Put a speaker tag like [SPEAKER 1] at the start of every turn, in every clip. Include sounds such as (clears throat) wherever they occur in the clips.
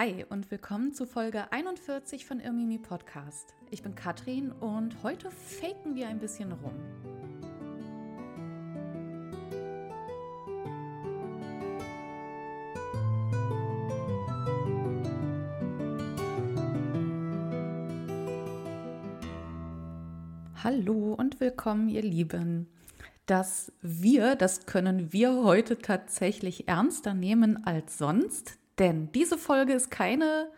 [SPEAKER 1] Hi und willkommen zu Folge 41 von Irmimi Podcast. Ich bin Katrin und heute faken wir ein bisschen rum. Hallo und willkommen, ihr Lieben. Das Wir, das können wir heute tatsächlich ernster nehmen als sonst, denn diese Folge ist keine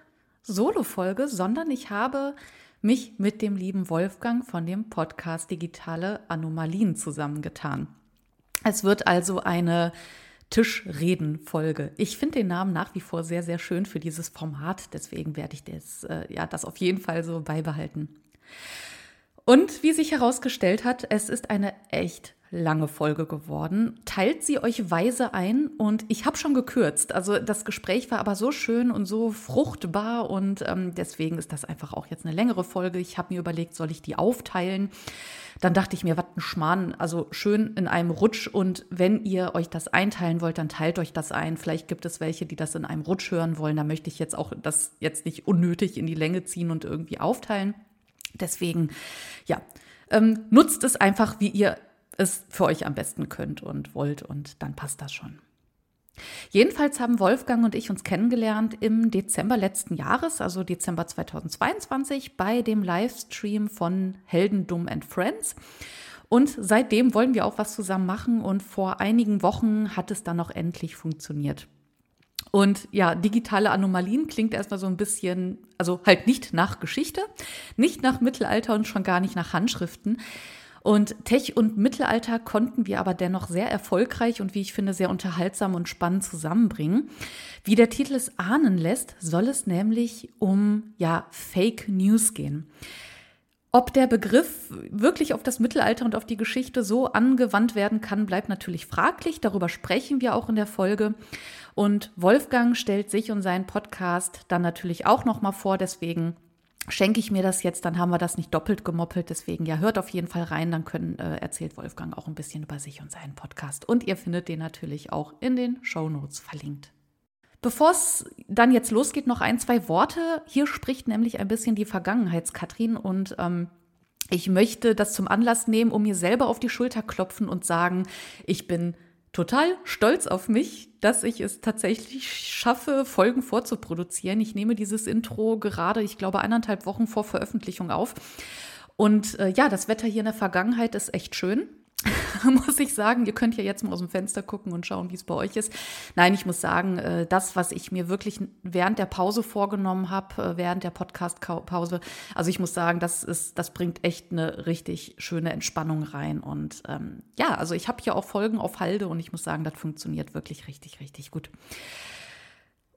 [SPEAKER 1] Solo-Folge, sondern ich habe mich mit dem lieben Wolfgang von dem Podcast Digitale Anomalien zusammengetan. Es wird also eine Tischreden-Folge. Ich finde den Namen nach wie vor sehr, sehr schön für dieses Format. Deswegen werde ich das, äh, ja, das auf jeden Fall so beibehalten. Und wie sich herausgestellt hat, es ist eine echt lange Folge geworden. Teilt sie euch weise ein und ich habe schon gekürzt. Also das Gespräch war aber so schön und so fruchtbar und ähm, deswegen ist das einfach auch jetzt eine längere Folge. Ich habe mir überlegt, soll ich die aufteilen? Dann dachte ich mir, was ein Schmarrn, also schön in einem Rutsch und wenn ihr euch das einteilen wollt, dann teilt euch das ein. Vielleicht gibt es welche, die das in einem Rutsch hören wollen. Da möchte ich jetzt auch das jetzt nicht unnötig in die Länge ziehen und irgendwie aufteilen. Deswegen, ja, ähm, nutzt es einfach, wie ihr es für euch am besten könnt und wollt und dann passt das schon. Jedenfalls haben Wolfgang und ich uns kennengelernt im Dezember letzten Jahres, also Dezember 2022, bei dem Livestream von Heldendum and Friends. Und seitdem wollen wir auch was zusammen machen und vor einigen Wochen hat es dann noch endlich funktioniert. Und ja, digitale Anomalien klingt erstmal so ein bisschen, also halt nicht nach Geschichte, nicht nach Mittelalter und schon gar nicht nach Handschriften. Und Tech und Mittelalter konnten wir aber dennoch sehr erfolgreich und wie ich finde sehr unterhaltsam und spannend zusammenbringen. Wie der Titel es ahnen lässt, soll es nämlich um ja Fake News gehen. Ob der Begriff wirklich auf das Mittelalter und auf die Geschichte so angewandt werden kann, bleibt natürlich fraglich. Darüber sprechen wir auch in der Folge. Und Wolfgang stellt sich und seinen Podcast dann natürlich auch noch mal vor. Deswegen schenke ich mir das jetzt, dann haben wir das nicht doppelt gemoppelt. Deswegen ja, hört auf jeden Fall rein, dann können, äh, erzählt Wolfgang auch ein bisschen über sich und seinen Podcast. Und ihr findet den natürlich auch in den Show Notes verlinkt. Bevor es dann jetzt losgeht, noch ein, zwei Worte. Hier spricht nämlich ein bisschen die Vergangenheitskatrin und ähm, ich möchte das zum Anlass nehmen, um mir selber auf die Schulter klopfen und sagen, ich bin total stolz auf mich, dass ich es tatsächlich schaffe, Folgen vorzuproduzieren. Ich nehme dieses Intro gerade, ich glaube, eineinhalb Wochen vor Veröffentlichung auf. Und äh, ja, das Wetter hier in der Vergangenheit ist echt schön. (laughs) muss ich sagen, ihr könnt ja jetzt mal aus dem Fenster gucken und schauen, wie es bei euch ist. Nein, ich muss sagen, äh, das, was ich mir wirklich während der Pause vorgenommen habe, äh, während der Podcast-Pause, also ich muss sagen, das ist, das bringt echt eine richtig schöne Entspannung rein. Und ähm, ja, also ich habe hier auch Folgen auf Halde und ich muss sagen, das funktioniert wirklich richtig, richtig gut.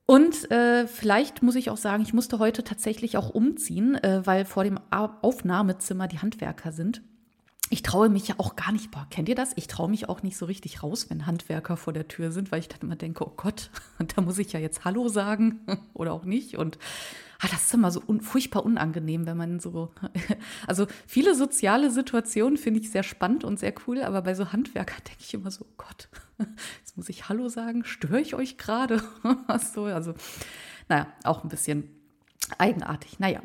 [SPEAKER 1] Und äh, vielleicht muss ich auch sagen, ich musste heute tatsächlich auch umziehen, äh, weil vor dem Aufnahmezimmer die Handwerker sind ich traue mich ja auch gar nicht, boah, kennt ihr das? Ich traue mich auch nicht so richtig raus, wenn Handwerker vor der Tür sind, weil ich dann immer denke, oh Gott, (laughs) da muss ich ja jetzt Hallo sagen (laughs) oder auch nicht. Und ah, das ist immer so un furchtbar unangenehm, wenn man so, (laughs) also viele soziale Situationen finde ich sehr spannend und sehr cool, aber bei so Handwerker denke ich immer so, oh Gott, jetzt muss ich Hallo sagen, störe ich euch gerade? so, also, naja, auch ein bisschen eigenartig. Naja.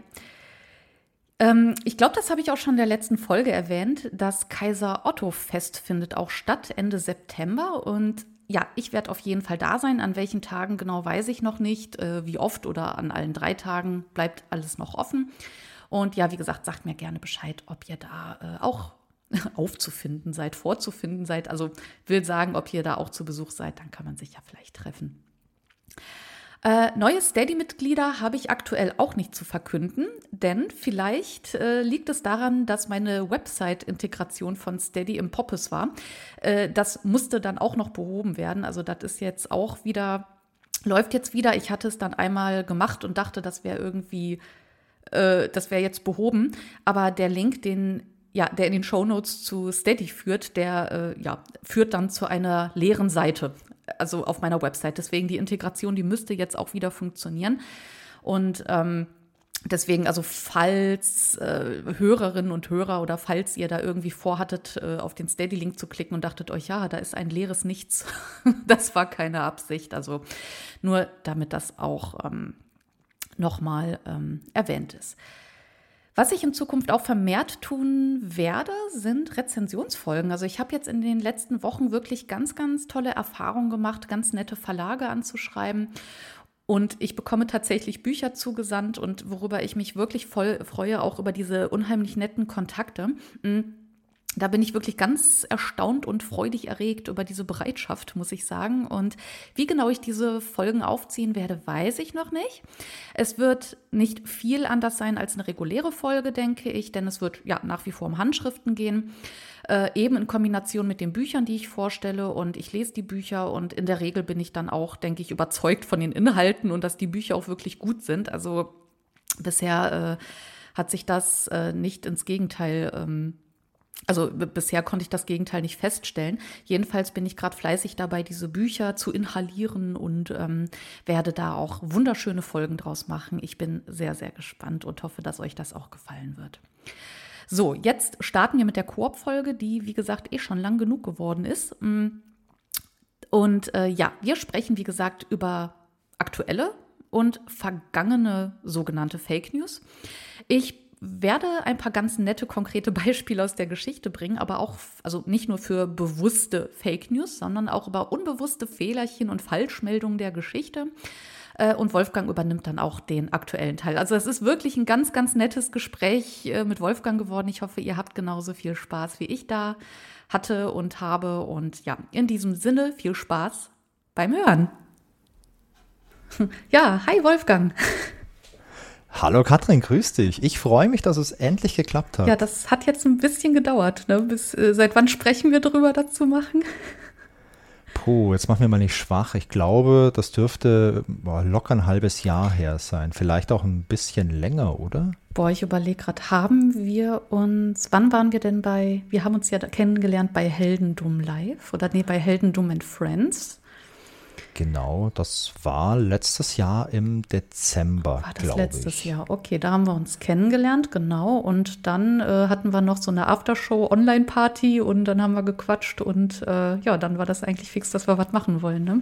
[SPEAKER 1] Ähm, ich glaube, das habe ich auch schon in der letzten Folge erwähnt. Das Kaiser Otto Fest findet auch statt Ende September und ja, ich werde auf jeden Fall da sein. An welchen Tagen genau weiß ich noch nicht. Äh, wie oft oder an allen drei Tagen bleibt alles noch offen. Und ja, wie gesagt, sagt mir gerne Bescheid, ob ihr da äh, auch (laughs) aufzufinden seid, vorzufinden seid. Also will sagen, ob ihr da auch zu Besuch seid, dann kann man sich ja vielleicht treffen. Äh, neue Steady-Mitglieder habe ich aktuell auch nicht zu verkünden, denn vielleicht äh, liegt es daran, dass meine Website-Integration von Steady im Poppes war. Äh, das musste dann auch noch behoben werden. Also das ist jetzt auch wieder, läuft jetzt wieder. Ich hatte es dann einmal gemacht und dachte, das wäre irgendwie, äh, das wäre jetzt behoben. Aber der Link, den ja, der in den Shownotes zu Steady führt, der äh, ja, führt dann zu einer leeren Seite also auf meiner Website. Deswegen die Integration, die müsste jetzt auch wieder funktionieren. Und ähm, Deswegen, also falls äh, Hörerinnen und Hörer oder falls ihr da irgendwie vorhattet, äh, auf den Steady-Link zu klicken und dachtet euch, ja, da ist ein leeres Nichts, (laughs) das war keine Absicht. Also nur damit das auch ähm, nochmal ähm, erwähnt ist. Was ich in Zukunft auch vermehrt tun werde, sind Rezensionsfolgen. Also ich habe jetzt in den letzten Wochen wirklich ganz, ganz tolle Erfahrungen gemacht, ganz nette Verlage anzuschreiben. Und ich bekomme tatsächlich Bücher zugesandt und worüber ich mich wirklich voll freue, auch über diese unheimlich netten Kontakte. Mhm da bin ich wirklich ganz erstaunt und freudig erregt über diese Bereitschaft, muss ich sagen. Und wie genau ich diese Folgen aufziehen werde, weiß ich noch nicht. Es wird nicht viel anders sein als eine reguläre Folge, denke ich, denn es wird ja nach wie vor um Handschriften gehen. Äh, eben in Kombination mit den Büchern, die ich vorstelle. Und ich lese die Bücher und in der Regel bin ich dann auch, denke ich, überzeugt von den Inhalten und dass die Bücher auch wirklich gut sind. Also bisher äh, hat sich das äh, nicht ins Gegenteil ähm, also bisher konnte ich das Gegenteil nicht feststellen. Jedenfalls bin ich gerade fleißig dabei, diese Bücher zu inhalieren und ähm, werde da auch wunderschöne Folgen draus machen. Ich bin sehr, sehr gespannt und hoffe, dass euch das auch gefallen wird. So, jetzt starten wir mit der Koop-Folge, die, wie gesagt, eh schon lang genug geworden ist. Mm. Und äh, ja, wir sprechen, wie gesagt, über aktuelle und vergangene sogenannte Fake News. Ich werde ein paar ganz nette, konkrete (laughs) Beispiele aus der Geschichte bringen, aber auch, also nicht nur für bewusste Fake News, sondern auch über unbewusste Fehlerchen und Falschmeldungen der Geschichte. Äh, und Wolfgang übernimmt dann auch den aktuellen Teil. Also es ist wirklich ein ganz, ganz nettes Gespräch äh, mit Wolfgang geworden. Ich hoffe, ihr habt genauso viel Spaß wie ich da hatte und habe. Und ja, in diesem Sinne viel Spaß beim Hören. (laughs) Ja, hi Wolfgang. (laughs)
[SPEAKER 2] Hallo Katrin, grüß dich. Ich freue mich, dass es endlich geklappt hat.
[SPEAKER 1] Ja, das hat jetzt ein bisschen gedauert. Ne? Bis, äh, seit wann sprechen wir darüber, dazu machen?
[SPEAKER 2] Puh, jetzt machen wir mal nicht schwach. Ich glaube, das dürfte boah, locker ein halbes Jahr her sein. Vielleicht auch ein bisschen länger, oder?
[SPEAKER 1] Boah, ich überlege gerade, haben wir uns, wann waren wir denn bei, wir haben uns ja kennengelernt bei Heldendum Live oder nee, bei Heldendum and Friends.
[SPEAKER 2] Genau, das war letztes Jahr im Dezember,
[SPEAKER 1] War das letztes ich. Jahr? Okay, da haben wir uns kennengelernt, genau. Und dann äh, hatten wir noch so eine Aftershow-Online-Party und dann haben wir gequatscht und äh, ja, dann war das eigentlich fix, dass wir was machen wollen, ne?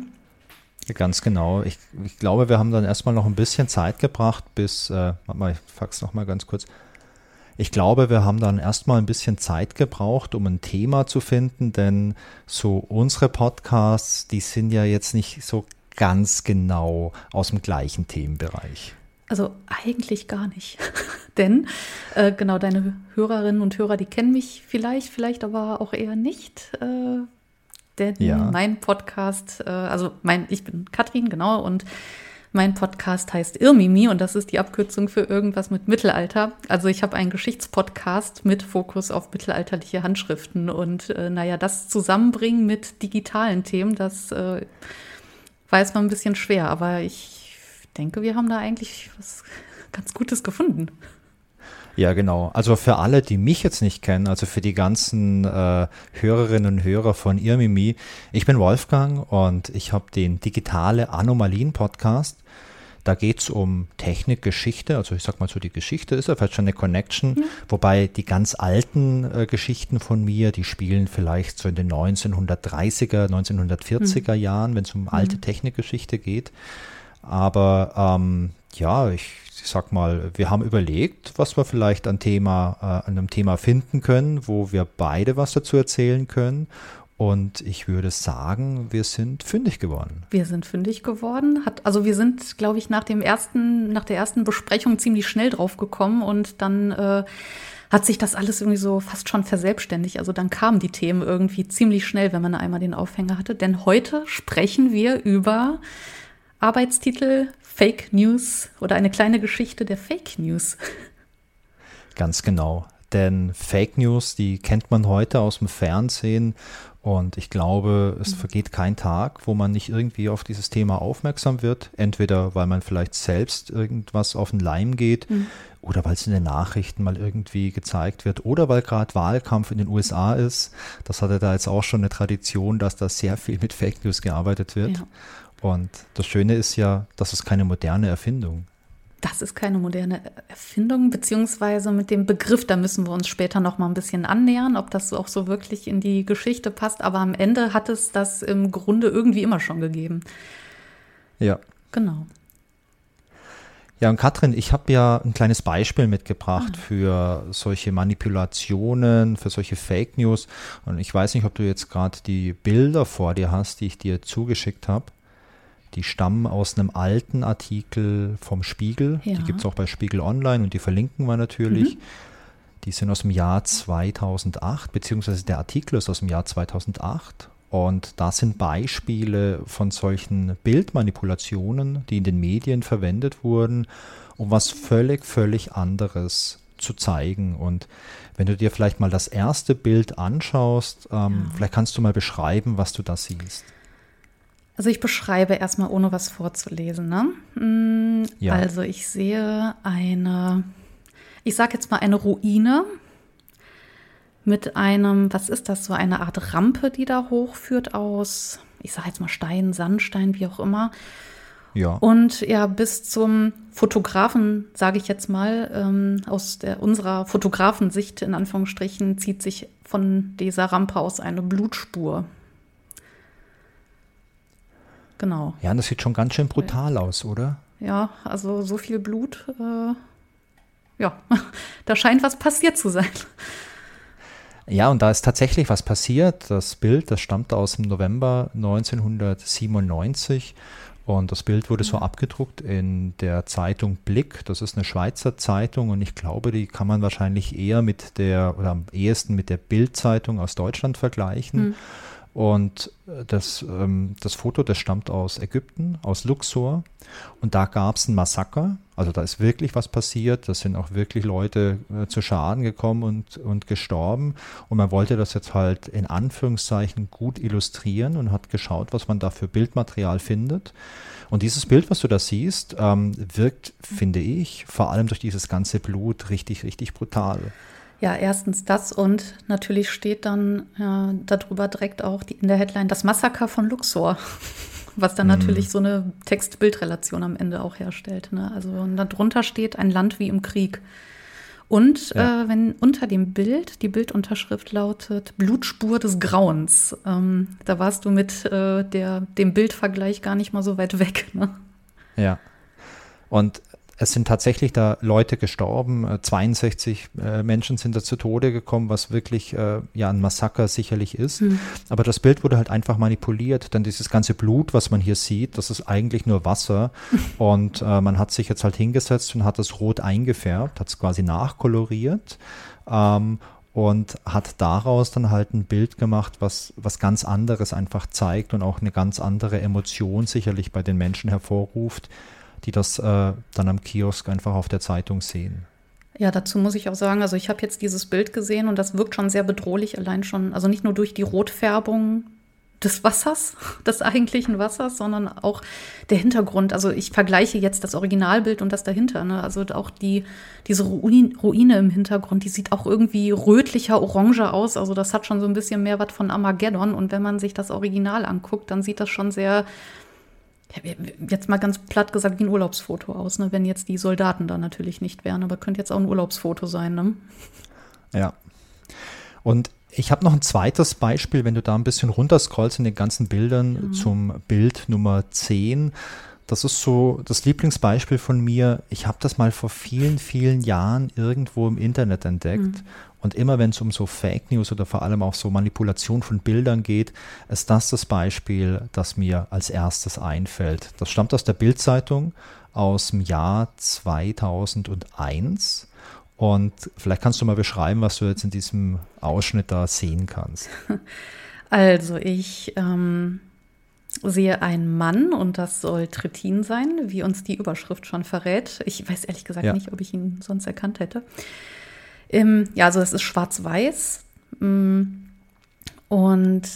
[SPEAKER 2] Ganz genau. Ich, ich glaube, wir haben dann erstmal noch ein bisschen Zeit gebracht, bis, äh, warte mal, ich fax noch mal ganz kurz, ich glaube, wir haben dann erstmal ein bisschen Zeit gebraucht, um ein Thema zu finden, denn so unsere Podcasts, die sind ja jetzt nicht so ganz genau aus dem gleichen Themenbereich.
[SPEAKER 1] Also eigentlich gar nicht. (laughs) Denn äh, genau deine Hörerinnen und Hörer, die kennen mich vielleicht, vielleicht aber auch eher nicht. Äh, denn ja. mein Podcast, äh, also mein, ich bin Katrin, genau, und mein Podcast heißt Irmimi und das ist die Abkürzung für irgendwas mit Mittelalter. Also ich habe einen Geschichtspodcast mit Fokus auf mittelalterliche Handschriften und äh, naja, das zusammenbringen mit digitalen Themen, das äh, jetzt mal ein bisschen schwer, aber ich denke, wir haben da eigentlich was ganz Gutes gefunden.
[SPEAKER 2] Ja, genau. Also für alle, die mich jetzt nicht kennen, also für die ganzen äh, Hörerinnen und Hörer von Irmimi, ich bin Wolfgang und ich habe den Digitale Anomalien Podcast. Da geht es um Technik, Geschichte, also ich sag mal so, die Geschichte ist ja vielleicht schon eine Connection, ja. wobei die ganz alten äh, Geschichten von mir, die spielen vielleicht so in den 1930er, 1940er mhm. Jahren, wenn es um alte mhm. Technikgeschichte geht. Aber ähm, ja, ich, ich sag mal, wir haben überlegt, was wir vielleicht an Thema, äh, einem Thema finden können, wo wir beide was dazu erzählen können. Und ich würde sagen, wir sind fündig geworden.
[SPEAKER 1] Wir sind fündig geworden. Hat, also wir sind, glaube ich, nach dem ersten, nach der ersten Besprechung ziemlich schnell drauf gekommen und dann äh, hat sich das alles irgendwie so fast schon verselbstständigt. Also dann kamen die Themen irgendwie ziemlich schnell, wenn man einmal den Aufhänger hatte. Denn heute sprechen wir über Arbeitstitel Fake News oder eine kleine Geschichte der Fake News.
[SPEAKER 2] Ganz genau. Denn Fake News, die kennt man heute aus dem Fernsehen und ich glaube, es mhm. vergeht kein Tag, wo man nicht irgendwie auf dieses Thema aufmerksam wird. Entweder weil man vielleicht selbst irgendwas auf den Leim geht mhm. oder weil es in den Nachrichten mal irgendwie gezeigt wird oder weil gerade Wahlkampf in den USA ist. Das hatte da jetzt auch schon eine Tradition, dass da sehr viel mit Fake News gearbeitet wird. Ja. Und das Schöne ist ja, das ist keine moderne Erfindung.
[SPEAKER 1] Das ist keine moderne Erfindung, beziehungsweise mit dem Begriff, da müssen wir uns später noch mal ein bisschen annähern, ob das auch so wirklich in die Geschichte passt. Aber am Ende hat es das im Grunde irgendwie immer schon gegeben.
[SPEAKER 2] Ja.
[SPEAKER 1] Genau.
[SPEAKER 2] Ja, und Katrin, ich habe ja ein kleines Beispiel mitgebracht ah. für solche Manipulationen, für solche Fake News. Und ich weiß nicht, ob du jetzt gerade die Bilder vor dir hast, die ich dir zugeschickt habe. Die stammen aus einem alten Artikel vom Spiegel. Ja. Die gibt es auch bei Spiegel Online und die verlinken wir natürlich. Mhm. Die sind aus dem Jahr 2008, beziehungsweise der Artikel ist aus dem Jahr 2008. Und das sind Beispiele von solchen Bildmanipulationen, die in den Medien verwendet wurden, um was völlig, völlig anderes zu zeigen. Und wenn du dir vielleicht mal das erste Bild anschaust, ähm, ja. vielleicht kannst du mal beschreiben, was du da siehst.
[SPEAKER 1] Also ich beschreibe erstmal, ohne was vorzulesen. Ne? Mm, ja. Also ich sehe eine, ich sage jetzt mal eine Ruine mit einem, was ist das, so eine Art Rampe, die da hochführt aus, ich sage jetzt mal Stein, Sandstein, wie auch immer. Ja. Und ja, bis zum Fotografen, sage ich jetzt mal, ähm, aus der, unserer Fotografensicht in Anführungsstrichen, zieht sich von dieser Rampe aus eine Blutspur. Genau.
[SPEAKER 2] Ja, das sieht schon ganz schön brutal aus, oder?
[SPEAKER 1] Ja, also so viel Blut, äh, ja, (laughs) da scheint was passiert zu sein.
[SPEAKER 2] Ja, und da ist tatsächlich was passiert. Das Bild, das stammt aus dem November 1997 und das Bild wurde so mhm. abgedruckt in der Zeitung Blick. Das ist eine Schweizer Zeitung und ich glaube, die kann man wahrscheinlich eher mit der oder am ehesten mit der Bild-Zeitung aus Deutschland vergleichen. Mhm. Und äh, das, ähm, das Foto, das stammt aus Ägypten, aus Luxor. Und da gab es ein Massaker. Also da ist wirklich was passiert. Da sind auch wirklich Leute äh, zu Schaden gekommen und, und gestorben. Und man wollte das jetzt halt in Anführungszeichen gut illustrieren und hat geschaut, was man da für Bildmaterial findet. Und dieses Bild, was du da siehst, ähm, wirkt, finde ich, vor allem durch dieses ganze Blut richtig, richtig brutal.
[SPEAKER 1] Ja, erstens das und natürlich steht dann ja, darüber direkt auch die, in der Headline das Massaker von Luxor, (laughs) was dann mhm. natürlich so eine Text-Bild-Relation am Ende auch herstellt. Ne? Also und darunter steht ein Land wie im Krieg. Und ja. äh, wenn unter dem Bild die Bildunterschrift lautet Blutspur des Grauens, ähm, da warst du mit äh, der, dem Bildvergleich gar nicht mal so weit weg. Ne?
[SPEAKER 2] Ja. Und es sind tatsächlich da Leute gestorben, 62 äh, äh, Menschen sind da zu Tode gekommen, was wirklich äh, ja ein Massaker sicherlich ist. Mhm. Aber das Bild wurde halt einfach manipuliert, denn dieses ganze Blut, was man hier sieht, das ist eigentlich nur Wasser (laughs) und äh, man hat sich jetzt halt hingesetzt und hat das rot eingefärbt, hat es quasi nachkoloriert. Ähm, und hat daraus dann halt ein Bild gemacht, was, was ganz anderes einfach zeigt und auch eine ganz andere Emotion sicherlich bei den Menschen hervorruft, die das äh, dann am Kiosk einfach auf der Zeitung sehen.
[SPEAKER 1] Ja, dazu muss ich auch sagen, also ich habe jetzt dieses Bild gesehen und das wirkt schon sehr bedrohlich, allein schon, also nicht nur durch die Rotfärbung des Wassers, (laughs) des eigentlichen Wassers, sondern auch der Hintergrund. Also ich vergleiche jetzt das Originalbild und das dahinter. Ne? Also auch die, diese Ruine im Hintergrund, die sieht auch irgendwie rötlicher, oranger aus. Also das hat schon so ein bisschen mehr was von Armageddon. Und wenn man sich das Original anguckt, dann sieht das schon sehr jetzt mal ganz platt gesagt wie ein Urlaubsfoto aus, ne? wenn jetzt die Soldaten da natürlich nicht wären, aber könnte jetzt auch ein Urlaubsfoto sein. Ne?
[SPEAKER 2] Ja. Und ich habe noch ein zweites Beispiel, wenn du da ein bisschen runterscrollst in den ganzen Bildern mhm. zum Bild Nummer 10. Das ist so das Lieblingsbeispiel von mir. Ich habe das mal vor vielen, vielen Jahren irgendwo im Internet entdeckt. Mhm. Und immer wenn es um so Fake News oder vor allem auch so Manipulation von Bildern geht, ist das das Beispiel, das mir als erstes einfällt. Das stammt aus der Bildzeitung aus dem Jahr 2001. Und vielleicht kannst du mal beschreiben, was du jetzt in diesem Ausschnitt da sehen kannst. (laughs)
[SPEAKER 1] Also ich ähm, sehe einen Mann und das soll Trittin sein, wie uns die Überschrift schon verrät. Ich weiß ehrlich gesagt ja. nicht, ob ich ihn sonst erkannt hätte. Im, ja, also es ist schwarz-weiß. Mm, und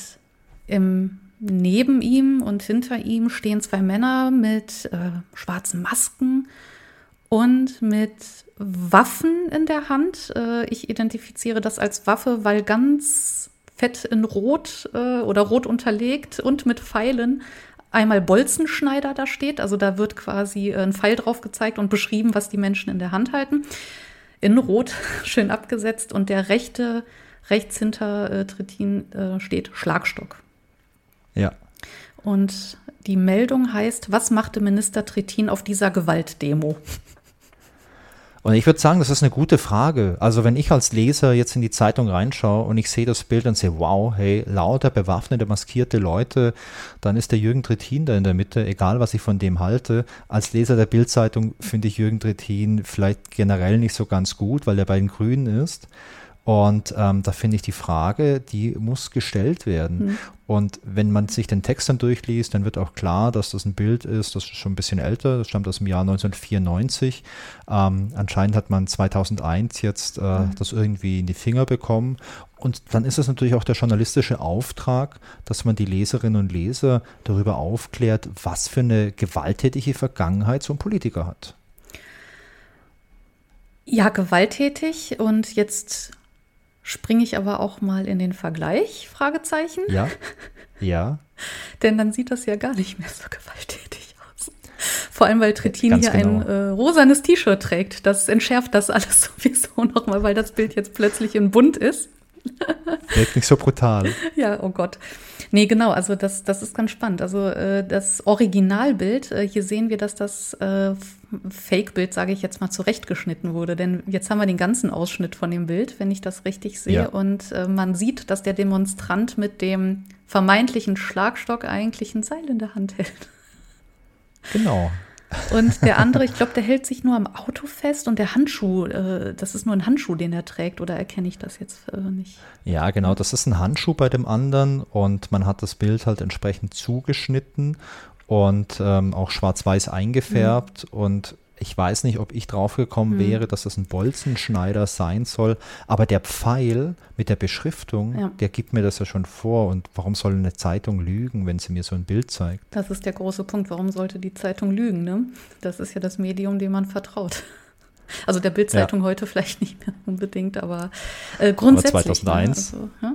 [SPEAKER 1] im, neben ihm und hinter ihm stehen zwei Männer mit äh, schwarzen Masken und mit Waffen in der Hand. Äh, ich identifiziere das als Waffe, weil ganz fett in Rot äh, oder rot unterlegt und mit Pfeilen einmal Bolzenschneider da steht. Also da wird quasi ein Pfeil drauf gezeigt und beschrieben, was die Menschen in der Hand halten in Rot (laughs) schön abgesetzt und der rechte, rechts hinter äh, Trittin äh, steht Schlagstock.
[SPEAKER 2] Ja.
[SPEAKER 1] Und die Meldung heißt, was machte Minister Trittin auf dieser Gewaltdemo?
[SPEAKER 2] Und ich würde sagen, das ist eine gute Frage. Also wenn ich als Leser jetzt in die Zeitung reinschaue und ich sehe das Bild und sehe, wow, hey, lauter bewaffnete, maskierte Leute, dann ist der Jürgen Trittin da in der Mitte, egal was ich von dem halte. Als Leser der Bildzeitung finde ich Jürgen Trittin vielleicht generell nicht so ganz gut, weil er bei den Grünen ist. Und ähm, da finde ich die Frage, die muss gestellt werden. Mhm. Und wenn man sich den Text dann durchliest, dann wird auch klar, dass das ein Bild ist, das ist schon ein bisschen älter, das stammt aus dem Jahr 1994. Ähm, anscheinend hat man 2001 jetzt äh, mhm. das irgendwie in die Finger bekommen. Und dann ist es natürlich auch der journalistische Auftrag, dass man die Leserinnen und Leser darüber aufklärt, was für eine gewalttätige Vergangenheit so ein Politiker hat.
[SPEAKER 1] Ja, gewalttätig und jetzt springe ich aber auch mal in den Vergleich? Fragezeichen.
[SPEAKER 2] Ja. Ja. (laughs)
[SPEAKER 1] Denn dann sieht das ja gar nicht mehr so gewalttätig aus. Vor allem, weil Trittin hier genau. ein äh, rosanes T-Shirt trägt. Das entschärft das alles (laughs) sowieso nochmal, weil das Bild jetzt plötzlich in bunt ist. (laughs)
[SPEAKER 2] Wirkt nicht so brutal.
[SPEAKER 1] Ja, oh Gott. Nee, genau, also das, das ist ganz spannend. Also äh, das Originalbild, äh, hier sehen wir, dass das äh, Fake-Bild, sage ich jetzt mal, zurechtgeschnitten wurde. Denn jetzt haben wir den ganzen Ausschnitt von dem Bild, wenn ich das richtig sehe. Ja. Und äh, man sieht, dass der Demonstrant mit dem vermeintlichen Schlagstock eigentlich ein Seil in der Hand hält.
[SPEAKER 2] Genau.
[SPEAKER 1] Und der andere, ich glaube, der hält sich nur am Auto fest und der Handschuh, äh, das ist nur ein Handschuh, den er trägt, oder erkenne ich das jetzt äh, nicht?
[SPEAKER 2] Ja, genau, das ist ein Handschuh bei dem anderen und man hat das Bild halt entsprechend zugeschnitten und ähm, auch schwarz-weiß eingefärbt mhm. und ich weiß nicht, ob ich draufgekommen hm. wäre, dass das ein Bolzenschneider sein soll, aber der Pfeil mit der Beschriftung, ja. der gibt mir das ja schon vor. Und warum soll eine Zeitung lügen, wenn sie mir so ein Bild zeigt?
[SPEAKER 1] Das ist der große Punkt. Warum sollte die Zeitung lügen? Ne? Das ist ja das Medium, dem man vertraut. (laughs) Also der Bildzeitung ja. heute vielleicht nicht mehr unbedingt, aber äh, grundsätzlich.
[SPEAKER 2] Aber 2001.
[SPEAKER 1] Ne? Also, ja?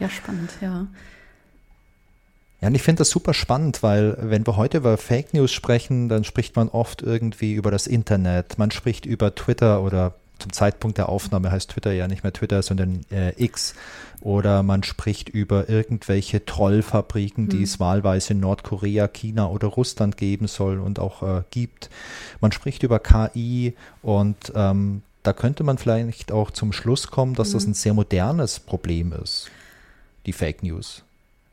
[SPEAKER 1] (laughs) ja, spannend, ja.
[SPEAKER 2] Ja, und ich finde das super spannend, weil wenn wir heute über Fake News sprechen, dann spricht man oft irgendwie über das Internet, man spricht über Twitter oder zum Zeitpunkt der Aufnahme heißt Twitter ja nicht mehr Twitter, sondern äh, X. Oder man spricht über irgendwelche Trollfabriken, die mhm. es wahlweise in Nordkorea, China oder Russland geben soll und auch äh, gibt. Man spricht über KI und ähm, da könnte man vielleicht auch zum Schluss kommen, dass mhm. das ein sehr modernes Problem ist, die Fake News.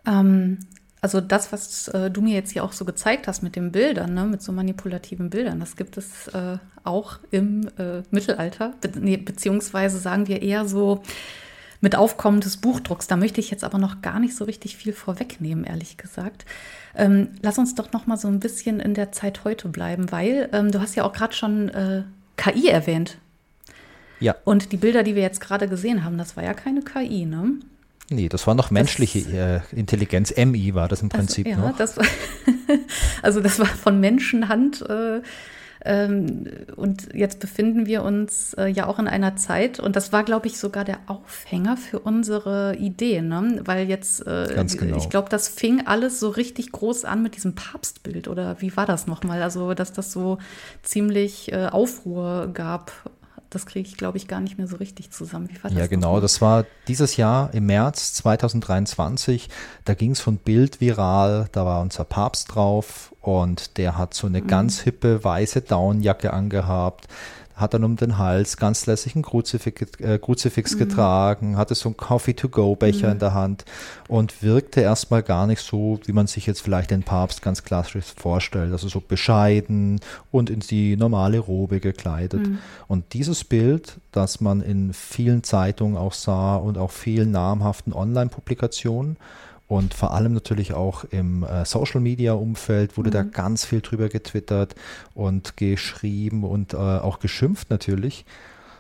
[SPEAKER 1] Ähm, also das, was äh, du mir jetzt hier auch so gezeigt hast mit den Bildern, ne, mit so manipulativen Bildern, das gibt es äh, auch im äh, Mittelalter, be nee, beziehungsweise sagen wir eher so mit Aufkommen des Buchdrucks. Da möchte ich jetzt aber noch gar nicht so richtig viel vorwegnehmen, ehrlich gesagt. Ähm, lass uns doch noch mal so ein bisschen in der Zeit heute bleiben, weil ähm, du hast ja auch gerade schon äh, KI erwähnt.
[SPEAKER 2] Ja.
[SPEAKER 1] Und die Bilder, die wir jetzt gerade gesehen haben, das war ja keine KI, ne?
[SPEAKER 2] Nee, das war noch menschliche das, äh, Intelligenz. MI war das im Prinzip
[SPEAKER 1] also, ja,
[SPEAKER 2] noch.
[SPEAKER 1] Das war, (laughs) also das war von Menschenhand. Äh, ähm, und jetzt befinden wir uns äh, ja auch in einer Zeit, und das war, glaube ich, sogar der Aufhänger für unsere Idee, ne? weil jetzt,
[SPEAKER 2] äh, Ganz genau.
[SPEAKER 1] ich glaube, das fing alles so richtig groß an mit diesem Papstbild, oder wie war das nochmal? Also, dass das so ziemlich äh, Aufruhr gab das kriege ich, glaube ich, gar nicht mehr so richtig zusammen.
[SPEAKER 2] Wie war das ja, genau. Das war dieses Jahr im März 2023. Da ging es von Bild viral. Da war unser Papst drauf und der hat so eine mhm. ganz hippe weiße Downjacke angehabt hat dann um den Hals ganz lässig ein Kruzifix, äh, Kruzifix mhm. getragen, hatte so einen Coffee-to-go-Becher mhm. in der Hand und wirkte erstmal gar nicht so, wie man sich jetzt vielleicht den Papst ganz klassisch vorstellt. Also so bescheiden und in die normale Robe gekleidet. Mhm. Und dieses Bild, das man in vielen Zeitungen auch sah und auch vielen namhaften Online-Publikationen, und vor allem natürlich auch im äh, Social Media Umfeld wurde mhm. da ganz viel drüber getwittert und geschrieben und äh, auch geschimpft natürlich.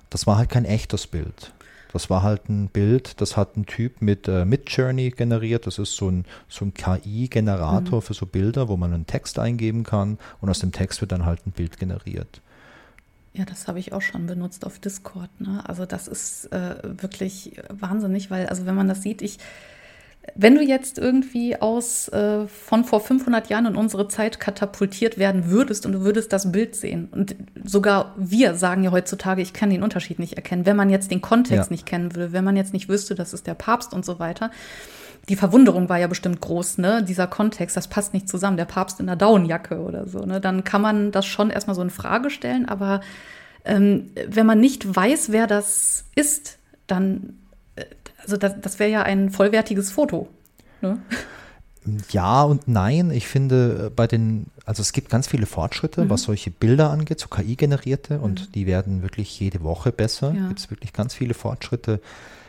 [SPEAKER 2] Das war halt kein echtes Bild. Das war halt ein Bild, das hat ein Typ mit äh, Midjourney generiert. Das ist so ein, so ein KI-Generator mhm. für so Bilder, wo man einen Text eingeben kann und aus dem Text wird dann halt ein Bild generiert.
[SPEAKER 1] Ja, das habe ich auch schon benutzt auf Discord. Ne? Also das ist äh, wirklich wahnsinnig, weil, also wenn man das sieht, ich wenn du jetzt irgendwie aus äh, von vor 500 Jahren in unsere Zeit katapultiert werden würdest und du würdest das Bild sehen und sogar wir sagen ja heutzutage, ich kann den Unterschied nicht erkennen, wenn man jetzt den Kontext ja. nicht kennen würde, wenn man jetzt nicht wüsste, das ist der Papst und so weiter, die Verwunderung war ja bestimmt groß, ne? Dieser Kontext, das passt nicht zusammen, der Papst in der Daunenjacke oder so, ne? Dann kann man das schon erstmal so in Frage stellen, aber ähm, wenn man nicht weiß, wer das ist, dann, also das, das wäre ja ein vollwertiges Foto. Ne?
[SPEAKER 2] Ja und nein. Ich finde, äh, bei den, also es gibt ganz viele Fortschritte, mhm. was solche Bilder angeht, so KI-generierte, mhm. und die werden wirklich jede Woche besser. Ja. Gibt es wirklich ganz viele Fortschritte.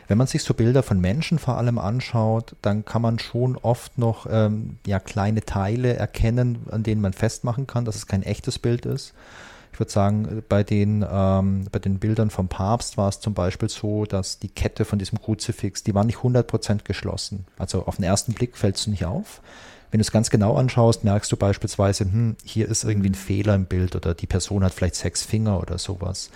[SPEAKER 2] Wenn man sich so Bilder von Menschen vor allem anschaut, dann kann man schon oft noch ähm, ja, kleine Teile erkennen, an denen man festmachen kann, dass es kein echtes Bild ist. Ich würde sagen, bei den, ähm, bei den Bildern vom Papst war es zum Beispiel so, dass die Kette von diesem Kruzifix, die war nicht 100% geschlossen. Also auf den ersten Blick fällt es nicht auf. Wenn du es ganz genau anschaust, merkst du beispielsweise, hm, hier ist irgendwie ein Fehler im Bild oder die Person hat vielleicht sechs Finger oder sowas.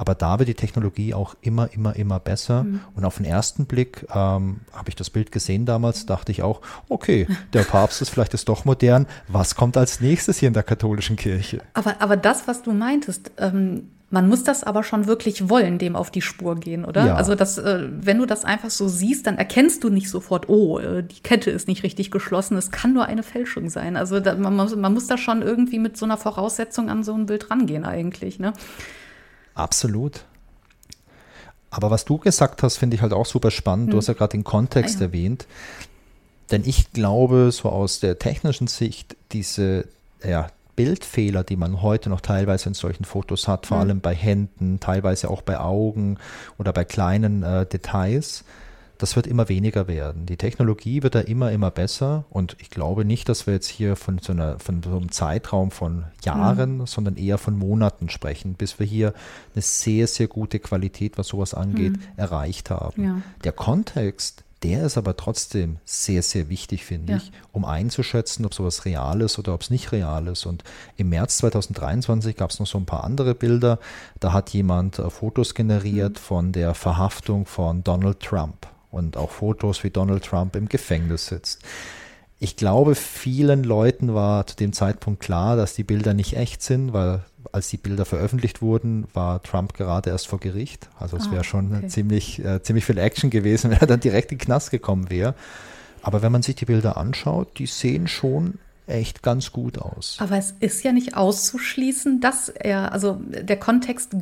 [SPEAKER 2] Aber da wird die Technologie auch immer, immer, immer besser. Mhm. Und auf den ersten Blick ähm, habe ich das Bild gesehen damals, dachte ich auch, okay, der Papst ist vielleicht ist doch modern. Was kommt als nächstes hier in der katholischen Kirche?
[SPEAKER 1] Aber, aber das, was du meintest, ähm, man muss das aber schon wirklich wollen, dem auf die Spur gehen, oder? Ja. Also, das, äh, wenn du das einfach so siehst, dann erkennst du nicht sofort, oh, äh, die Kette ist nicht richtig geschlossen, es kann nur eine Fälschung sein. Also, man, man, muss da schon irgendwie mit so einer Voraussetzung an so ein Bild rangehen, eigentlich, ne?
[SPEAKER 2] Absolut. Aber was du gesagt hast, finde ich halt auch super spannend. Hm. Du hast ja gerade den Kontext ah, ja. erwähnt. Denn ich glaube, so aus der technischen Sicht, diese ja, Bildfehler, die man heute noch teilweise in solchen Fotos hat, vor hm. allem bei Händen, teilweise auch bei Augen oder bei kleinen äh, Details, das wird immer weniger werden. Die Technologie wird da immer, immer besser und ich glaube nicht, dass wir jetzt hier von so, einer, von so einem Zeitraum von Jahren, mhm. sondern eher von Monaten sprechen, bis wir hier eine sehr, sehr gute Qualität, was sowas angeht, mhm. erreicht haben. Ja. Der Kontext, der ist aber trotzdem sehr, sehr wichtig, finde ja. ich, um einzuschätzen, ob sowas real ist oder ob es nicht real ist. Und im März 2023 gab es noch so ein paar andere Bilder. Da hat jemand äh, Fotos generiert mhm. von der Verhaftung von Donald Trump und auch Fotos, wie Donald Trump im Gefängnis sitzt. Ich glaube, vielen Leuten war zu dem Zeitpunkt klar, dass die Bilder nicht echt sind, weil als die Bilder veröffentlicht wurden, war Trump gerade erst vor Gericht. Also es ah, wäre schon okay. ziemlich, äh, ziemlich viel Action gewesen, (laughs) wenn er dann direkt in den Knast gekommen wäre. Aber wenn man sich die Bilder anschaut, die sehen schon echt ganz gut aus.
[SPEAKER 1] Aber es ist ja nicht auszuschließen, dass er, also der Kontext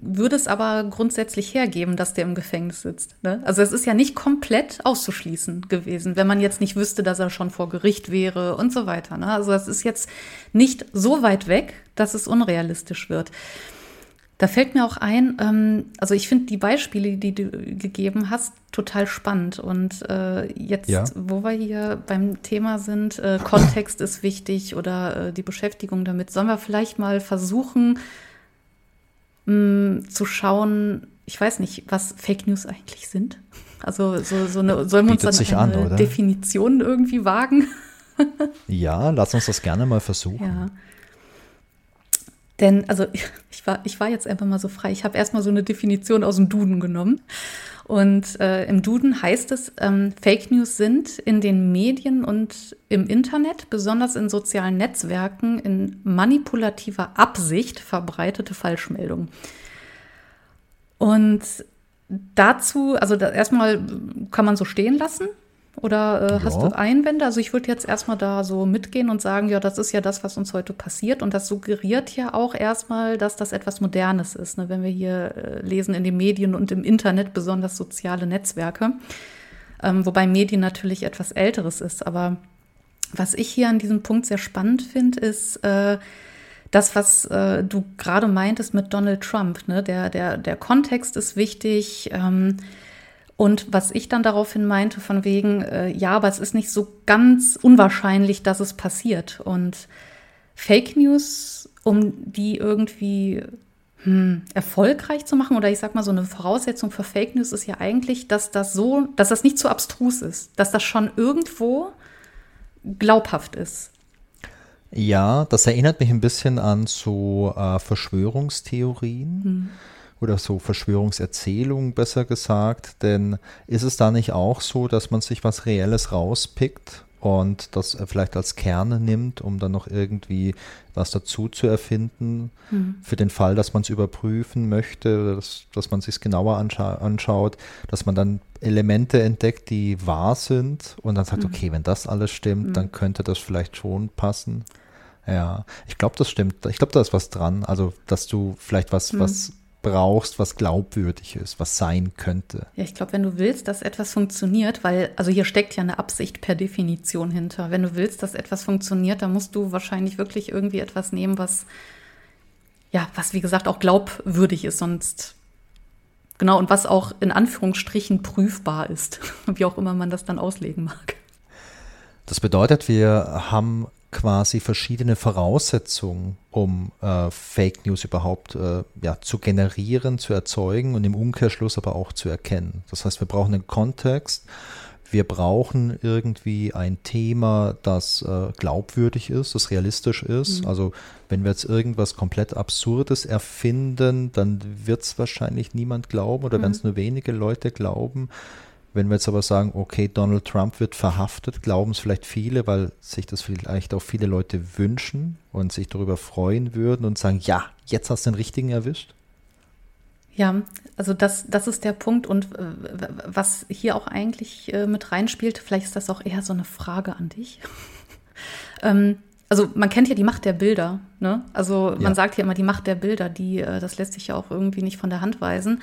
[SPEAKER 1] würde es aber grundsätzlich hergeben, dass der im Gefängnis sitzt. Ne? Also es ist ja nicht komplett auszuschließen gewesen, wenn man jetzt nicht wüsste, dass er schon vor Gericht wäre und so weiter. Ne? Also es ist jetzt nicht so weit weg, dass es unrealistisch wird. Da fällt mir auch ein, ähm, also ich finde die Beispiele, die du gegeben hast, total spannend. Und äh, jetzt, ja. wo wir hier beim Thema sind, äh, Kontext ist wichtig oder äh, die Beschäftigung damit, sollen wir vielleicht mal versuchen, mh, mm, zu schauen, ich weiß nicht, was Fake News eigentlich sind. Also so, so eine, sollen wir uns dann eine an, Definition irgendwie wagen? (laughs)
[SPEAKER 2] ja, lass uns das gerne mal versuchen. Ja.
[SPEAKER 1] Denn, also (laughs) ich war, ich war jetzt einfach mal so frei. Ich habe erstmal so eine Definition aus dem Duden genommen. Und äh, im Duden heißt es, ähm, Fake News sind in den Medien und im Internet, besonders in sozialen Netzwerken, in manipulativer Absicht verbreitete Falschmeldungen. Und dazu, also da, erstmal kann man so stehen lassen. Oder äh, ja. hast du Einwände? Also ich würde jetzt erstmal da so mitgehen und sagen, ja, das ist ja das, was uns heute passiert. Und das suggeriert ja auch erstmal, dass das etwas Modernes ist, ne? wenn wir hier äh, lesen in den Medien und im Internet, besonders soziale Netzwerke. Ähm, wobei Medien natürlich etwas Älteres ist. Aber was ich hier an diesem Punkt sehr spannend finde, ist äh, das, was äh, du gerade meintest mit Donald Trump. Ne? Der, der, der Kontext ist wichtig. Ähm, und was ich dann daraufhin meinte, von wegen, äh, ja, aber es ist nicht so ganz unwahrscheinlich, dass es passiert. Und Fake News, um die irgendwie hm, erfolgreich zu machen, oder ich sag mal, so eine Voraussetzung für Fake News ist ja eigentlich, dass das so, dass das nicht zu abstrus ist, dass das schon irgendwo glaubhaft ist.
[SPEAKER 2] Ja, das erinnert mich ein bisschen an so äh, Verschwörungstheorien. Hm oder so Verschwörungserzählungen besser gesagt, denn ist es da nicht auch so, dass man sich was Reelles rauspickt und das vielleicht als Kern nimmt, um dann noch irgendwie was dazu zu erfinden, mhm. für den Fall, dass man es überprüfen möchte, dass, dass man sich genauer anscha anschaut, dass man dann Elemente entdeckt, die wahr sind und dann sagt, mhm. okay, wenn das alles stimmt, mhm. dann könnte das vielleicht schon passen. Ja, ich glaube, das stimmt. Ich glaube, da ist was dran. Also, dass du vielleicht was, was brauchst, was glaubwürdig ist, was sein könnte.
[SPEAKER 1] Ja, ich glaube, wenn du willst, dass etwas funktioniert, weil, also hier steckt ja eine Absicht per Definition hinter. Wenn du willst, dass etwas funktioniert, dann musst du wahrscheinlich wirklich irgendwie etwas nehmen, was, ja, was wie gesagt auch glaubwürdig ist, sonst, genau, und was auch in Anführungsstrichen prüfbar ist, (laughs) wie auch immer man das dann auslegen mag.
[SPEAKER 2] Das bedeutet, wir haben quasi verschiedene Voraussetzungen, um äh, Fake News überhaupt äh, ja, zu generieren, zu erzeugen und im Umkehrschluss aber auch zu erkennen. Das heißt, wir brauchen einen Kontext, wir brauchen irgendwie ein Thema, das äh, glaubwürdig ist, das realistisch ist. Mhm. Also wenn wir jetzt irgendwas komplett Absurdes erfinden, dann wird es wahrscheinlich niemand glauben oder mhm. werden es nur wenige Leute glauben. Wenn wir jetzt aber sagen, okay, Donald Trump wird verhaftet, glauben es vielleicht viele, weil sich das vielleicht auch viele Leute wünschen und sich darüber freuen würden und sagen, ja, jetzt hast du den richtigen erwischt?
[SPEAKER 1] Ja, also das, das ist der Punkt und äh, was hier auch eigentlich äh, mit reinspielt, vielleicht ist das auch eher so eine Frage an dich. (laughs) ähm, also man kennt ja die Macht der Bilder, ne? Also man ja. sagt ja immer die Macht der Bilder, die, äh, das lässt sich ja auch irgendwie nicht von der Hand weisen.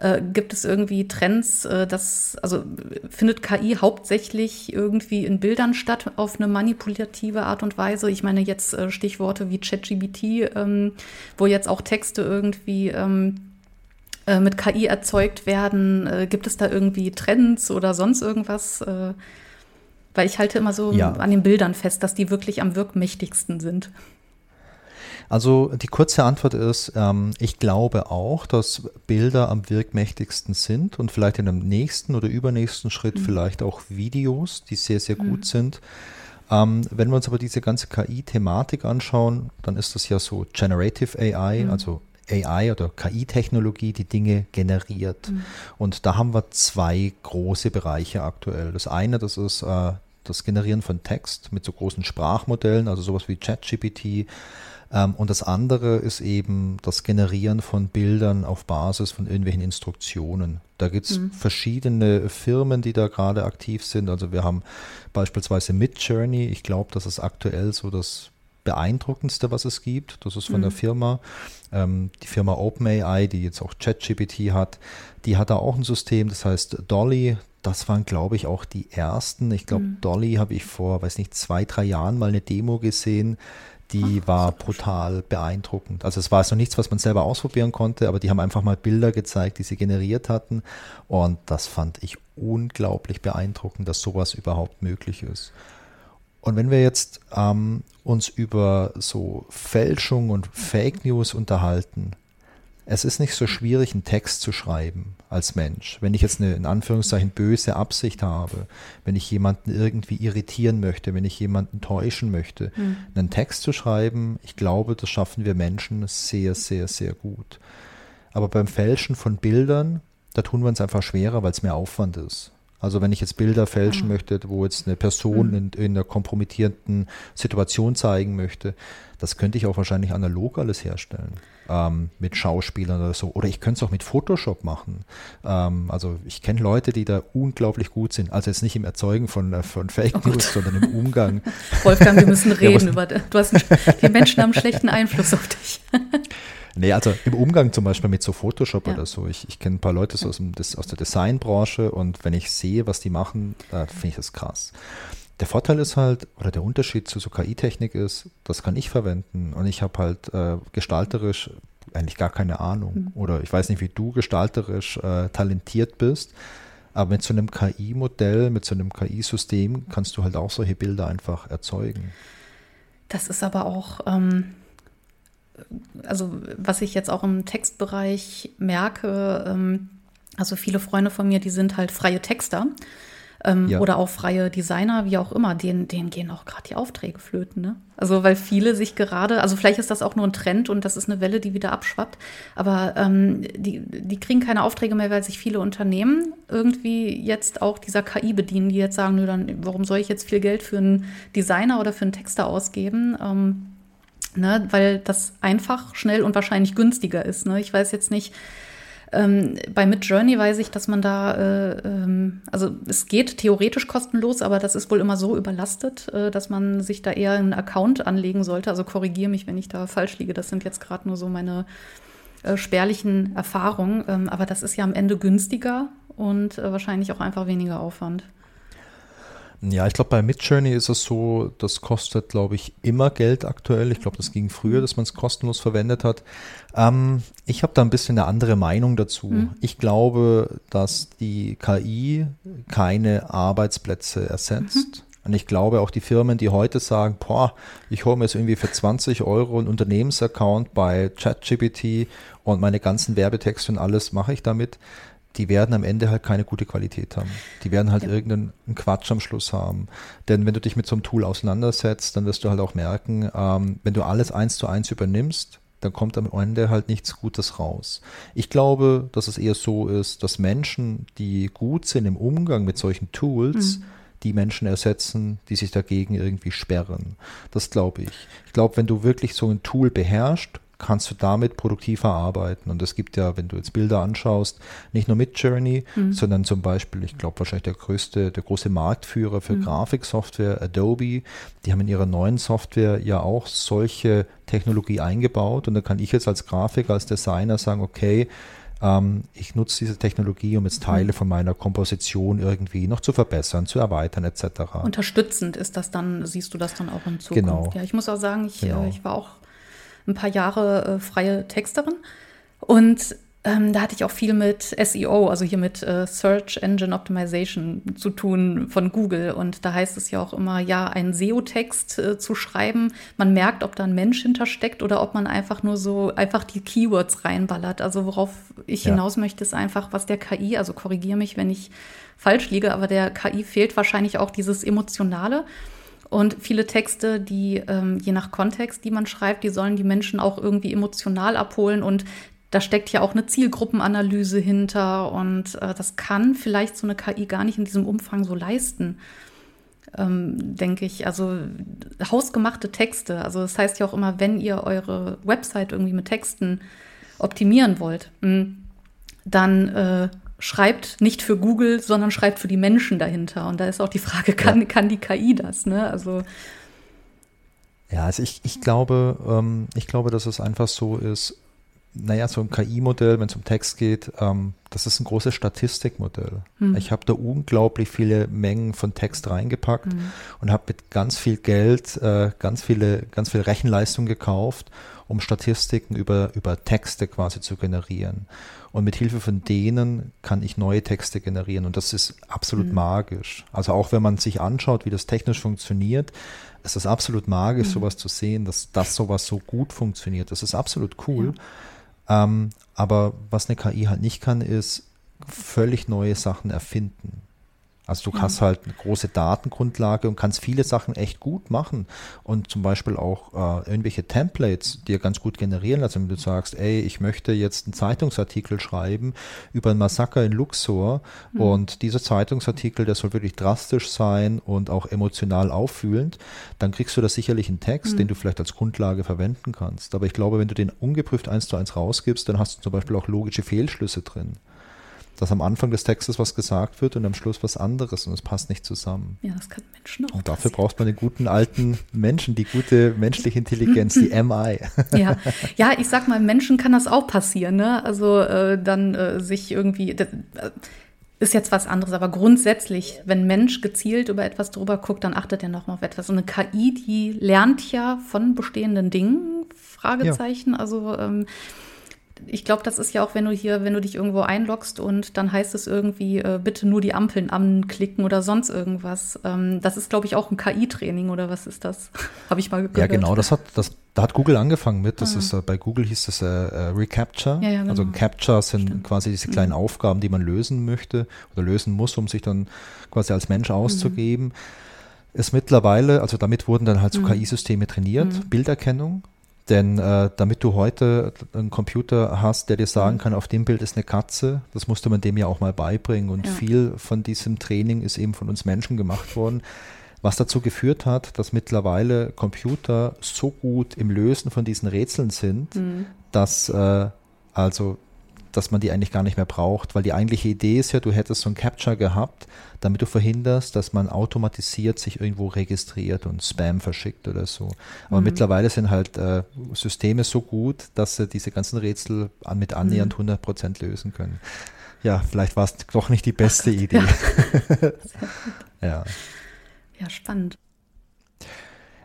[SPEAKER 1] Äh, gibt es irgendwie Trends, äh, dass, also findet KI hauptsächlich irgendwie in Bildern statt auf eine manipulative Art und Weise? Ich meine jetzt äh, Stichworte wie ChatGBT, ähm, wo jetzt auch Texte irgendwie ähm, äh, mit KI erzeugt werden. Gibt es da irgendwie Trends oder sonst irgendwas? Weil ich halte immer so ja. an den Bildern fest, dass die wirklich am wirkmächtigsten sind.
[SPEAKER 2] Also die kurze Antwort ist, ähm, ich glaube auch, dass Bilder am wirkmächtigsten sind und vielleicht in einem nächsten oder übernächsten Schritt mhm. vielleicht auch Videos, die sehr, sehr gut mhm. sind. Ähm, wenn wir uns aber diese ganze KI-Thematik anschauen, dann ist das ja so Generative AI, mhm. also AI oder KI-Technologie, die Dinge generiert. Mhm. Und da haben wir zwei große Bereiche aktuell. Das eine, das ist äh, das Generieren von Text mit so großen Sprachmodellen, also sowas wie ChatGPT, und das andere ist eben das Generieren von Bildern auf Basis von irgendwelchen Instruktionen. Da gibt es mhm. verschiedene Firmen, die da gerade aktiv sind. Also wir haben beispielsweise Midjourney. Ich glaube, das ist aktuell so das beeindruckendste, was es gibt. Das ist von mhm. der Firma, ähm, die Firma OpenAI, die jetzt auch ChatGPT hat. Die hat da auch ein System, das heißt Dolly. Das waren, glaube ich, auch die ersten. Ich glaube, mhm. Dolly habe ich vor, weiß nicht, zwei, drei Jahren mal eine Demo gesehen die war brutal beeindruckend. Also es war so nichts, was man selber ausprobieren konnte, aber die haben einfach mal Bilder gezeigt, die sie generiert hatten. Und das fand ich unglaublich beeindruckend, dass sowas überhaupt möglich ist. Und wenn wir jetzt ähm, uns über so Fälschung und Fake News unterhalten, es ist nicht so schwierig, einen Text zu schreiben als Mensch. Wenn ich jetzt eine in Anführungszeichen böse Absicht habe, wenn ich jemanden irgendwie irritieren möchte, wenn ich jemanden täuschen möchte, mhm. einen Text zu schreiben, ich glaube, das schaffen wir Menschen sehr, sehr, sehr gut. Aber beim Fälschen von Bildern, da tun wir uns einfach schwerer, weil es mehr Aufwand ist. Also wenn ich jetzt Bilder fälschen mhm. möchte, wo jetzt eine Person mhm. in, in einer kompromittierenden Situation zeigen möchte, das könnte ich auch wahrscheinlich analog alles herstellen. Ähm, mit Schauspielern oder so. Oder ich könnte es auch mit Photoshop machen. Ähm, also ich kenne Leute, die da unglaublich gut sind. Also jetzt nicht im Erzeugen von, äh, von Fake oh News, sondern im Umgang. (laughs)
[SPEAKER 1] Wolfgang, wir müssen (laughs) reden über. Du hast, die Menschen haben schlechten Einfluss auf dich. (laughs)
[SPEAKER 2] Nee, also im Umgang zum Beispiel mit so Photoshop ja. oder so. Ich, ich kenne ein paar Leute so aus, dem, aus der Designbranche und wenn ich sehe, was die machen, äh, finde ich das krass. Der Vorteil ist halt, oder der Unterschied zu so KI-Technik ist, das kann ich verwenden und ich habe halt äh, gestalterisch eigentlich gar keine Ahnung. Mhm. Oder ich weiß nicht, wie du gestalterisch äh, talentiert bist, aber mit so einem KI-Modell, mit so einem KI-System kannst du halt auch solche Bilder einfach erzeugen.
[SPEAKER 1] Das ist aber auch, ähm, also was ich jetzt auch im Textbereich merke, ähm, also viele Freunde von mir, die sind halt freie Texter. Ähm, ja. oder auch freie Designer, wie auch immer, denen, denen gehen auch gerade die Aufträge flöten. Ne? Also weil viele sich gerade, also vielleicht ist das auch nur ein Trend und das ist eine Welle, die wieder abschwappt, aber ähm, die, die kriegen keine Aufträge mehr, weil sich viele Unternehmen irgendwie jetzt auch dieser KI bedienen, die jetzt sagen, nö, dann warum soll ich jetzt viel Geld für einen Designer oder für einen Texter ausgeben? Ähm, ne? Weil das einfach, schnell und wahrscheinlich günstiger ist. Ne? Ich weiß jetzt nicht, ähm, bei Midjourney weiß ich, dass man da, äh, ähm, also es geht theoretisch kostenlos, aber das ist wohl immer so überlastet, äh, dass man sich da eher einen Account anlegen sollte. Also korrigiere mich, wenn ich da falsch liege. Das sind jetzt gerade nur so meine äh, spärlichen Erfahrungen. Ähm, aber das ist ja am Ende günstiger und äh, wahrscheinlich auch einfach weniger Aufwand.
[SPEAKER 2] Ja, ich glaube, bei Midjourney ist es so, das kostet, glaube ich, immer Geld aktuell. Ich glaube, das ging früher, dass man es kostenlos verwendet hat. Ähm, ich habe da ein bisschen eine andere Meinung dazu. Mhm. Ich glaube, dass die KI keine Arbeitsplätze ersetzt. Mhm. Und ich glaube auch die Firmen, die heute sagen, boah, ich hole mir jetzt irgendwie für 20 Euro einen Unternehmensaccount bei ChatGPT und meine ganzen Werbetexte und alles mache ich damit, die werden am Ende halt keine gute Qualität haben. Die werden halt ja. irgendeinen Quatsch am Schluss haben. Denn wenn du dich mit so einem Tool auseinandersetzt, dann wirst du halt auch merken, ähm, wenn du alles eins zu eins übernimmst, dann kommt am Ende halt nichts Gutes raus. Ich glaube, dass es eher so ist, dass Menschen, die gut sind im Umgang mit solchen Tools, mhm. die Menschen ersetzen, die sich dagegen irgendwie sperren. Das glaube ich. Ich glaube, wenn du wirklich so ein Tool beherrschst, kannst du damit produktiver arbeiten. Und es gibt ja, wenn du jetzt Bilder anschaust, nicht nur mit Journey, mhm. sondern zum Beispiel, ich glaube wahrscheinlich der größte, der große Marktführer für mhm. Grafiksoftware, Adobe, die haben in ihrer neuen Software ja auch solche Technologie eingebaut. Und da kann ich jetzt als Grafiker, als Designer sagen, okay, ähm, ich nutze diese Technologie, um jetzt Teile mhm. von meiner Komposition irgendwie noch zu verbessern, zu erweitern etc.
[SPEAKER 1] Unterstützend ist das dann, siehst du das dann auch in Zukunft?
[SPEAKER 2] Genau.
[SPEAKER 1] Ja, ich muss auch sagen, ich, genau. äh, ich war auch ein paar Jahre äh, freie Texterin. Und ähm, da hatte ich auch viel mit SEO, also hier mit äh, Search Engine Optimization zu tun von Google. Und da heißt es ja auch immer, ja, einen SEO-Text äh, zu schreiben. Man merkt, ob da ein Mensch hintersteckt oder ob man einfach nur so einfach die Keywords reinballert. Also worauf ich ja. hinaus möchte, ist einfach, was der KI, also korrigiere mich, wenn ich falsch liege, aber der KI fehlt wahrscheinlich auch dieses Emotionale. Und viele Texte, die ähm, je nach Kontext, die man schreibt, die sollen die Menschen auch irgendwie emotional abholen. Und da steckt ja auch eine Zielgruppenanalyse hinter. Und äh, das kann vielleicht so eine KI gar nicht in diesem Umfang so leisten. Ähm, denke ich. Also hausgemachte Texte. Also das heißt ja auch immer, wenn ihr eure Website irgendwie mit Texten optimieren wollt, hm, dann äh, schreibt nicht für Google, sondern schreibt für die Menschen dahinter. Und da ist auch die Frage, kann, ja. kann die KI das? Ne? Also
[SPEAKER 2] ja, also ich, ich glaube, ähm, ich glaube, dass es einfach so ist, naja, so ein KI-Modell, wenn es um Text geht, ähm, das ist ein großes Statistikmodell. Hm. Ich habe da unglaublich viele Mengen von Text reingepackt hm. und habe mit ganz viel Geld äh, ganz viele, ganz viel Rechenleistung gekauft, um Statistiken über, über Texte quasi zu generieren. Und mit Hilfe von denen kann ich neue Texte generieren. Und das ist absolut mhm. magisch. Also auch wenn man sich anschaut, wie das technisch funktioniert, ist das absolut magisch, mhm. sowas zu sehen, dass das sowas so gut funktioniert. Das ist absolut cool. Ja. Ähm, aber was eine KI halt nicht kann, ist völlig neue Sachen erfinden. Also du ja. hast halt eine große Datengrundlage und kannst viele Sachen echt gut machen und zum Beispiel auch äh, irgendwelche Templates dir ganz gut generieren lassen, wenn du sagst, ey, ich möchte jetzt einen Zeitungsartikel schreiben über ein Massaker in Luxor mhm. und dieser Zeitungsartikel, der soll wirklich drastisch sein und auch emotional auffühlend, dann kriegst du da sicherlich einen Text, mhm. den du vielleicht als Grundlage verwenden kannst. Aber ich glaube, wenn du den ungeprüft eins zu eins rausgibst, dann hast du zum Beispiel auch logische Fehlschlüsse drin dass am Anfang des Textes was gesagt wird und am Schluss was anderes und es passt nicht zusammen.
[SPEAKER 1] Ja, das kann Menschen auch.
[SPEAKER 2] Und dafür passieren. braucht man den guten alten Menschen, die gute menschliche Intelligenz, die (laughs) MI.
[SPEAKER 1] Ja. ja, ich sag mal, Menschen kann das auch passieren. Ne? Also äh, dann äh, sich irgendwie. Das, äh, ist jetzt was anderes, aber grundsätzlich, wenn ein Mensch gezielt über etwas drüber guckt, dann achtet er nochmal auf etwas. Und eine KI, die lernt ja von bestehenden Dingen, Fragezeichen. Ja. Also ähm, ich glaube, das ist ja auch, wenn du hier, wenn du dich irgendwo einloggst und dann heißt es irgendwie, äh, bitte nur die Ampeln anklicken oder sonst irgendwas. Ähm, das ist, glaube ich, auch ein KI-Training oder was ist das? (laughs) Habe ich mal gehört.
[SPEAKER 2] Ja, genau, das hat, das, da hat Google angefangen mit. Das ah. ist, äh, bei Google hieß das äh, äh Recapture. Ja, ja, also genau. Also Capture sind Stimmt. quasi diese kleinen mhm. Aufgaben, die man lösen möchte oder lösen muss, um sich dann quasi als Mensch auszugeben. Mhm. Ist mittlerweile, also damit wurden dann halt so mhm. KI-Systeme trainiert, mhm. Bilderkennung denn äh, damit du heute einen Computer hast, der dir sagen mhm. kann, auf dem Bild ist eine Katze, das musste man dem ja auch mal beibringen. Und ja. viel von diesem Training ist eben von uns Menschen gemacht worden, was dazu geführt hat, dass mittlerweile Computer so gut im Lösen von diesen Rätseln sind, mhm. dass äh, also dass man die eigentlich gar nicht mehr braucht, weil die eigentliche Idee ist ja, du hättest so ein Capture gehabt, damit du verhinderst, dass man automatisiert sich irgendwo registriert und Spam verschickt oder so. Aber mhm. mittlerweile sind halt äh, Systeme so gut, dass sie diese ganzen Rätsel an, mit annähernd 100 mhm. Prozent lösen können. Ja, vielleicht war es doch nicht die beste Idee.
[SPEAKER 1] Ja. (laughs) ja. ja, spannend.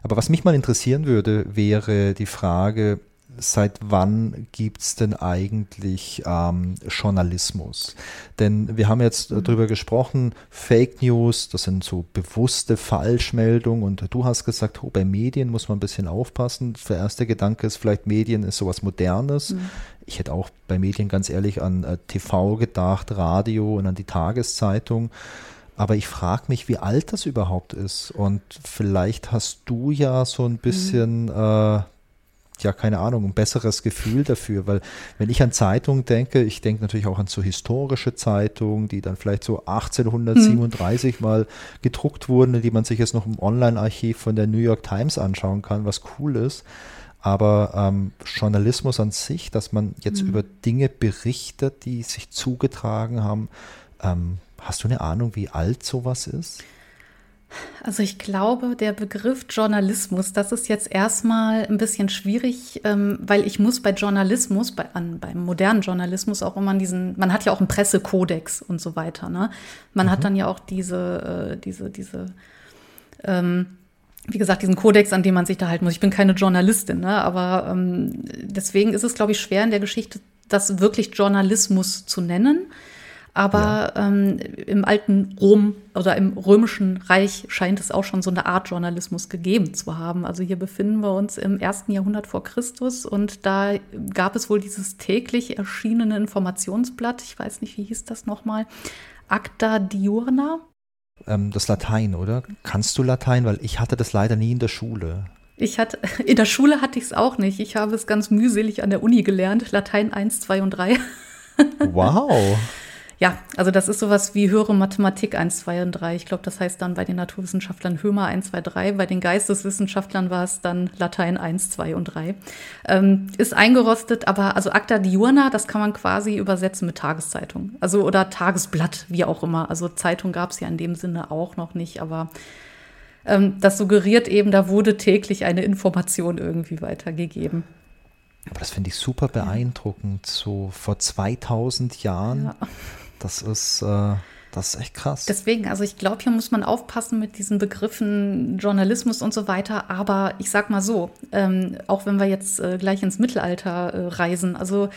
[SPEAKER 2] Aber was mich mal interessieren würde, wäre die Frage, seit wann gibt es denn eigentlich ähm, Journalismus? Denn wir haben jetzt mhm. darüber gesprochen, Fake News, das sind so bewusste Falschmeldungen und du hast gesagt, oh, bei Medien muss man ein bisschen aufpassen. Der erste Gedanke ist vielleicht, Medien ist sowas Modernes. Mhm. Ich hätte auch bei Medien ganz ehrlich an äh, TV gedacht, Radio und an die Tageszeitung. Aber ich frage mich, wie alt das überhaupt ist. Und vielleicht hast du ja so ein mhm. bisschen mhm. äh, ja, keine Ahnung, ein besseres Gefühl dafür, weil wenn ich an Zeitungen denke, ich denke natürlich auch an so historische Zeitungen, die dann vielleicht so 1837 hm. mal gedruckt wurden, die man sich jetzt noch im Online-Archiv von der New York Times anschauen kann, was cool ist. Aber ähm, Journalismus an sich, dass man jetzt hm. über Dinge berichtet, die sich zugetragen haben, ähm, hast du eine Ahnung, wie alt sowas ist?
[SPEAKER 1] Also ich glaube, der Begriff Journalismus, das ist jetzt erstmal ein bisschen schwierig, ähm, weil ich muss bei Journalismus, bei, an, beim modernen Journalismus auch immer an diesen, man hat ja auch einen Pressekodex und so weiter. Ne? Man mhm. hat dann ja auch diese, äh, diese, diese, ähm, wie gesagt, diesen Kodex, an dem man sich da halten muss. Ich bin keine Journalistin, ne? aber ähm, deswegen ist es, glaube ich, schwer in der Geschichte, das wirklich Journalismus zu nennen. Aber ja. ähm, im alten Rom oder im römischen Reich scheint es auch schon so eine Art Journalismus gegeben zu haben. Also hier befinden wir uns im ersten Jahrhundert vor Christus und da gab es wohl dieses täglich erschienene Informationsblatt. Ich weiß nicht, wie hieß das nochmal? Acta Diurna.
[SPEAKER 2] Ähm, das Latein, oder? Kannst du Latein? Weil ich hatte das leider nie in der Schule.
[SPEAKER 1] Ich hatte, (laughs) in der Schule hatte ich es auch nicht. Ich habe es ganz mühselig an der Uni gelernt. Latein 1, 2 und 3. (laughs)
[SPEAKER 2] Wow.
[SPEAKER 1] Ja, also das ist sowas wie höhere Mathematik 1, 2 und 3. Ich glaube, das heißt dann bei den Naturwissenschaftlern Hömer 1, 2, 3. Bei den Geisteswissenschaftlern war es dann Latein 1, 2 und 3. Ähm, ist eingerostet, aber also Acta Diurna, das kann man quasi übersetzen mit Tageszeitung. Also oder Tagesblatt, wie auch immer. Also Zeitung gab es ja in dem Sinne auch noch nicht, aber ähm, das suggeriert eben, da wurde täglich eine Information irgendwie weitergegeben.
[SPEAKER 2] Aber das finde ich super beeindruckend. So vor 2000 Jahren. Ja. Das ist, äh, das ist echt krass.
[SPEAKER 1] Deswegen, also ich glaube, hier muss man aufpassen mit diesen Begriffen Journalismus und so weiter. Aber ich sag mal so, ähm, auch wenn wir jetzt äh, gleich ins Mittelalter äh, reisen, also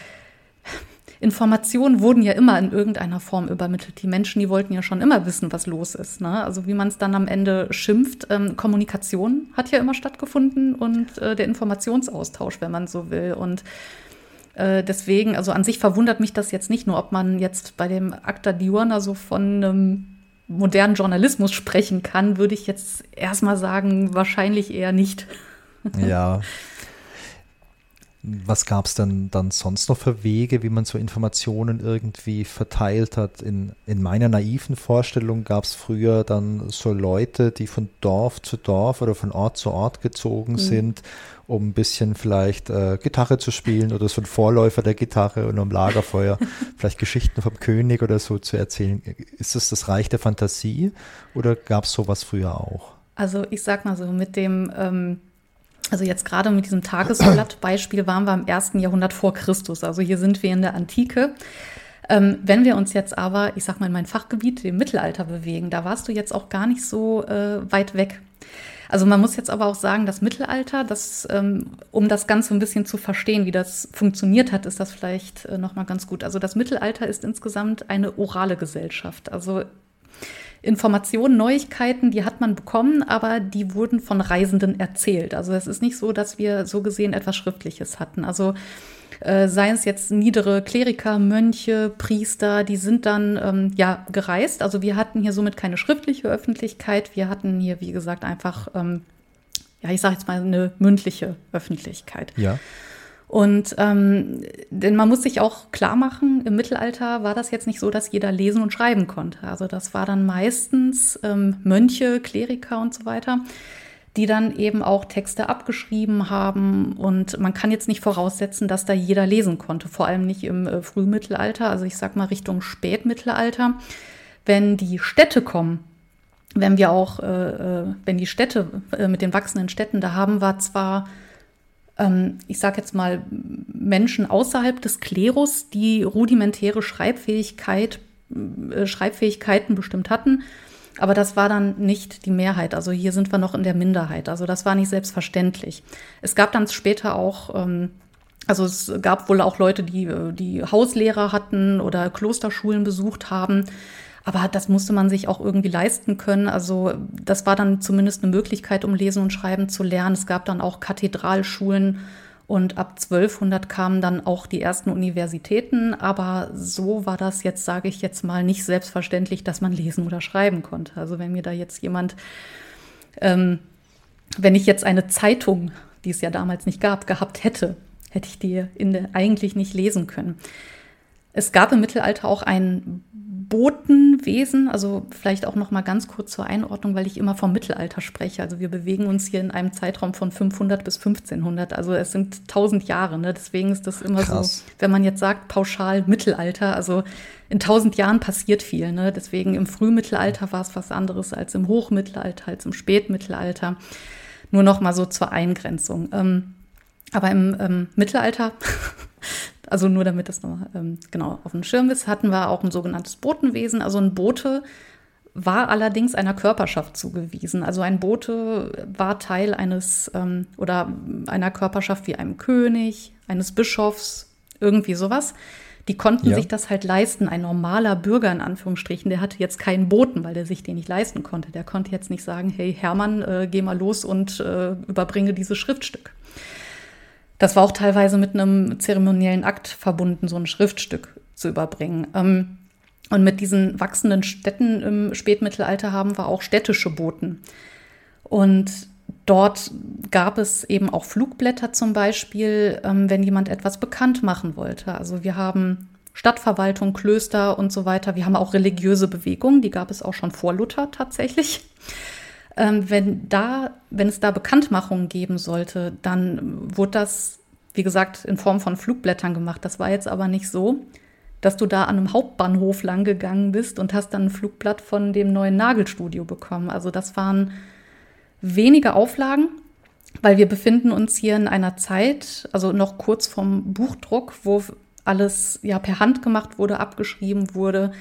[SPEAKER 1] Informationen wurden ja immer in irgendeiner Form übermittelt. Die Menschen, die wollten ja schon immer wissen, was los ist. Ne? Also wie man es dann am Ende schimpft, ähm, Kommunikation hat ja immer stattgefunden und äh, der Informationsaustausch, wenn man so will. Und äh, deswegen, also an sich verwundert mich das jetzt nicht nur, ob man jetzt bei dem Acta Diurna so von einem modernen Journalismus sprechen kann, würde ich jetzt erstmal sagen, wahrscheinlich eher nicht.
[SPEAKER 2] Ja, (laughs) was gab es denn dann sonst noch für Wege, wie man so Informationen irgendwie verteilt hat? In, in meiner naiven Vorstellung gab es früher dann so Leute, die von Dorf zu Dorf oder von Ort zu Ort gezogen mhm. sind, um ein bisschen vielleicht äh, Gitarre zu spielen oder so ein Vorläufer der Gitarre und um Lagerfeuer (laughs) vielleicht Geschichten vom König oder so zu erzählen. Ist das das Reich der Fantasie oder gab es sowas früher auch?
[SPEAKER 1] Also ich sag mal so, mit dem ähm also jetzt gerade mit diesem Tagesblattbeispiel waren wir im ersten Jahrhundert vor Christus. Also hier sind wir in der Antike. Ähm, wenn wir uns jetzt aber, ich sag mal, in mein Fachgebiet, dem Mittelalter bewegen, da warst du jetzt auch gar nicht so äh, weit weg. Also man muss jetzt aber auch sagen, das Mittelalter, das, ähm, um das Ganze ein bisschen zu verstehen, wie das funktioniert hat, ist das vielleicht äh, nochmal ganz gut. Also das Mittelalter ist insgesamt eine orale Gesellschaft. Also Informationen, Neuigkeiten, die hat man bekommen, aber die wurden von Reisenden erzählt. Also es ist nicht so, dass wir so gesehen etwas Schriftliches hatten. Also äh, seien es jetzt niedere Kleriker, Mönche, Priester, die sind dann ähm, ja gereist. Also wir hatten hier somit keine schriftliche Öffentlichkeit. Wir hatten hier, wie gesagt, einfach, ähm, ja, ich sage jetzt mal eine mündliche Öffentlichkeit.
[SPEAKER 2] Ja.
[SPEAKER 1] Und ähm, denn man muss sich auch klar machen, im Mittelalter war das jetzt nicht so, dass jeder lesen und schreiben konnte. Also das war dann meistens ähm, Mönche, Kleriker und so weiter, die dann eben auch Texte abgeschrieben haben. Und man kann jetzt nicht voraussetzen, dass da jeder lesen konnte, vor allem nicht im äh, Frühmittelalter, also ich sag mal Richtung Spätmittelalter. Wenn die Städte kommen, wenn wir auch, äh, äh wenn die Städte äh, mit den wachsenden Städten da haben, war zwar ich sage jetzt mal, Menschen außerhalb des Klerus, die rudimentäre Schreibfähigkeit, äh, Schreibfähigkeiten bestimmt hatten. Aber das war dann nicht die Mehrheit. Also hier sind wir noch in der Minderheit. Also das war nicht selbstverständlich. Es gab dann später auch, ähm, also es gab wohl auch Leute, die, äh, die Hauslehrer hatten oder Klosterschulen besucht haben. Aber das musste man sich auch irgendwie leisten können. Also das war dann zumindest eine Möglichkeit, um Lesen und Schreiben zu lernen. Es gab dann auch Kathedralschulen und ab 1200 kamen dann auch die ersten Universitäten. Aber so war das jetzt, sage ich jetzt mal, nicht selbstverständlich, dass man lesen oder schreiben konnte. Also wenn mir da jetzt jemand, ähm, wenn ich jetzt eine Zeitung, die es ja damals nicht gab, gehabt hätte, hätte ich die der, eigentlich nicht lesen können. Es gab im Mittelalter auch ein Botenwesen, also vielleicht auch noch mal ganz kurz zur Einordnung, weil ich immer vom Mittelalter spreche. Also wir bewegen uns hier in einem Zeitraum von 500 bis 1500, also es sind 1000 Jahre. Ne? Deswegen ist das immer Krass. so, wenn man jetzt sagt pauschal Mittelalter, also in 1000 Jahren passiert viel. Ne? Deswegen im Frühmittelalter war es was anderes als im Hochmittelalter, als im Spätmittelalter. Nur noch mal so zur Eingrenzung. Ähm, aber im ähm, Mittelalter (laughs) Also nur damit das nochmal ähm, genau auf dem Schirm ist, hatten wir auch ein sogenanntes Botenwesen. Also ein Bote war allerdings einer Körperschaft zugewiesen. Also ein Bote war Teil eines ähm, oder einer Körperschaft wie einem König, eines Bischofs, irgendwie sowas. Die konnten ja. sich das halt leisten. Ein normaler Bürger in Anführungsstrichen, der hatte jetzt keinen Boten, weil der sich den nicht leisten konnte. Der konnte jetzt nicht sagen, hey Hermann, äh, geh mal los und äh, überbringe dieses Schriftstück. Das war auch teilweise mit einem zeremoniellen Akt verbunden, so ein Schriftstück zu überbringen. Ähm, und mit diesen wachsenden Städten im Spätmittelalter haben wir auch städtische Boten. Und dort gab es eben auch Flugblätter zum Beispiel, ähm, wenn jemand etwas bekannt machen wollte. Also wir haben Stadtverwaltung, Klöster und so weiter. Wir haben auch religiöse Bewegungen, die gab es auch schon vor Luther tatsächlich. Ähm, wenn da, wenn es da Bekanntmachungen geben sollte, dann wurde das, wie gesagt, in Form von Flugblättern gemacht. Das war jetzt aber nicht so, dass du da an einem Hauptbahnhof lang gegangen bist und hast dann ein Flugblatt von dem neuen Nagelstudio bekommen. Also das waren wenige Auflagen, weil wir befinden uns hier in einer Zeit, also noch kurz vom Buchdruck, wo alles ja per Hand gemacht wurde, abgeschrieben wurde.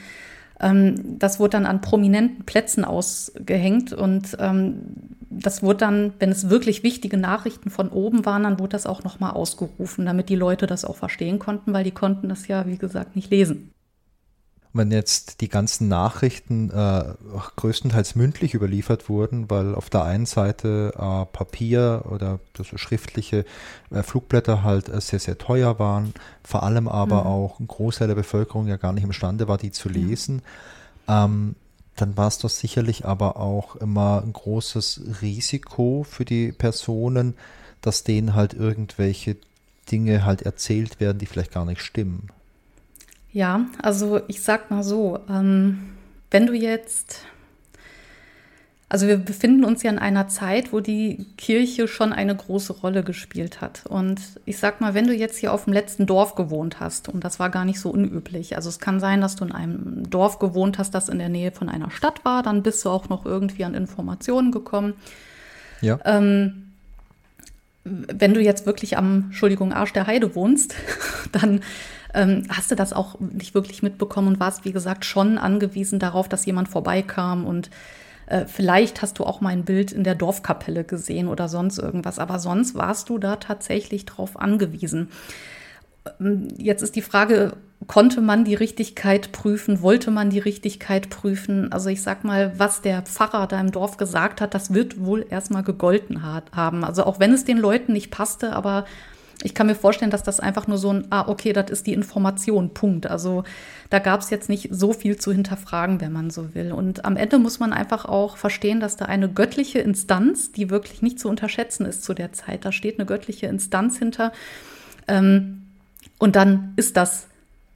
[SPEAKER 1] Ähm, das wurde dann an prominenten Plätzen ausgehängt und ähm, das wurde dann, wenn es wirklich wichtige Nachrichten von oben waren, dann wurde das auch nochmal ausgerufen, damit die Leute das auch verstehen konnten, weil die konnten das ja, wie gesagt, nicht lesen
[SPEAKER 2] wenn jetzt die ganzen Nachrichten äh, größtenteils mündlich überliefert wurden, weil auf der einen Seite äh, Papier oder das schriftliche äh, Flugblätter halt äh, sehr, sehr teuer waren, vor allem aber mhm. auch ein Großteil der Bevölkerung ja gar nicht imstande war, die zu lesen, ähm, dann war es doch sicherlich aber auch immer ein großes Risiko für die Personen, dass denen halt irgendwelche Dinge halt erzählt werden, die vielleicht gar nicht stimmen.
[SPEAKER 1] Ja, also ich sag mal so, ähm, wenn du jetzt, also wir befinden uns ja in einer Zeit, wo die Kirche schon eine große Rolle gespielt hat. Und ich sag mal, wenn du jetzt hier auf dem letzten Dorf gewohnt hast, und das war gar nicht so unüblich, also es kann sein, dass du in einem Dorf gewohnt hast, das in der Nähe von einer Stadt war, dann bist du auch noch irgendwie an Informationen gekommen. Ja. Ähm, wenn du jetzt wirklich am, Entschuldigung, Arsch der Heide wohnst, (laughs) dann ähm, hast du das auch nicht wirklich mitbekommen und warst, wie gesagt, schon angewiesen darauf, dass jemand vorbeikam und Äh, vielleicht hast du auch mal ein Bild in der Dorfkapelle gesehen oder sonst irgendwas, aber sonst warst du da tatsächlich drauf angewiesen. Ähm, jetzt ist die Frage, konnte man die Richtigkeit prüfen? Wollte man die Richtigkeit prüfen? Also ich sag mal, was der Pfarrer da im Dorf gesagt hat, das wird wohl erstmal gegolten haben. Also auch wenn es den Leuten nicht passte, aber ich kann mir vorstellen, dass das einfach nur so ein, ah, okay, das ist die Information, Punkt. Also da gab es jetzt nicht so viel zu hinterfragen, wenn man so will. Und am Ende muss man einfach auch verstehen, dass da eine göttliche Instanz, die wirklich nicht zu unterschätzen ist zu der Zeit, da steht eine göttliche Instanz hinter. Ähm, und dann ist das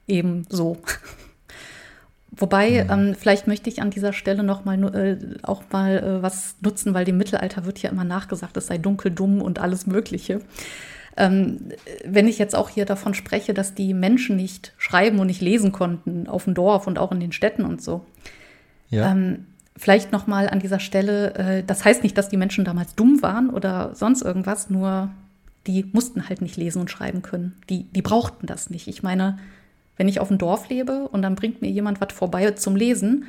[SPEAKER 1] eben so. (laughs) Wobei, mhm. ähm, vielleicht möchte ich an dieser Stelle noch mal äh, auch mal äh, was nutzen, weil dem Mittelalter wird ja immer nachgesagt, es sei dunkel, dumm und alles Mögliche. Ähm, wenn ich jetzt auch hier davon spreche, dass die Menschen nicht schreiben und nicht lesen konnten auf dem Dorf und auch in den Städten und so. Ja. Ähm, vielleicht noch mal an dieser Stelle, äh, das heißt nicht, dass die Menschen damals dumm waren oder sonst irgendwas, nur die mussten halt nicht lesen und schreiben können. Die, die brauchten das nicht. Ich meine, wenn ich auf dem Dorf lebe und dann bringt mir jemand was vorbei zum Lesen,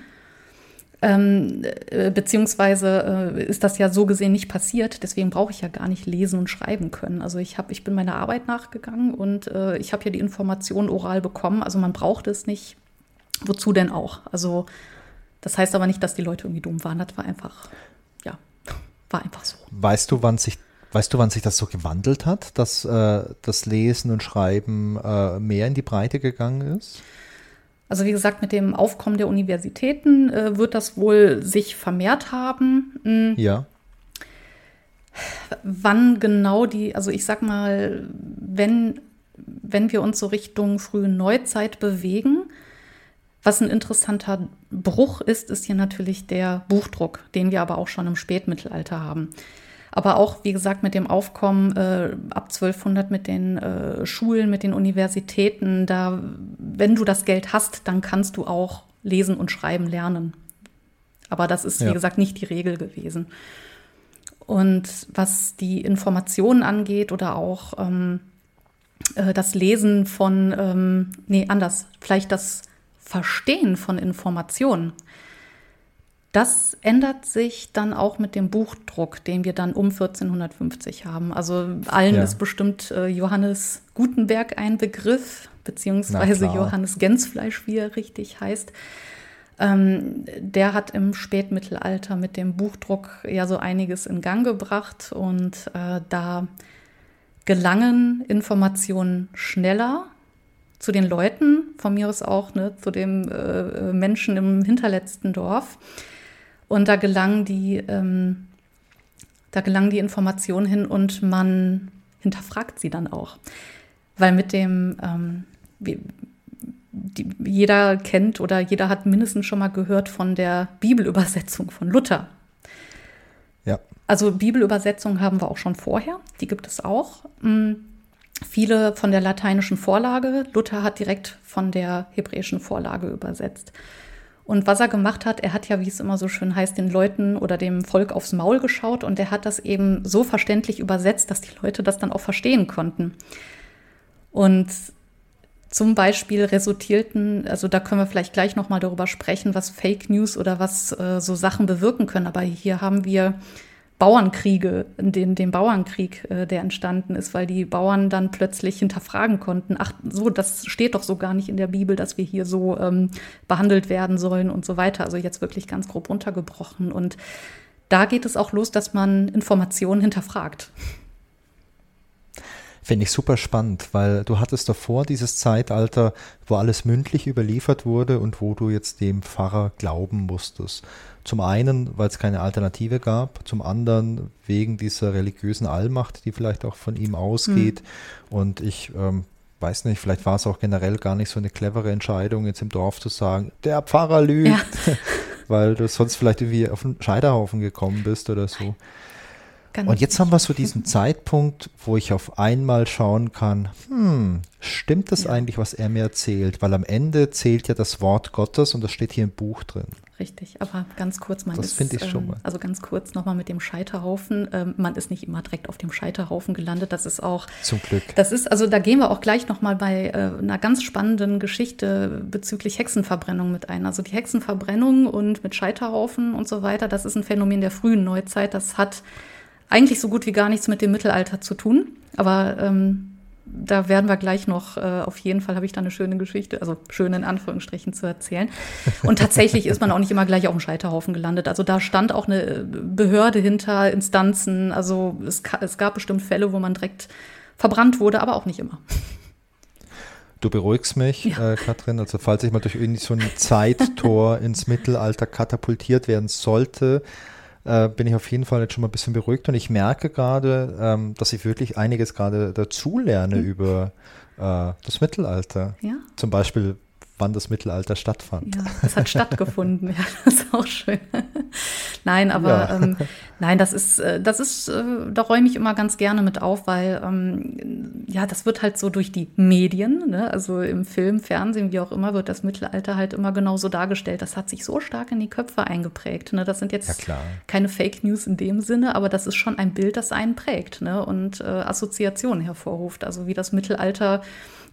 [SPEAKER 1] ähm, äh, beziehungsweise äh, ist das ja so gesehen nicht passiert, deswegen brauche ich ja gar nicht lesen und schreiben können. Also ich, hab, ich bin meiner Arbeit nachgegangen und äh, ich habe ja die Informationen oral bekommen, also man braucht es nicht. Wozu denn auch? Also das heißt aber nicht, dass die Leute irgendwie dumm waren, das war einfach, ja, war einfach so.
[SPEAKER 2] Weißt du, wann sich Weißt du, wann sich das so gewandelt hat, dass äh, das Lesen und Schreiben äh, mehr in die Breite gegangen ist?
[SPEAKER 1] Also wie gesagt, mit dem Aufkommen der Universitäten äh, wird das wohl sich vermehrt haben.
[SPEAKER 2] Mhm. Ja.
[SPEAKER 1] Wann genau die, also ich sag mal, wenn, wenn wir uns so Richtung frühe Neuzeit bewegen, was ein interessanter Bruch ist, ist hier natürlich der Buchdruck, den wir aber auch schon im Spätmittelalter haben. Aber auch, wie gesagt, mit dem Aufkommen äh, ab 1200 mit den äh, Schulen, mit den Universitäten, da, wenn du das Geld hast, dann kannst du auch lesen und schreiben lernen. Aber das ist, ja. wie gesagt, nicht die Regel gewesen. Und was die Informationen angeht oder auch ähm, äh, das Lesen von, ähm, nee, anders, vielleicht das Verstehen von Informationen. Das ändert sich dann auch mit dem Buchdruck, den wir dann um 1450 haben. Also allen ja. ist bestimmt äh, Johannes Gutenberg ein Begriff, beziehungsweise Johannes Gänzfleisch, wie er richtig heißt. Ähm, der hat im Spätmittelalter mit dem Buchdruck ja so einiges in Gang gebracht und äh, da gelangen Informationen schneller zu den Leuten, von mir aus auch ne, zu dem äh, Menschen im hinterletzten Dorf. Und da gelang die, ähm, da gelang die Information hin und man hinterfragt sie dann auch. Weil mit dem, ähm, wie, die, jeder kennt oder jeder hat mindestens schon mal gehört von der Bibelübersetzung von Luther.
[SPEAKER 2] Ja.
[SPEAKER 1] Also Bibelübersetzungen haben wir auch schon vorher, die gibt es auch. Mhm. Viele von der lateinischen Vorlage. Luther hat direkt von der hebräischen Vorlage übersetzt. Und was er gemacht hat, er hat ja, wie es immer so schön heißt, den Leuten oder dem Volk aufs Maul geschaut und er hat das eben so verständlich übersetzt, dass die Leute das dann auch verstehen konnten. Und zum Beispiel resultierten, also da können wir vielleicht gleich nochmal darüber sprechen, was Fake News oder was äh, so Sachen bewirken können. Aber hier haben wir Bauernkriege, den, den Bauernkrieg, äh, der entstanden ist, weil die Bauern dann plötzlich hinterfragen konnten, ach so, das steht doch so gar nicht in der Bibel, dass wir hier so ähm, behandelt werden sollen und so weiter. Also jetzt wirklich ganz grob runtergebrochen. Und da geht es auch los, dass man Informationen hinterfragt.
[SPEAKER 2] Finde ich super spannend, weil du hattest davor dieses Zeitalter, wo alles mündlich überliefert wurde und wo du jetzt dem Pfarrer glauben musstest. Zum einen, weil es keine Alternative gab, zum anderen wegen dieser religiösen Allmacht, die vielleicht auch von ihm ausgeht. Mhm. Und ich ähm, weiß nicht, vielleicht war es auch generell gar nicht so eine clevere Entscheidung, jetzt im Dorf zu sagen, der Pfarrer lügt, ja. (laughs) weil du sonst vielleicht irgendwie auf den Scheiterhaufen gekommen bist oder so. Ganz und jetzt haben wir so diesen Zeitpunkt, wo ich auf einmal schauen kann, hm, stimmt das ja. eigentlich, was er mir erzählt? Weil am Ende zählt ja das Wort Gottes und das steht hier im Buch drin.
[SPEAKER 1] Richtig, aber ganz kurz, man
[SPEAKER 2] das
[SPEAKER 1] ist,
[SPEAKER 2] finde ich schon
[SPEAKER 1] ähm,
[SPEAKER 2] mal.
[SPEAKER 1] also ganz kurz nochmal mit dem Scheiterhaufen. Ähm, man ist nicht immer direkt auf dem Scheiterhaufen gelandet. Das ist auch
[SPEAKER 2] Zum Glück.
[SPEAKER 1] Das ist, also da gehen wir auch gleich nochmal bei äh, einer ganz spannenden Geschichte bezüglich Hexenverbrennung mit ein. Also die Hexenverbrennung und mit Scheiterhaufen und so weiter, das ist ein Phänomen der frühen Neuzeit. Das hat eigentlich so gut wie gar nichts mit dem Mittelalter zu tun. Aber ähm, da werden wir gleich noch, äh, auf jeden Fall habe ich da eine schöne Geschichte, also schön in Anführungsstrichen zu erzählen. Und tatsächlich ist man auch nicht immer gleich auf dem Scheiterhaufen gelandet. Also da stand auch eine Behörde hinter, Instanzen. Also es, es gab bestimmt Fälle, wo man direkt verbrannt wurde, aber auch nicht immer.
[SPEAKER 2] Du beruhigst mich, ja. äh, Katrin. Also falls ich mal durch irgendwie so ein Zeittor (laughs) ins Mittelalter katapultiert werden sollte, äh, bin ich auf jeden Fall jetzt schon mal ein bisschen beruhigt und ich merke gerade, ähm, dass ich wirklich einiges gerade dazulerne mhm. über äh, das Mittelalter.
[SPEAKER 1] Ja.
[SPEAKER 2] Zum Beispiel, wann das Mittelalter stattfand.
[SPEAKER 1] Ja, es hat stattgefunden, ja, das ist auch schön. nein, aber ja. ähm, nein, das ist, äh, das ist, äh, da räume ich immer ganz gerne mit auf, weil ähm, ja, das wird halt so durch die Medien, ne? also im Film, Fernsehen, wie auch immer, wird das Mittelalter halt immer genauso dargestellt. Das hat sich so stark in die Köpfe eingeprägt. Ne? Das sind jetzt
[SPEAKER 2] ja,
[SPEAKER 1] keine Fake News in dem Sinne, aber das ist schon ein Bild, das einen prägt ne? und äh, Assoziationen hervorruft. Also wie das Mittelalter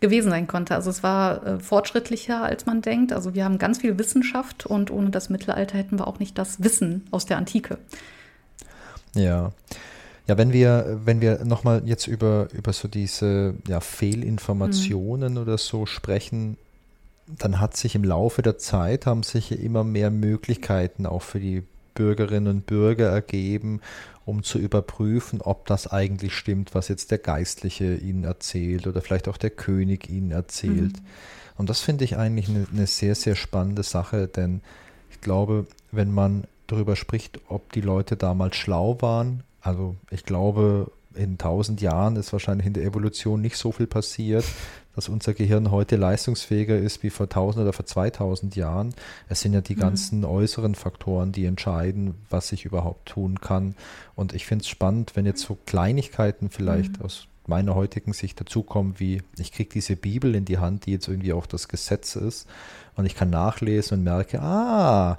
[SPEAKER 1] gewesen sein konnte. Also es war äh, fortschrittlicher, als man denkt. Also wir haben ganz viel Wissenschaft und ohne das Mittelalter hätten wir auch nicht das Wissen aus der Antike.
[SPEAKER 2] Ja. Ja, wenn wir, wenn wir nochmal jetzt über, über so diese ja, Fehlinformationen mhm. oder so sprechen, dann hat sich im Laufe der Zeit haben sich immer mehr Möglichkeiten auch für die Bürgerinnen und Bürger ergeben, um zu überprüfen, ob das eigentlich stimmt, was jetzt der Geistliche ihnen erzählt oder vielleicht auch der König ihnen erzählt. Mhm. Und das finde ich eigentlich eine, eine sehr, sehr spannende Sache, denn ich glaube, wenn man darüber spricht, ob die Leute damals schlau waren, also ich glaube, in tausend Jahren ist wahrscheinlich in der Evolution nicht so viel passiert, dass unser Gehirn heute leistungsfähiger ist wie vor 1000 oder vor 2000 Jahren. Es sind ja die mhm. ganzen äußeren Faktoren, die entscheiden, was ich überhaupt tun kann. Und ich finde es spannend, wenn jetzt so Kleinigkeiten vielleicht mhm. aus meiner heutigen Sicht dazukommen, wie ich kriege diese Bibel in die Hand, die jetzt irgendwie auch das Gesetz ist und ich kann nachlesen und merke, ah,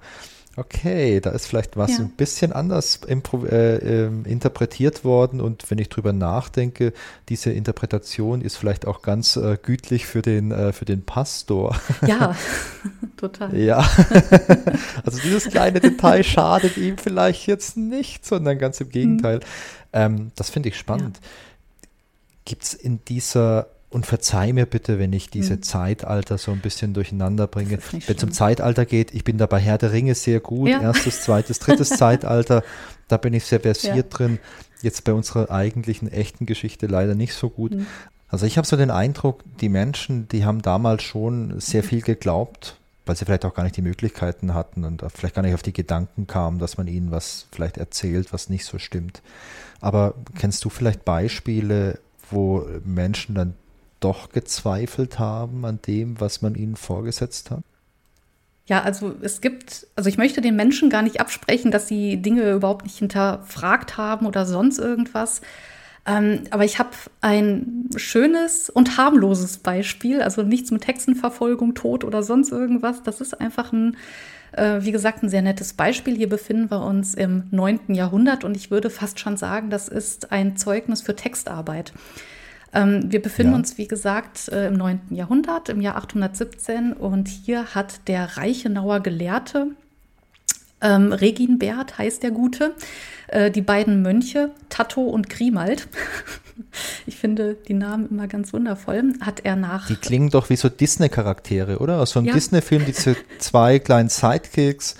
[SPEAKER 2] Okay, da ist vielleicht was ja. ein bisschen anders äh, äh, interpretiert worden und wenn ich drüber nachdenke, diese Interpretation ist vielleicht auch ganz äh, gütlich für den, äh, für den Pastor.
[SPEAKER 1] Ja, (laughs) total.
[SPEAKER 2] Ja, (laughs) also dieses kleine Detail (laughs) schadet ihm vielleicht jetzt nicht, sondern ganz im Gegenteil. Mhm. Ähm, das finde ich spannend. Ja. Gibt es in dieser und verzeih mir bitte, wenn ich diese hm. Zeitalter so ein bisschen durcheinander bringe. Wenn es um Zeitalter geht, ich bin da bei Herr der Ringe sehr gut. Ja. Erstes, zweites, drittes (laughs) Zeitalter, da bin ich sehr versiert ja. drin. Jetzt bei unserer eigentlichen echten Geschichte leider nicht so gut. Hm. Also ich habe so den Eindruck, die Menschen, die haben damals schon sehr viel geglaubt, weil sie vielleicht auch gar nicht die Möglichkeiten hatten und vielleicht gar nicht auf die Gedanken kamen, dass man ihnen was vielleicht erzählt, was nicht so stimmt. Aber kennst du vielleicht Beispiele, wo Menschen dann doch gezweifelt haben an dem, was man ihnen vorgesetzt hat?
[SPEAKER 1] Ja, also es gibt, also ich möchte den Menschen gar nicht absprechen, dass sie Dinge überhaupt nicht hinterfragt haben oder sonst irgendwas. Ähm, aber ich habe ein schönes und harmloses Beispiel, also nichts mit Hexenverfolgung, Tod oder sonst irgendwas. Das ist einfach ein, äh, wie gesagt, ein sehr nettes Beispiel. Hier befinden wir uns im 9. Jahrhundert und ich würde fast schon sagen, das ist ein Zeugnis für Textarbeit. Ähm, wir befinden ja. uns, wie gesagt, äh, im 9. Jahrhundert, im Jahr 817. Und hier hat der Reichenauer Gelehrte, ähm, Reginbert heißt der Gute, äh, die beiden Mönche, Tatto und Grimald. (laughs) ich finde die Namen immer ganz wundervoll. Hat er nach.
[SPEAKER 2] Die klingen doch wie so Disney-Charaktere, oder? Aus so einem ja. Disney-Film, diese (laughs) zwei kleinen Sidekicks.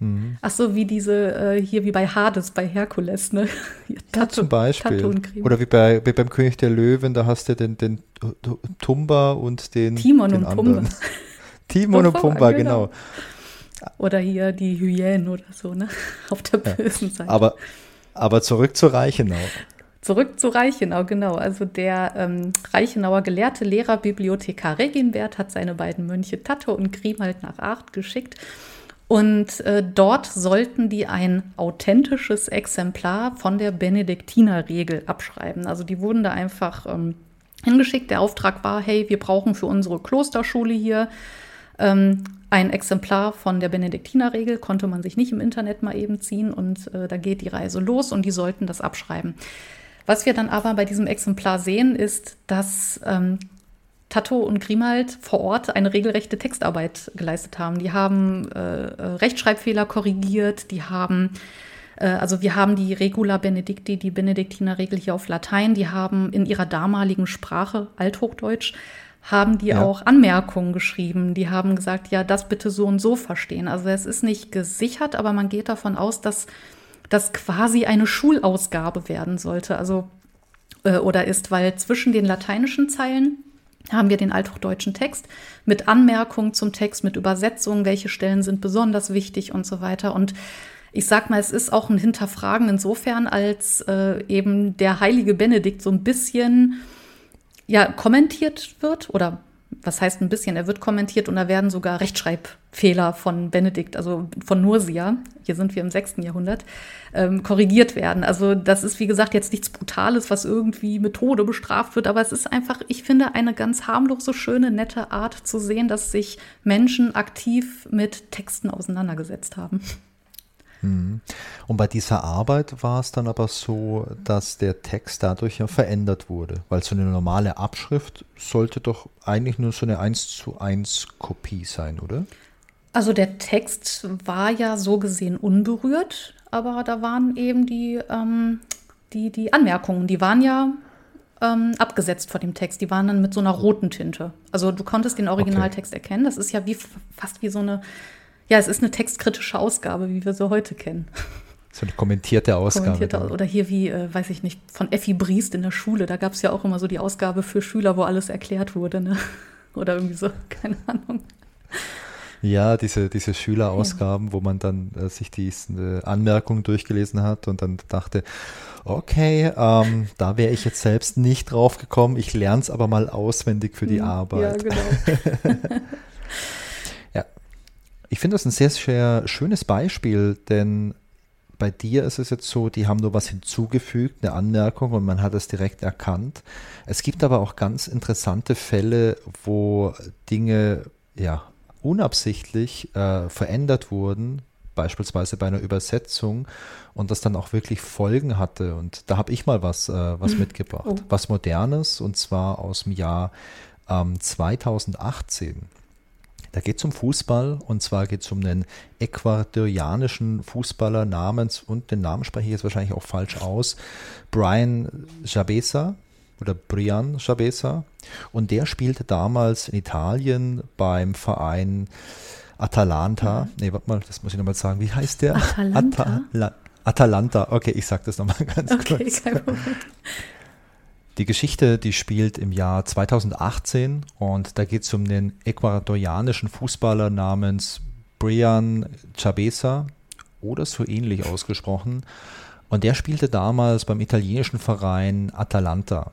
[SPEAKER 1] Mhm. Ach so, wie diese, äh, hier wie bei Hades, bei Herkules, ne? (laughs)
[SPEAKER 2] Ja, zum Beispiel. Oder wie, bei, wie beim König der Löwen, da hast du den, den Tumba und den
[SPEAKER 1] Timon
[SPEAKER 2] den
[SPEAKER 1] und Pumba. (laughs)
[SPEAKER 2] Timon und (laughs) Pumba, genau. genau.
[SPEAKER 1] Oder hier die Hyänen oder so, ne? Auf der bösen ja. Seite.
[SPEAKER 2] Aber, aber zurück zu Reichenau.
[SPEAKER 1] Zurück zu Reichenau, genau. Also der ähm, Reichenauer gelehrte Lehrer, Bibliothekar Reginbert hat seine beiden Mönche Tatto und Grimald nach Acht geschickt und äh, dort sollten die ein authentisches Exemplar von der Benediktinerregel abschreiben. Also die wurden da einfach ähm, hingeschickt. Der Auftrag war, hey, wir brauchen für unsere Klosterschule hier Ähm, ein Exemplar von der Benediktinerregel konnte man sich nicht im Internet mal eben ziehen und äh, da geht die Reise los und die sollten das abschreiben. Was wir dann aber bei diesem Exemplar sehen, ist, dass ähm, Tato und Grimald vor Ort eine regelrechte Textarbeit geleistet haben. Die haben äh, äh Rechtschreibfehler korrigiert, die haben äh, also wir haben die Regula Benedicti, die Benediktinerregel hier auf Latein, die haben in ihrer damaligen Sprache, Althochdeutsch, haben die ja. auch Anmerkungen geschrieben. Die haben gesagt, ja, das bitte so und so verstehen. Also es ist nicht gesichert, aber man geht davon aus, dass das quasi eine Schulausgabe werden sollte. Also äh, oder ist, weil zwischen den lateinischen Zeilen haben wir den althochdeutschen Text mit Anmerkungen zum Text, mit Übersetzungen, welche Stellen sind besonders wichtig und so weiter. Und ich sag mal, es ist auch ein Hinterfragen insofern, als äh, eben der heilige Benedikt so ein bisschen ja kommentiert wird oder was heißt ein bisschen, er wird kommentiert und da werden sogar Rechtschreibfehler von Benedikt, also von Nursia, hier sind wir im 6. Jahrhundert, ähm, korrigiert werden. Also das ist, wie gesagt, jetzt nichts Brutales, was irgendwie mit Tode bestraft wird, aber es ist einfach, ich finde, eine ganz harmlose, schöne, nette Art zu sehen, dass sich Menschen aktiv mit Texten auseinandergesetzt haben.
[SPEAKER 2] Mhm. Und bei dieser Arbeit war es dann aber so, dass der Text dadurch ja verändert wurde, weil so eine normale Abschrift sollte doch eigentlich nur so eine 1 zu 1 Kopie sein, oder?
[SPEAKER 1] Also der Text war ja so gesehen unberührt, aber da waren eben die, ähm, die, die Anmerkungen, die waren ja ähm, abgesetzt vor dem Text. Die waren dann mit so einer roten Tinte. Also du konntest den Originaltext okay. erkennen. Das ist ja wie fast wie so eine ja, es ist eine textkritische Ausgabe, wie wir sie heute kennen.
[SPEAKER 2] So eine kommentierte Ausgabe. Kommentierte,
[SPEAKER 1] oder hier wie, äh, weiß ich nicht, von Effi Briest in der Schule. Da gab es ja auch immer so die Ausgabe für Schüler, wo alles erklärt wurde. Ne? (laughs) Oder irgendwie so, keine Ahnung.
[SPEAKER 2] Ja, diese, diese Schülerausgaben, ja. wo man dann äh, sich diese äh, Anmerkungen durchgelesen hat und dann dachte, okay, ähm, da wäre ich jetzt selbst nicht drauf gekommen. Ich lerne es aber mal auswendig für die hm, Arbeit. Ja, genau. (laughs) Ich finde das ein sehr, sehr schönes Beispiel, denn bei dir ist es jetzt so, die haben nur was hinzugefügt, eine Anmerkung und man hat es direkt erkannt. Es gibt aber auch ganz interessante Fälle, wo Dinge ja unabsichtlich äh, verändert wurden, beispielsweise bei einer Übersetzung und das dann auch wirklich Folgen hatte. Und da habe ich mal was, äh, was mhm. (laughs) mitgebracht, oh. was Modernes und zwar aus dem Jahr ähm, 2018. Da geht es um Fußball und zwar geht es um einen ecuadorianischen Fußballer namens, und den Namen spreche ich jetzt wahrscheinlich auch falsch aus, Brian Jabesa oder Brian Jabesa. Und der spielte damals in Italien beim Verein Atalanta. Mhm. Nee, warte mal, das muss ich nochmal sagen. Wie heißt der?
[SPEAKER 1] Atalanta.
[SPEAKER 2] Atala Atalanta. Okay, ich sage das nochmal (laughs) ganz okay, kurz. Kein Problem. Die Geschichte, die spielt im Jahr 2018 und da geht es um den ecuadorianischen Fußballer namens Brian Chabesa oder so ähnlich ausgesprochen. Und der spielte damals beim italienischen Verein Atalanta.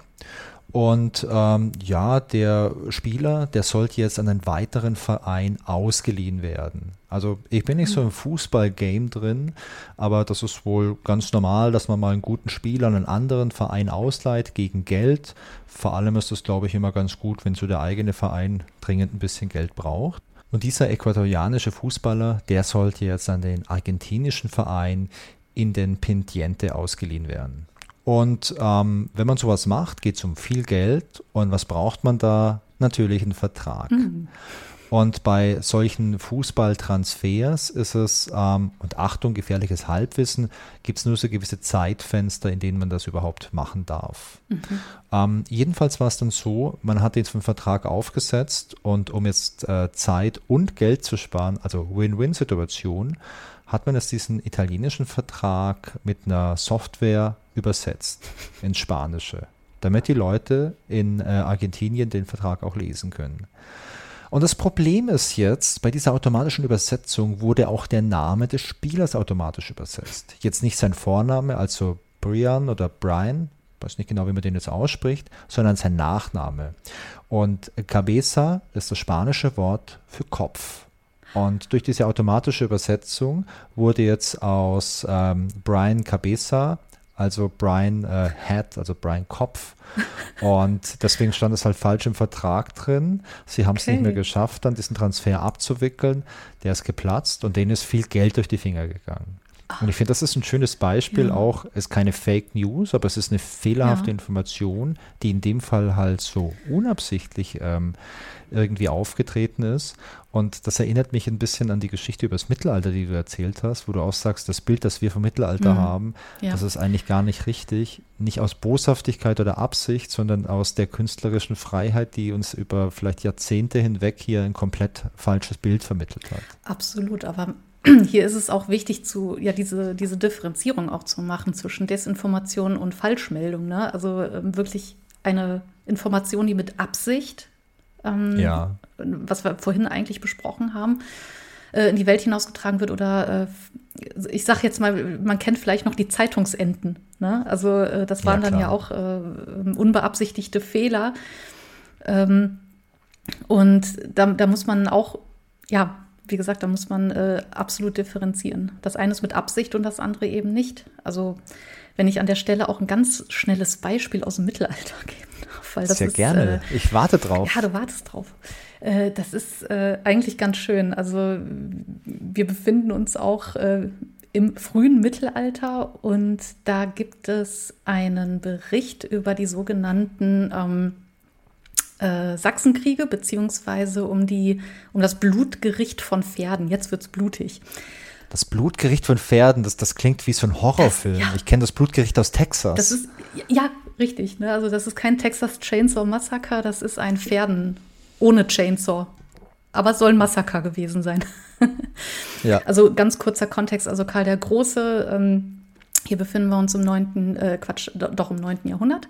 [SPEAKER 2] Und ähm, ja, der Spieler, der sollte jetzt an einen weiteren Verein ausgeliehen werden. Also ich bin nicht so im Fußball-Game drin, aber das ist wohl ganz normal, dass man mal einen guten Spieler an einen anderen Verein ausleiht gegen Geld. Vor allem ist das, glaube ich, immer ganz gut, wenn so der eigene Verein dringend ein bisschen Geld braucht. Und dieser ecuadorianische Fußballer, der sollte jetzt an den argentinischen Verein in den Pintiente ausgeliehen werden. Und ähm, wenn man sowas macht, geht es um viel Geld. Und was braucht man da? Natürlich einen Vertrag. Mhm. Und bei solchen Fußballtransfers ist es, ähm, und Achtung, gefährliches Halbwissen, gibt es nur so gewisse Zeitfenster, in denen man das überhaupt machen darf. Mhm. Ähm, jedenfalls war es dann so, man hat jetzt einen Vertrag aufgesetzt und um jetzt äh, Zeit und Geld zu sparen, also Win-Win-Situation, hat man jetzt diesen italienischen Vertrag mit einer Software übersetzt ins Spanische, damit die Leute in äh, Argentinien den Vertrag auch lesen können. Und das Problem ist jetzt, bei dieser automatischen Übersetzung wurde auch der Name des Spielers automatisch übersetzt. Jetzt nicht sein Vorname, also Brian oder Brian, weiß nicht genau, wie man den jetzt ausspricht, sondern sein Nachname. Und Cabeza ist das spanische Wort für Kopf. Und durch diese automatische Übersetzung wurde jetzt aus ähm, Brian Cabeza also Brian äh, Head, also Brian Kopf. (laughs) Und deswegen stand es halt falsch im Vertrag drin. Sie haben es okay. nicht mehr geschafft, dann diesen Transfer abzuwickeln. Der ist geplatzt und denen ist viel Geld durch die Finger gegangen. Und ich finde, das ist ein schönes Beispiel ja. auch, es ist keine Fake News, aber es ist eine fehlerhafte ja. Information, die in dem Fall halt so unabsichtlich ähm, irgendwie aufgetreten ist. Und das erinnert mich ein bisschen an die Geschichte über das Mittelalter, die du erzählt hast, wo du auch sagst, das Bild, das wir vom Mittelalter mhm. haben, ja. das ist eigentlich gar nicht richtig. Nicht aus Boshaftigkeit oder Absicht, sondern aus der künstlerischen Freiheit, die uns über vielleicht Jahrzehnte hinweg hier ein komplett falsches Bild vermittelt hat.
[SPEAKER 1] Absolut, aber (clears throat) hier ist es auch wichtig, zu, ja, diese, diese Differenzierung auch zu machen zwischen Desinformation und Falschmeldung. Ne? Also ähm, wirklich eine Information, die mit Absicht, ähm, ja. was wir vorhin eigentlich besprochen haben, äh, in die Welt hinausgetragen wird. Oder äh, ich sage jetzt mal, man kennt vielleicht noch die Zeitungsenten. Ne? Also äh, das waren ja, dann ja auch äh, unbeabsichtigte Fehler. Ähm, und da, da muss man auch, ja, wie gesagt, da muss man äh, absolut differenzieren. Das eine ist mit Absicht und das andere eben nicht. Also wenn ich an der Stelle auch ein ganz schnelles Beispiel aus dem Mittelalter (laughs) geben darf.
[SPEAKER 2] Weil das Sehr ist, gerne. Äh, ich warte drauf.
[SPEAKER 1] Ja, du wartest drauf. Äh, das ist äh, eigentlich ganz schön. Also wir befinden uns auch äh, im frühen Mittelalter und da gibt es einen Bericht über die sogenannten ähm, äh, Sachsenkriege, beziehungsweise um, die, um das Blutgericht von Pferden. Jetzt wird es blutig.
[SPEAKER 2] Das Blutgericht von Pferden, das, das klingt wie so ein Horrorfilm. Das, ja. Ich kenne das Blutgericht aus Texas.
[SPEAKER 1] Das ist, ja, richtig. Ne? Also das ist kein Texas Chainsaw Massaker, das ist ein Pferden ohne Chainsaw. Aber es soll ein Massaker gewesen sein. (laughs) ja. Also ganz kurzer Kontext, also Karl der Große, ähm, hier befinden wir uns im 9., äh, Quatsch, doch im 9. Jahrhundert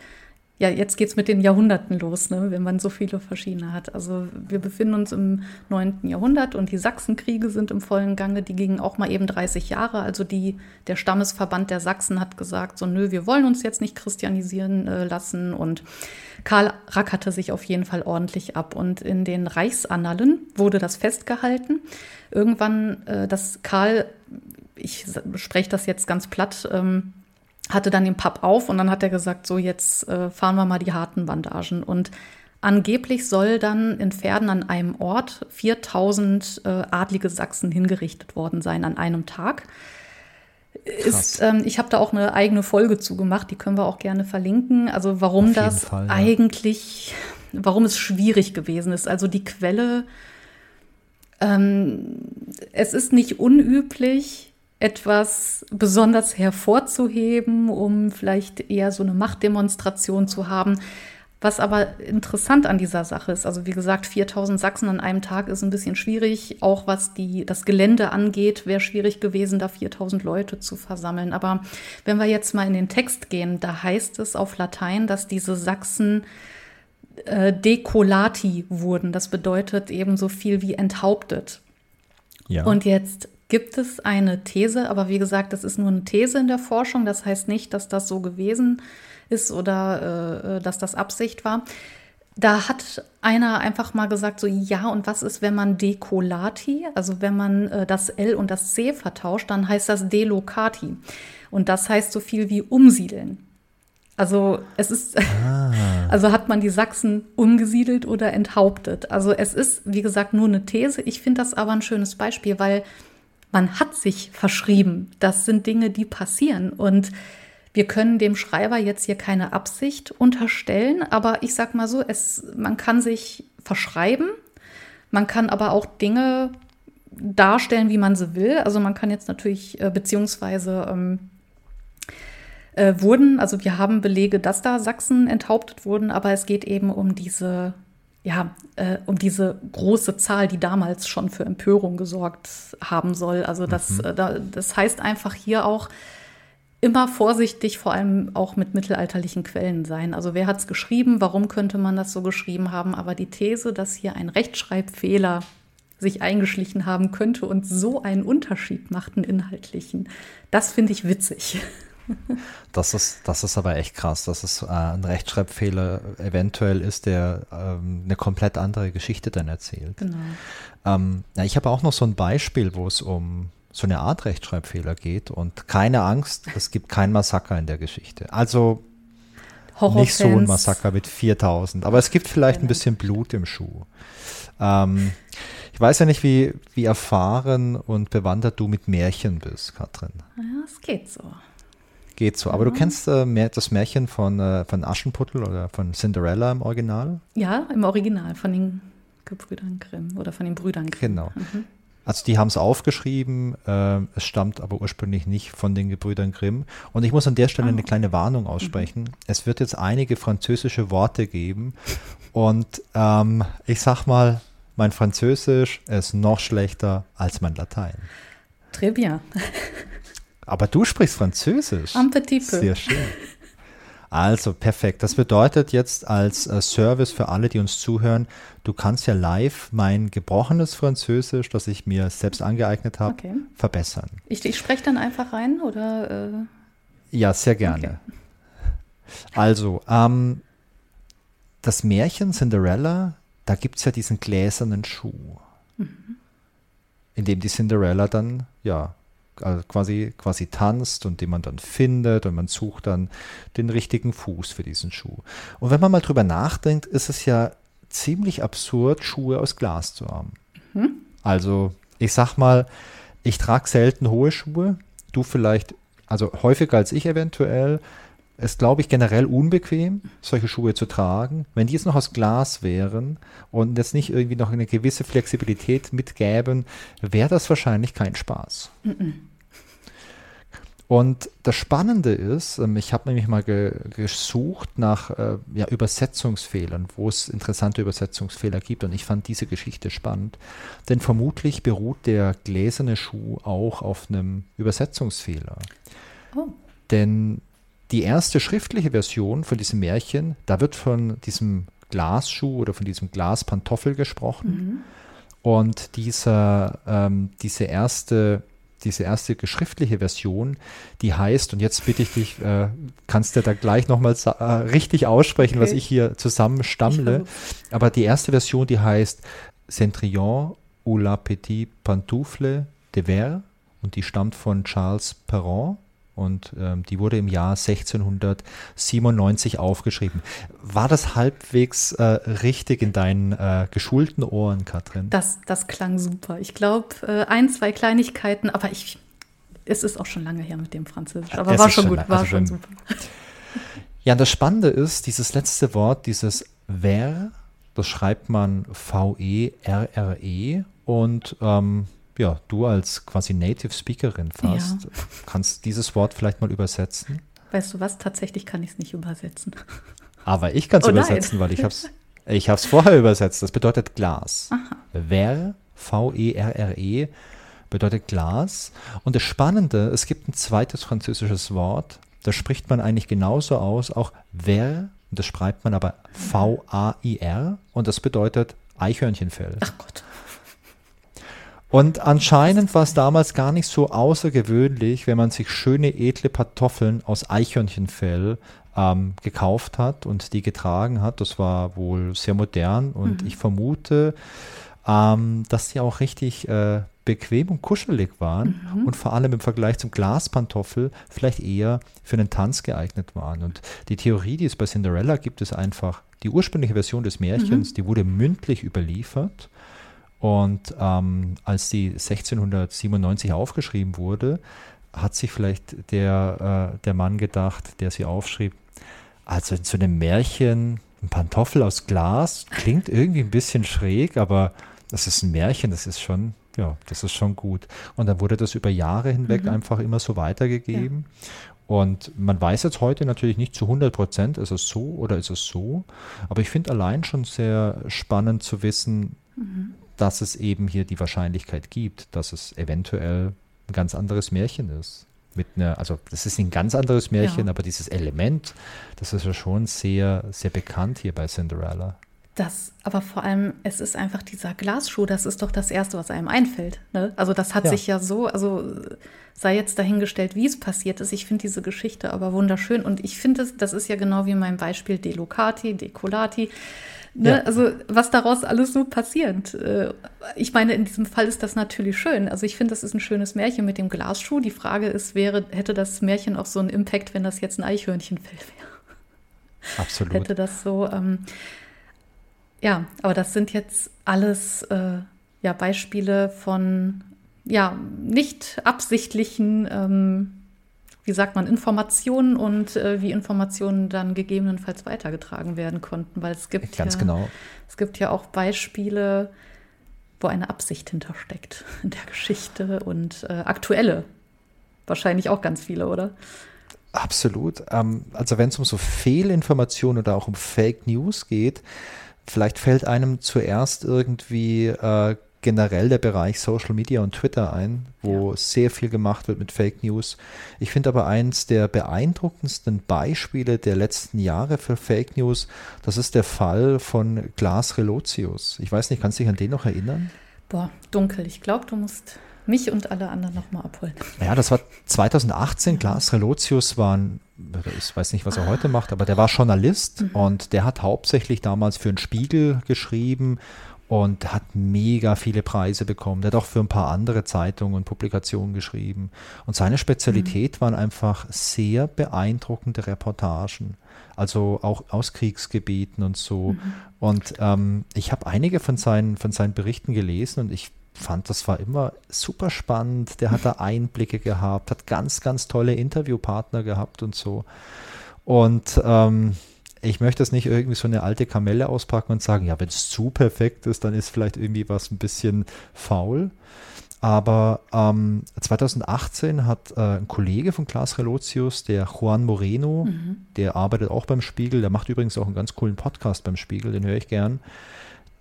[SPEAKER 1] ja, jetzt geht es mit den Jahrhunderten los, ne, wenn man so viele verschiedene hat. Also wir befinden uns im 9. Jahrhundert und die Sachsenkriege sind im vollen Gange. Die gingen auch mal eben 30 Jahre. Also die, der Stammesverband der Sachsen hat gesagt, so nö, wir wollen uns jetzt nicht christianisieren äh, lassen. Und Karl rackerte sich auf jeden Fall ordentlich ab. Und in den Reichsannalen wurde das festgehalten. Irgendwann, äh, dass Karl, ich spreche das jetzt ganz platt, ähm, hatte dann den Pub auf und dann hat er gesagt, so jetzt äh, fahren wir mal die harten Bandagen. Und angeblich soll dann in Pferden an einem Ort 4000 äh, adlige Sachsen hingerichtet worden sein an einem Tag. Ist, ähm, ich habe da auch eine eigene Folge zugemacht, die können wir auch gerne verlinken. Also warum das Fall, ja. eigentlich, warum es schwierig gewesen ist. Also die Quelle, ähm, es ist nicht unüblich, etwas besonders hervorzuheben, um vielleicht eher so eine Machtdemonstration zu haben. Was aber interessant an dieser Sache ist, also wie gesagt, 4000 Sachsen an einem Tag ist ein bisschen schwierig. Auch was die, das Gelände angeht, wäre schwierig gewesen, da 4000 Leute zu versammeln. Aber wenn wir jetzt mal in den Text gehen, da heißt es auf Latein, dass diese Sachsen äh, decolati wurden. Das bedeutet eben so viel wie enthauptet. Ja. Und jetzt gibt es eine These, aber wie gesagt, das ist nur eine These in der Forschung. Das heißt nicht, dass das so gewesen ist oder äh, äh, dass das Absicht war. Da hat einer einfach mal gesagt, so ja, und was ist, wenn man decolati, also wenn man äh, das L und das C vertauscht, dann heißt das delocati. Und das heißt so viel wie umsiedeln. Also es ist, ah. (laughs) also hat man die Sachsen umgesiedelt oder enthauptet. Also es ist, wie gesagt, nur eine These. Ich finde das aber ein schönes Beispiel, weil man hat sich verschrieben. Das sind Dinge, die passieren. Und wir können dem Schreiber jetzt hier keine Absicht unterstellen, aber ich sag mal so, es, man kann sich verschreiben, man kann aber auch Dinge darstellen, wie man sie will. Also man kann jetzt natürlich, äh, beziehungsweise ähm, äh, wurden, also wir haben Belege, dass da Sachsen enthauptet wurden, aber es geht eben um diese ja, äh, um diese große Zahl, die damals schon für Empörung gesorgt haben soll. Also das, mhm. äh, das heißt einfach hier auch immer vorsichtig, vor allem auch mit mittelalterlichen Quellen sein. Also wer hat es geschrieben, warum könnte man das so geschrieben haben? Aber die These, dass hier ein Rechtschreibfehler sich eingeschlichen haben könnte und so einen Unterschied macht, einen inhaltlichen, das finde ich witzig.
[SPEAKER 2] Das ist, das ist aber echt krass, dass es äh, ein Rechtschreibfehler eventuell ist, der ähm, eine komplett andere Geschichte dann erzählt. Genau. Ähm, ja, ich habe auch noch so ein Beispiel, wo es um so eine Art Rechtschreibfehler geht. Und keine Angst, es gibt kein Massaker in der Geschichte. Also nicht so ein Massaker mit 4000, aber es gibt vielleicht ein bisschen Blut im Schuh. Ähm, ich weiß ja nicht, wie, wie erfahren und bewandert du mit Märchen bist, Katrin.
[SPEAKER 1] Ja, es geht so.
[SPEAKER 2] Geht so. Aber ja. du kennst äh, das Märchen von, äh, von Aschenputtel oder von Cinderella im Original?
[SPEAKER 1] Ja, im Original von den Gebrüdern Grimm oder von den Brüdern Grimm.
[SPEAKER 2] Genau. Mhm. Also die haben es aufgeschrieben, äh, es stammt aber ursprünglich nicht von den Gebrüdern Grimm. Und ich muss an der Stelle oh. eine kleine Warnung aussprechen. Mhm. Es wird jetzt einige französische Worte geben. Und ähm, ich sag mal, mein Französisch ist noch schlechter als mein Latein.
[SPEAKER 1] Très bien. (laughs)
[SPEAKER 2] Aber du sprichst Französisch.
[SPEAKER 1] Un petit peu.
[SPEAKER 2] Sehr schön. Also perfekt. Das bedeutet jetzt als äh, Service für alle, die uns zuhören, du kannst ja live mein gebrochenes Französisch, das ich mir selbst angeeignet habe, okay. verbessern.
[SPEAKER 1] Ich, ich spreche dann einfach rein oder? Äh?
[SPEAKER 2] Ja, sehr gerne. Okay. Also, ähm, das Märchen Cinderella, da gibt es ja diesen gläsernen Schuh, mhm. in dem die Cinderella dann, ja, also quasi, quasi tanzt und den man dann findet und man sucht dann den richtigen Fuß für diesen Schuh. Und wenn man mal drüber nachdenkt, ist es ja ziemlich absurd, Schuhe aus Glas zu haben. Mhm. Also, ich sag mal, ich trage selten hohe Schuhe, du vielleicht, also häufiger als ich eventuell, ist, glaube ich, generell unbequem, solche Schuhe zu tragen. Wenn die jetzt noch aus Glas wären und jetzt nicht irgendwie noch eine gewisse Flexibilität mitgäben, wäre das wahrscheinlich kein Spaß. Mm Und das Spannende ist, ähm, ich habe nämlich mal ge gesucht nach äh, ja, Übersetzungsfehlern, wo es interessante Übersetzungsfehler gibt und ich fand diese Geschichte spannend, denn vermutlich beruht der gläserne Schuh auch auf einem Übersetzungsfehler. Oh. Denn die erste schriftliche Version von diesem Märchen, da wird von diesem Glasschuh oder von diesem Glaspantoffel gesprochen. Mhm. Und dieser, ähm, diese erste diese erste geschriftliche Version, die heißt, und jetzt bitte ich dich, äh, kannst du da gleich nochmal äh, richtig aussprechen, okay. was ich hier zusammenstammle. Aber die erste Version, die heißt Centrillon ou la petite pantoufle de verre und die stammt von Charles Perron und ähm, die wurde im Jahr 1697 aufgeschrieben. War das halbwegs äh, richtig in deinen äh, geschulten Ohren, Katrin?
[SPEAKER 1] Das, das klang super. Ich glaube, äh, ein, zwei Kleinigkeiten, aber ich, es ist auch schon lange her mit dem Französisch. Aber es war schon gut, war also schon super.
[SPEAKER 2] Ja, und das Spannende ist, dieses letzte Wort, dieses ver, das schreibt man V-E-R-R-E -E und ähm, ja, du als quasi Native Speakerin fast, ja. (laughs) kannst dieses Wort vielleicht mal übersetzen?
[SPEAKER 1] Weißt du was? Tatsächlich kann ich es nicht übersetzen.
[SPEAKER 2] Aber ich kann es oh, übersetzen, nein. weil ich habe es ich hab's vorher übersetzt. Das bedeutet Glas. Aha. Ver, V-E-R-R-E, -E, bedeutet Glas. Und das Spannende, es gibt ein zweites französisches Wort, das spricht man eigentlich genauso aus, auch Ver, und das schreibt man aber V-A-I-R, und das bedeutet Eichhörnchenfell.
[SPEAKER 1] Ach Gott.
[SPEAKER 2] Und anscheinend war es damals gar nicht so außergewöhnlich, wenn man sich schöne, edle Kartoffeln aus Eichhörnchenfell ähm, gekauft hat und die getragen hat. Das war wohl sehr modern und mhm. ich vermute, ähm, dass die auch richtig äh, bequem und kuschelig waren mhm. und vor allem im Vergleich zum Glaspantoffel vielleicht eher für einen Tanz geeignet waren. Und die Theorie, die es bei Cinderella gibt, ist einfach, die ursprüngliche Version des Märchens, mhm. die wurde mündlich überliefert und ähm, als die 1697 aufgeschrieben wurde, hat sich vielleicht der, äh, der Mann gedacht, der sie aufschrieb, also in so einem Märchen, ein Pantoffel aus Glas, klingt irgendwie ein bisschen schräg, aber das ist ein Märchen, das ist schon, ja, das ist schon gut. Und dann wurde das über Jahre hinweg mhm. einfach immer so weitergegeben. Ja. Und man weiß jetzt heute natürlich nicht zu 100 Prozent, ist es so oder ist es so. Aber ich finde allein schon sehr spannend zu wissen, mhm dass es eben hier die Wahrscheinlichkeit gibt, dass es eventuell ein ganz anderes Märchen ist. Mit einer, also das ist ein ganz anderes Märchen, ja. aber dieses Element, das ist ja schon sehr, sehr bekannt hier bei Cinderella.
[SPEAKER 1] Das, aber vor allem, es ist einfach dieser Glasschuh, das ist doch das Erste, was einem einfällt. Ne? Also das hat ja. sich ja so, also sei jetzt dahingestellt, wie es passiert ist. Ich finde diese Geschichte aber wunderschön und ich finde, das ist ja genau wie mein Beispiel Delocati, Decolati Ne? Ja. Also was daraus alles so passiert. Äh, ich meine, in diesem Fall ist das natürlich schön. Also ich finde, das ist ein schönes Märchen mit dem Glasschuh. Die Frage ist, wäre, hätte das Märchen auch so einen Impact, wenn das jetzt ein Eichhörnchenfell wäre?
[SPEAKER 2] Absolut.
[SPEAKER 1] Hätte das so. Ähm, ja, aber das sind jetzt alles äh, ja, Beispiele von ja, nicht absichtlichen ähm, wie sagt man, Informationen und äh, wie Informationen dann gegebenenfalls weitergetragen werden konnten, weil es gibt
[SPEAKER 2] Ganz
[SPEAKER 1] ja,
[SPEAKER 2] genau.
[SPEAKER 1] es gibt ja auch Beispiele, wo eine Absicht hintersteckt (laughs) in der Geschichte und äh, aktuelle. Wahrscheinlich auch ganz viele, oder?
[SPEAKER 2] Absolut. Ähm, also wenn es um so Fehlinformationen oder auch um Fake News geht, vielleicht fällt einem zuerst irgendwie äh, generell der Bereich Social Media und Twitter ein, wo ja. sehr viel gemacht wird mit Fake News. Ich finde aber eins der beeindruckendsten Beispiele der letzten Jahre für Fake News, das ist der Fall von Glas Relotius. Ich weiß nicht, kannst du dich an den noch erinnern?
[SPEAKER 1] Boah, dunkel. Ich glaube, du musst mich und alle anderen nochmal abholen.
[SPEAKER 2] Ja, das war 2018. Glas Relotius war ein, ich weiß nicht, was er ah. heute macht, aber der war Journalist mhm. und der hat hauptsächlich damals für einen Spiegel geschrieben und hat mega viele Preise bekommen. Der hat auch für ein paar andere Zeitungen und Publikationen geschrieben. Und seine Spezialität mhm. waren einfach sehr beeindruckende Reportagen. Also auch aus Kriegsgebieten und so. Mhm. Und ähm, ich habe einige von seinen, von seinen Berichten gelesen und ich fand, das war immer super spannend. Der hat da (laughs) Einblicke gehabt, hat ganz, ganz tolle Interviewpartner gehabt und so. Und ähm, ich möchte es nicht irgendwie so eine alte Kamelle auspacken und sagen, ja, wenn es zu perfekt ist, dann ist vielleicht irgendwie was ein bisschen faul. Aber ähm, 2018 hat äh, ein Kollege von Klaas Relotius, der Juan Moreno, mhm. der arbeitet auch beim Spiegel, der macht übrigens auch einen ganz coolen Podcast beim Spiegel, den höre ich gern.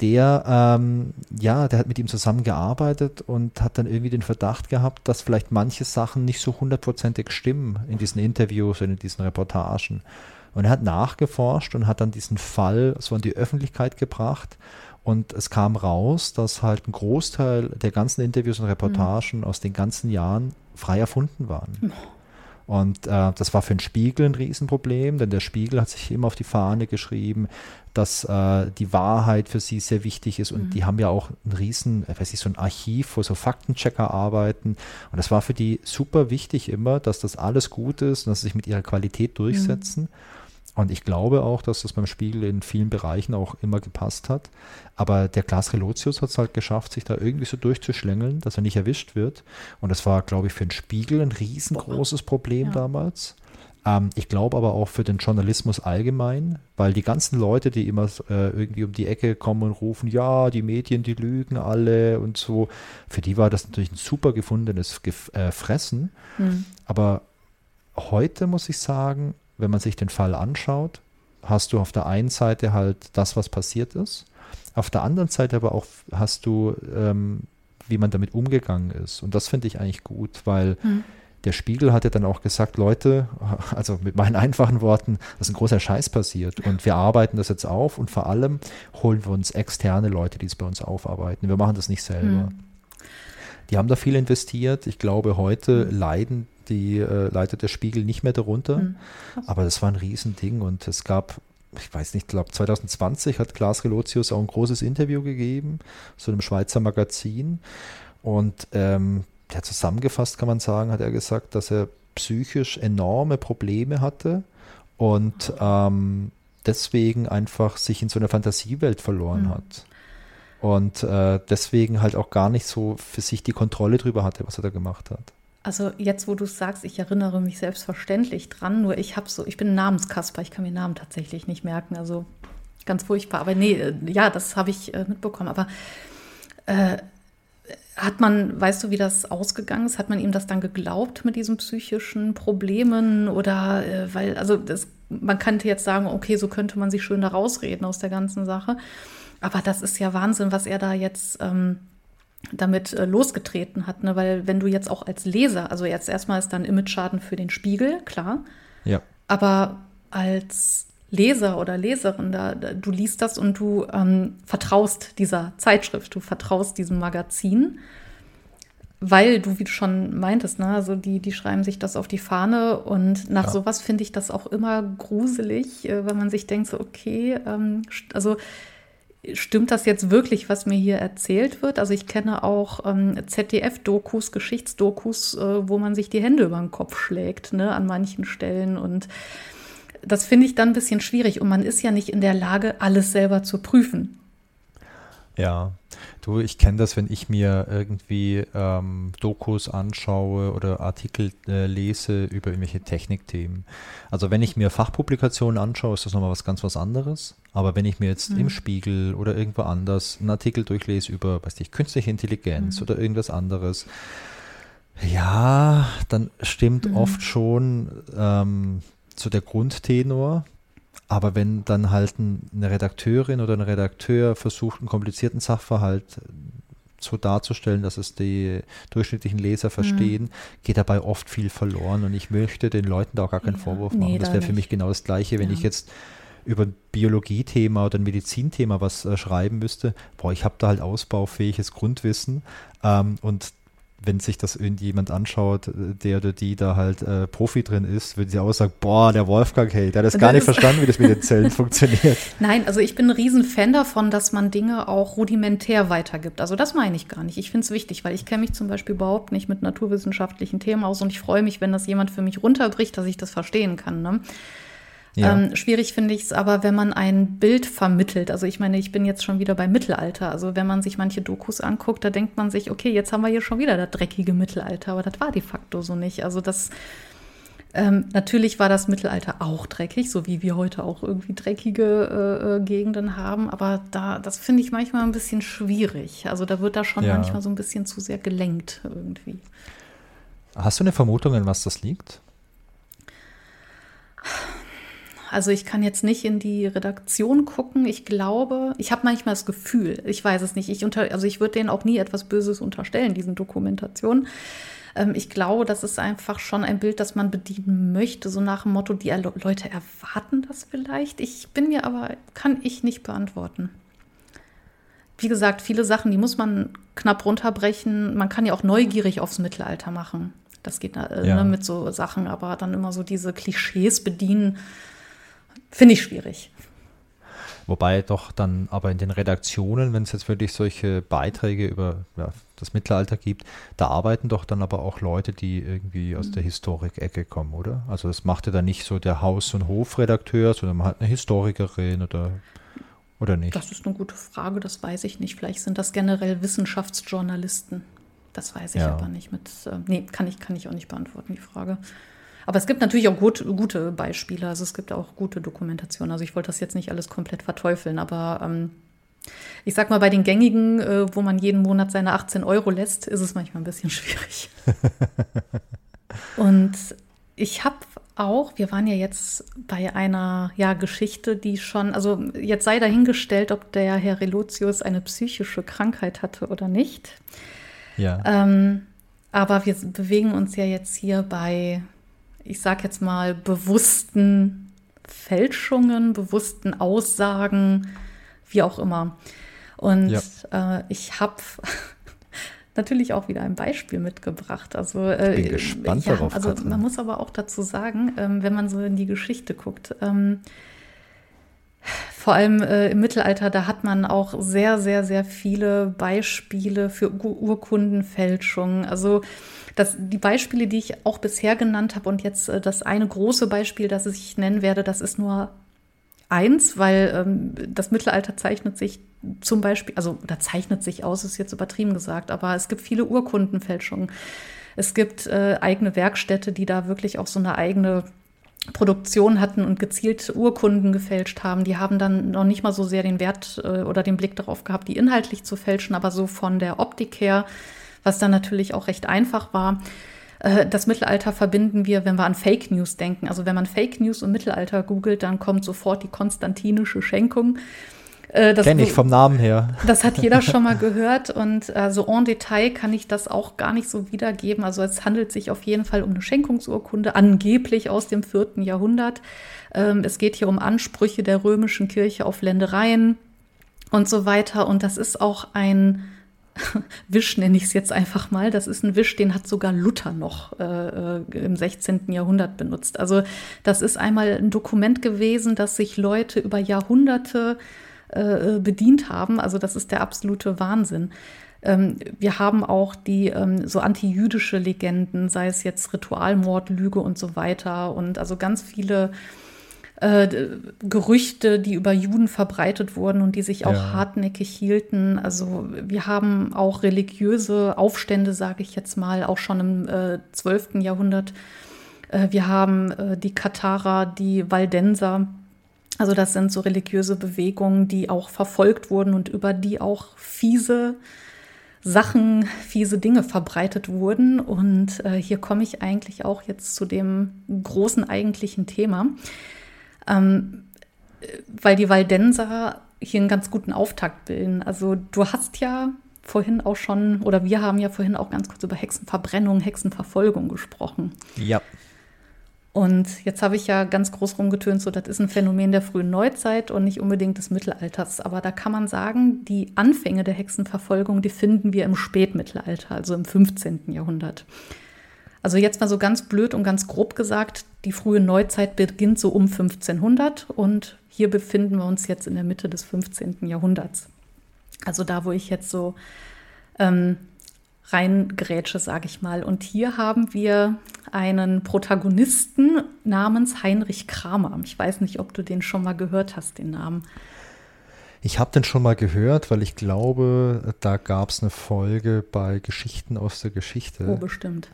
[SPEAKER 2] Der, ähm, ja, der hat mit ihm zusammengearbeitet und hat dann irgendwie den Verdacht gehabt, dass vielleicht manche Sachen nicht so hundertprozentig stimmen in diesen Interviews und in diesen Reportagen. Und er hat nachgeforscht und hat dann diesen Fall so an die Öffentlichkeit gebracht. Und es kam raus, dass halt ein Großteil der ganzen Interviews und Reportagen mhm. aus den ganzen Jahren frei erfunden waren. Und äh, das war für den Spiegel ein Riesenproblem, denn der Spiegel hat sich immer auf die Fahne geschrieben, dass äh, die Wahrheit für sie sehr wichtig ist. Und mhm. die haben ja auch ein riesen, weiß ich, so ein Archiv, wo so Faktenchecker arbeiten. Und das war für die super wichtig immer, dass das alles gut ist und dass sie sich mit ihrer Qualität durchsetzen. Mhm. Und ich glaube auch, dass das beim Spiegel in vielen Bereichen auch immer gepasst hat. Aber der Klaas Relotius hat es halt geschafft, sich da irgendwie so durchzuschlängeln, dass er nicht erwischt wird. Und das war, glaube ich, für den Spiegel ein riesengroßes Problem ja. damals. Ähm, ich glaube aber auch für den Journalismus allgemein, weil die ganzen Leute, die immer äh, irgendwie um die Ecke kommen und rufen, ja, die Medien, die lügen alle und so, für die war das natürlich ein super gefundenes Gef äh, Fressen. Mhm. Aber heute muss ich sagen, wenn man sich den Fall anschaut, hast du auf der einen Seite halt das, was passiert ist, auf der anderen Seite aber auch hast du, ähm, wie man damit umgegangen ist. Und das finde ich eigentlich gut, weil mhm. der Spiegel hat ja dann auch gesagt, Leute, (laughs) also mit meinen einfachen Worten, dass ein großer Scheiß passiert und wir arbeiten das jetzt auf und vor allem holen wir uns externe Leute, die es bei uns aufarbeiten. Wir machen das nicht selber. Mhm. Die haben da viel investiert. Ich glaube, heute leiden die äh, leitet der Spiegel nicht mehr darunter. Mhm. Aber das war ein Riesending und es gab, ich weiß nicht, ich glaube 2020 hat Klaas Relotius auch ein großes Interview gegeben, so einem Schweizer Magazin. Und ähm, ja, zusammengefasst kann man sagen, hat er gesagt, dass er psychisch enorme Probleme hatte und ähm, deswegen einfach sich in so einer Fantasiewelt verloren mhm. hat. Und äh, deswegen halt auch gar nicht so für sich die Kontrolle drüber hatte, was er da gemacht hat.
[SPEAKER 1] Also jetzt, wo du es sagst, ich erinnere mich selbstverständlich dran, nur ich habe so, ich bin Namenskasper, ich kann mir Namen tatsächlich nicht merken, also ganz furchtbar. Aber nee, äh, ja, das habe ich äh, mitbekommen. Aber äh, hat man, weißt du, wie das ausgegangen ist? Hat man ihm das dann geglaubt mit diesen psychischen Problemen? Oder äh, weil, also das, man könnte jetzt sagen, okay, so könnte man sich schön da rausreden aus der ganzen Sache. Aber das ist ja Wahnsinn, was er da jetzt. Ähm, damit äh, losgetreten hat. Ne? Weil wenn du jetzt auch als Leser, also jetzt erstmal ist dann Image-Schaden für den Spiegel, klar.
[SPEAKER 2] Ja.
[SPEAKER 1] Aber als Leser oder Leserin, da, da du liest das und du ähm, vertraust dieser Zeitschrift, du vertraust diesem Magazin, weil du, wie du schon meintest, ne, also die, die schreiben sich das auf die Fahne und nach ja. sowas finde ich das auch immer gruselig, äh, wenn man sich denkt, so, okay, ähm, also stimmt das jetzt wirklich, was mir hier erzählt wird? Also ich kenne auch ähm, ZDF-Dokus, Geschichtsdokus, äh, wo man sich die Hände über den Kopf schlägt, ne, an manchen Stellen. Und das finde ich dann ein bisschen schwierig. Und man ist ja nicht in der Lage, alles selber zu prüfen.
[SPEAKER 2] Ja, du, ich kenne das, wenn ich mir irgendwie ähm, Dokus anschaue oder Artikel äh, lese über irgendwelche Technikthemen. Also wenn ich mir Fachpublikationen anschaue, ist das nochmal was ganz was anderes. Aber wenn ich mir jetzt mhm. im Spiegel oder irgendwo anders einen Artikel durchlese über, weiß ich, künstliche Intelligenz mhm. oder irgendwas anderes, ja, dann stimmt mhm. oft schon ähm, so der Grundtenor, aber wenn dann halt eine Redakteurin oder ein Redakteur versucht, einen komplizierten Sachverhalt so darzustellen, dass es die durchschnittlichen Leser mhm. verstehen, mhm. geht dabei oft viel verloren. Und ich möchte den Leuten da auch gar keinen ja, Vorwurf machen. Nee, das wäre für mich genau das Gleiche, wenn ja. ich jetzt über ein Biologie-Thema oder ein Medizinthema was äh, schreiben müsste. Boah, ich habe da halt ausbaufähiges Grundwissen ähm, und wenn sich das irgendjemand anschaut, der oder die da halt äh, Profi drin ist, würde sie auch sagen, boah, der Wolfgang, hey, der hat das gar nicht verstanden, wie das mit den Zellen (laughs) funktioniert.
[SPEAKER 1] Nein, also ich bin ein Riesenfan davon, dass man Dinge auch rudimentär weitergibt. Also das meine ich gar nicht. Ich finde es wichtig, weil ich kenne mich zum Beispiel überhaupt nicht mit naturwissenschaftlichen Themen aus und ich freue mich, wenn das jemand für mich runterbricht, dass ich das verstehen kann. Ne? Ja. Ähm, schwierig finde ich es aber, wenn man ein Bild vermittelt. Also ich meine, ich bin jetzt schon wieder beim Mittelalter. Also wenn man sich manche Dokus anguckt, da denkt man sich, okay, jetzt haben wir hier schon wieder das dreckige Mittelalter. Aber das war de facto so nicht. Also das ähm, natürlich war das Mittelalter auch dreckig, so wie wir heute auch irgendwie dreckige äh, äh Gegenden haben. Aber da, das finde ich manchmal ein bisschen schwierig. Also da wird da schon ja. manchmal so ein bisschen zu sehr gelenkt irgendwie.
[SPEAKER 2] Hast du eine Vermutung, an was das liegt?
[SPEAKER 1] Also ich kann jetzt nicht in die Redaktion gucken. Ich glaube, ich habe manchmal das Gefühl, ich weiß es nicht. Ich unter, also ich würde denen auch nie etwas Böses unterstellen, diesen Dokumentationen. Ähm, ich glaube, das ist einfach schon ein Bild, das man bedienen möchte, so nach dem Motto, die Leute erwarten das vielleicht. Ich bin mir aber, kann ich nicht beantworten. Wie gesagt, viele Sachen, die muss man knapp runterbrechen. Man kann ja auch neugierig aufs Mittelalter machen. Das geht äh, ja. ne, mit so Sachen, aber dann immer so diese Klischees bedienen Finde ich schwierig.
[SPEAKER 2] Wobei doch dann aber in den Redaktionen, wenn es jetzt wirklich solche Beiträge über ja, das Mittelalter gibt, da arbeiten doch dann aber auch Leute, die irgendwie aus der mhm. Historik-Ecke kommen, oder? Also das macht ja dann nicht so der Haus- und Hofredakteur, sondern man hat eine Historikerin oder, oder nicht?
[SPEAKER 1] Das ist eine gute Frage, das weiß ich nicht. Vielleicht sind das generell Wissenschaftsjournalisten. Das weiß ich ja. aber nicht mit. Äh, nee, kann ich, kann ich auch nicht beantworten, die Frage. Aber es gibt natürlich auch gut, gute Beispiele. Also es gibt auch gute Dokumentationen. Also ich wollte das jetzt nicht alles komplett verteufeln, aber ähm, ich sag mal, bei den gängigen, äh, wo man jeden Monat seine 18 Euro lässt, ist es manchmal ein bisschen (laughs) schwierig. Und ich habe auch, wir waren ja jetzt bei einer ja, Geschichte, die schon, also jetzt sei dahingestellt, ob der Herr Relotius eine psychische Krankheit hatte oder nicht.
[SPEAKER 2] Ja.
[SPEAKER 1] Ähm, aber wir bewegen uns ja jetzt hier bei ich sage jetzt mal, bewussten Fälschungen, bewussten Aussagen, wie auch immer. Und ja. äh, ich habe (laughs) natürlich auch wieder ein Beispiel mitgebracht. Also,
[SPEAKER 2] äh, ich bin gespannt ja, darauf.
[SPEAKER 1] Also Katrin. man muss aber auch dazu sagen, ähm, wenn man so in die Geschichte guckt, ähm, vor allem äh, im Mittelalter, da hat man auch sehr, sehr, sehr viele Beispiele für Urkundenfälschungen. Also das, die Beispiele, die ich auch bisher genannt habe und jetzt äh, das eine große Beispiel, das ich nennen werde, das ist nur eins, weil ähm, das Mittelalter zeichnet sich zum Beispiel, also da zeichnet sich aus, ist jetzt übertrieben gesagt, aber es gibt viele Urkundenfälschungen. Es gibt äh, eigene Werkstätte, die da wirklich auch so eine eigene Produktion hatten und gezielt Urkunden gefälscht haben. Die haben dann noch nicht mal so sehr den Wert äh, oder den Blick darauf gehabt, die inhaltlich zu fälschen, aber so von der Optik her was dann natürlich auch recht einfach war. Äh, das Mittelalter verbinden wir, wenn wir an Fake News denken. Also wenn man Fake News im Mittelalter googelt, dann kommt sofort die konstantinische Schenkung.
[SPEAKER 2] Äh, Kenne ich vom Namen her.
[SPEAKER 1] Das hat jeder schon mal (laughs) gehört und also en Detail kann ich das auch gar nicht so wiedergeben. Also es handelt sich auf jeden Fall um eine Schenkungsurkunde, angeblich aus dem vierten Jahrhundert. Ähm, es geht hier um Ansprüche der römischen Kirche auf Ländereien und so weiter. Und das ist auch ein (laughs) Wisch nenne ich es jetzt einfach mal. Das ist ein Wisch, den hat sogar Luther noch äh, äh im 16. Jahrhundert benutzt. Also das ist einmal ein Dokument gewesen, das sich Leute über Jahrhunderte äh, bedient haben. Also das ist der absolute Wahnsinn. Ähm, wir haben auch die ähm, so antijüdische Legenden, sei es jetzt Ritualmord, Lüge und so weiter. Und also ganz viele äh, Gerüchte, die über Juden verbreitet wurden und die sich auch ja. hartnäckig hielten. Also wir haben auch religiöse Aufstände, sage ich jetzt mal, auch schon im äh, 12. Jahrhundert. Äh, wir haben äh, die Katharer, die Waldenser. Also das sind so religiöse Bewegungen, die auch verfolgt wurden und über die auch fiese Sachen, fiese Dinge verbreitet wurden. Und äh, hier komme ich eigentlich auch jetzt zu dem großen eigentlichen Thema, ähm, weil die Waldenser hier einen ganz guten Auftakt bilden. Also du hast ja vorhin auch schon, oder wir haben ja vorhin auch ganz kurz über Hexenverbrennung, Hexenverfolgung gesprochen.
[SPEAKER 2] Ja.
[SPEAKER 1] Und jetzt habe ich ja ganz groß rumgetönt, so das ist ein Phänomen der frühen Neuzeit und nicht unbedingt des Mittelalters. Aber da kann man sagen, die Anfänge der Hexenverfolgung, die finden wir im Spätmittelalter, also im 15. Jahrhundert. Also jetzt mal so ganz blöd und ganz grob gesagt, die frühe Neuzeit beginnt so um 1500 und hier befinden wir uns jetzt in der Mitte des 15. Jahrhunderts. Also da, wo ich jetzt so ähm, reingrätsche, sage ich mal. Und hier haben wir einen Protagonisten namens Heinrich Kramer. Ich weiß nicht, ob du den schon mal gehört hast, den Namen.
[SPEAKER 2] Ich habe den schon mal gehört, weil ich glaube, da gab es eine Folge bei Geschichten aus der Geschichte.
[SPEAKER 1] Oh, bestimmt.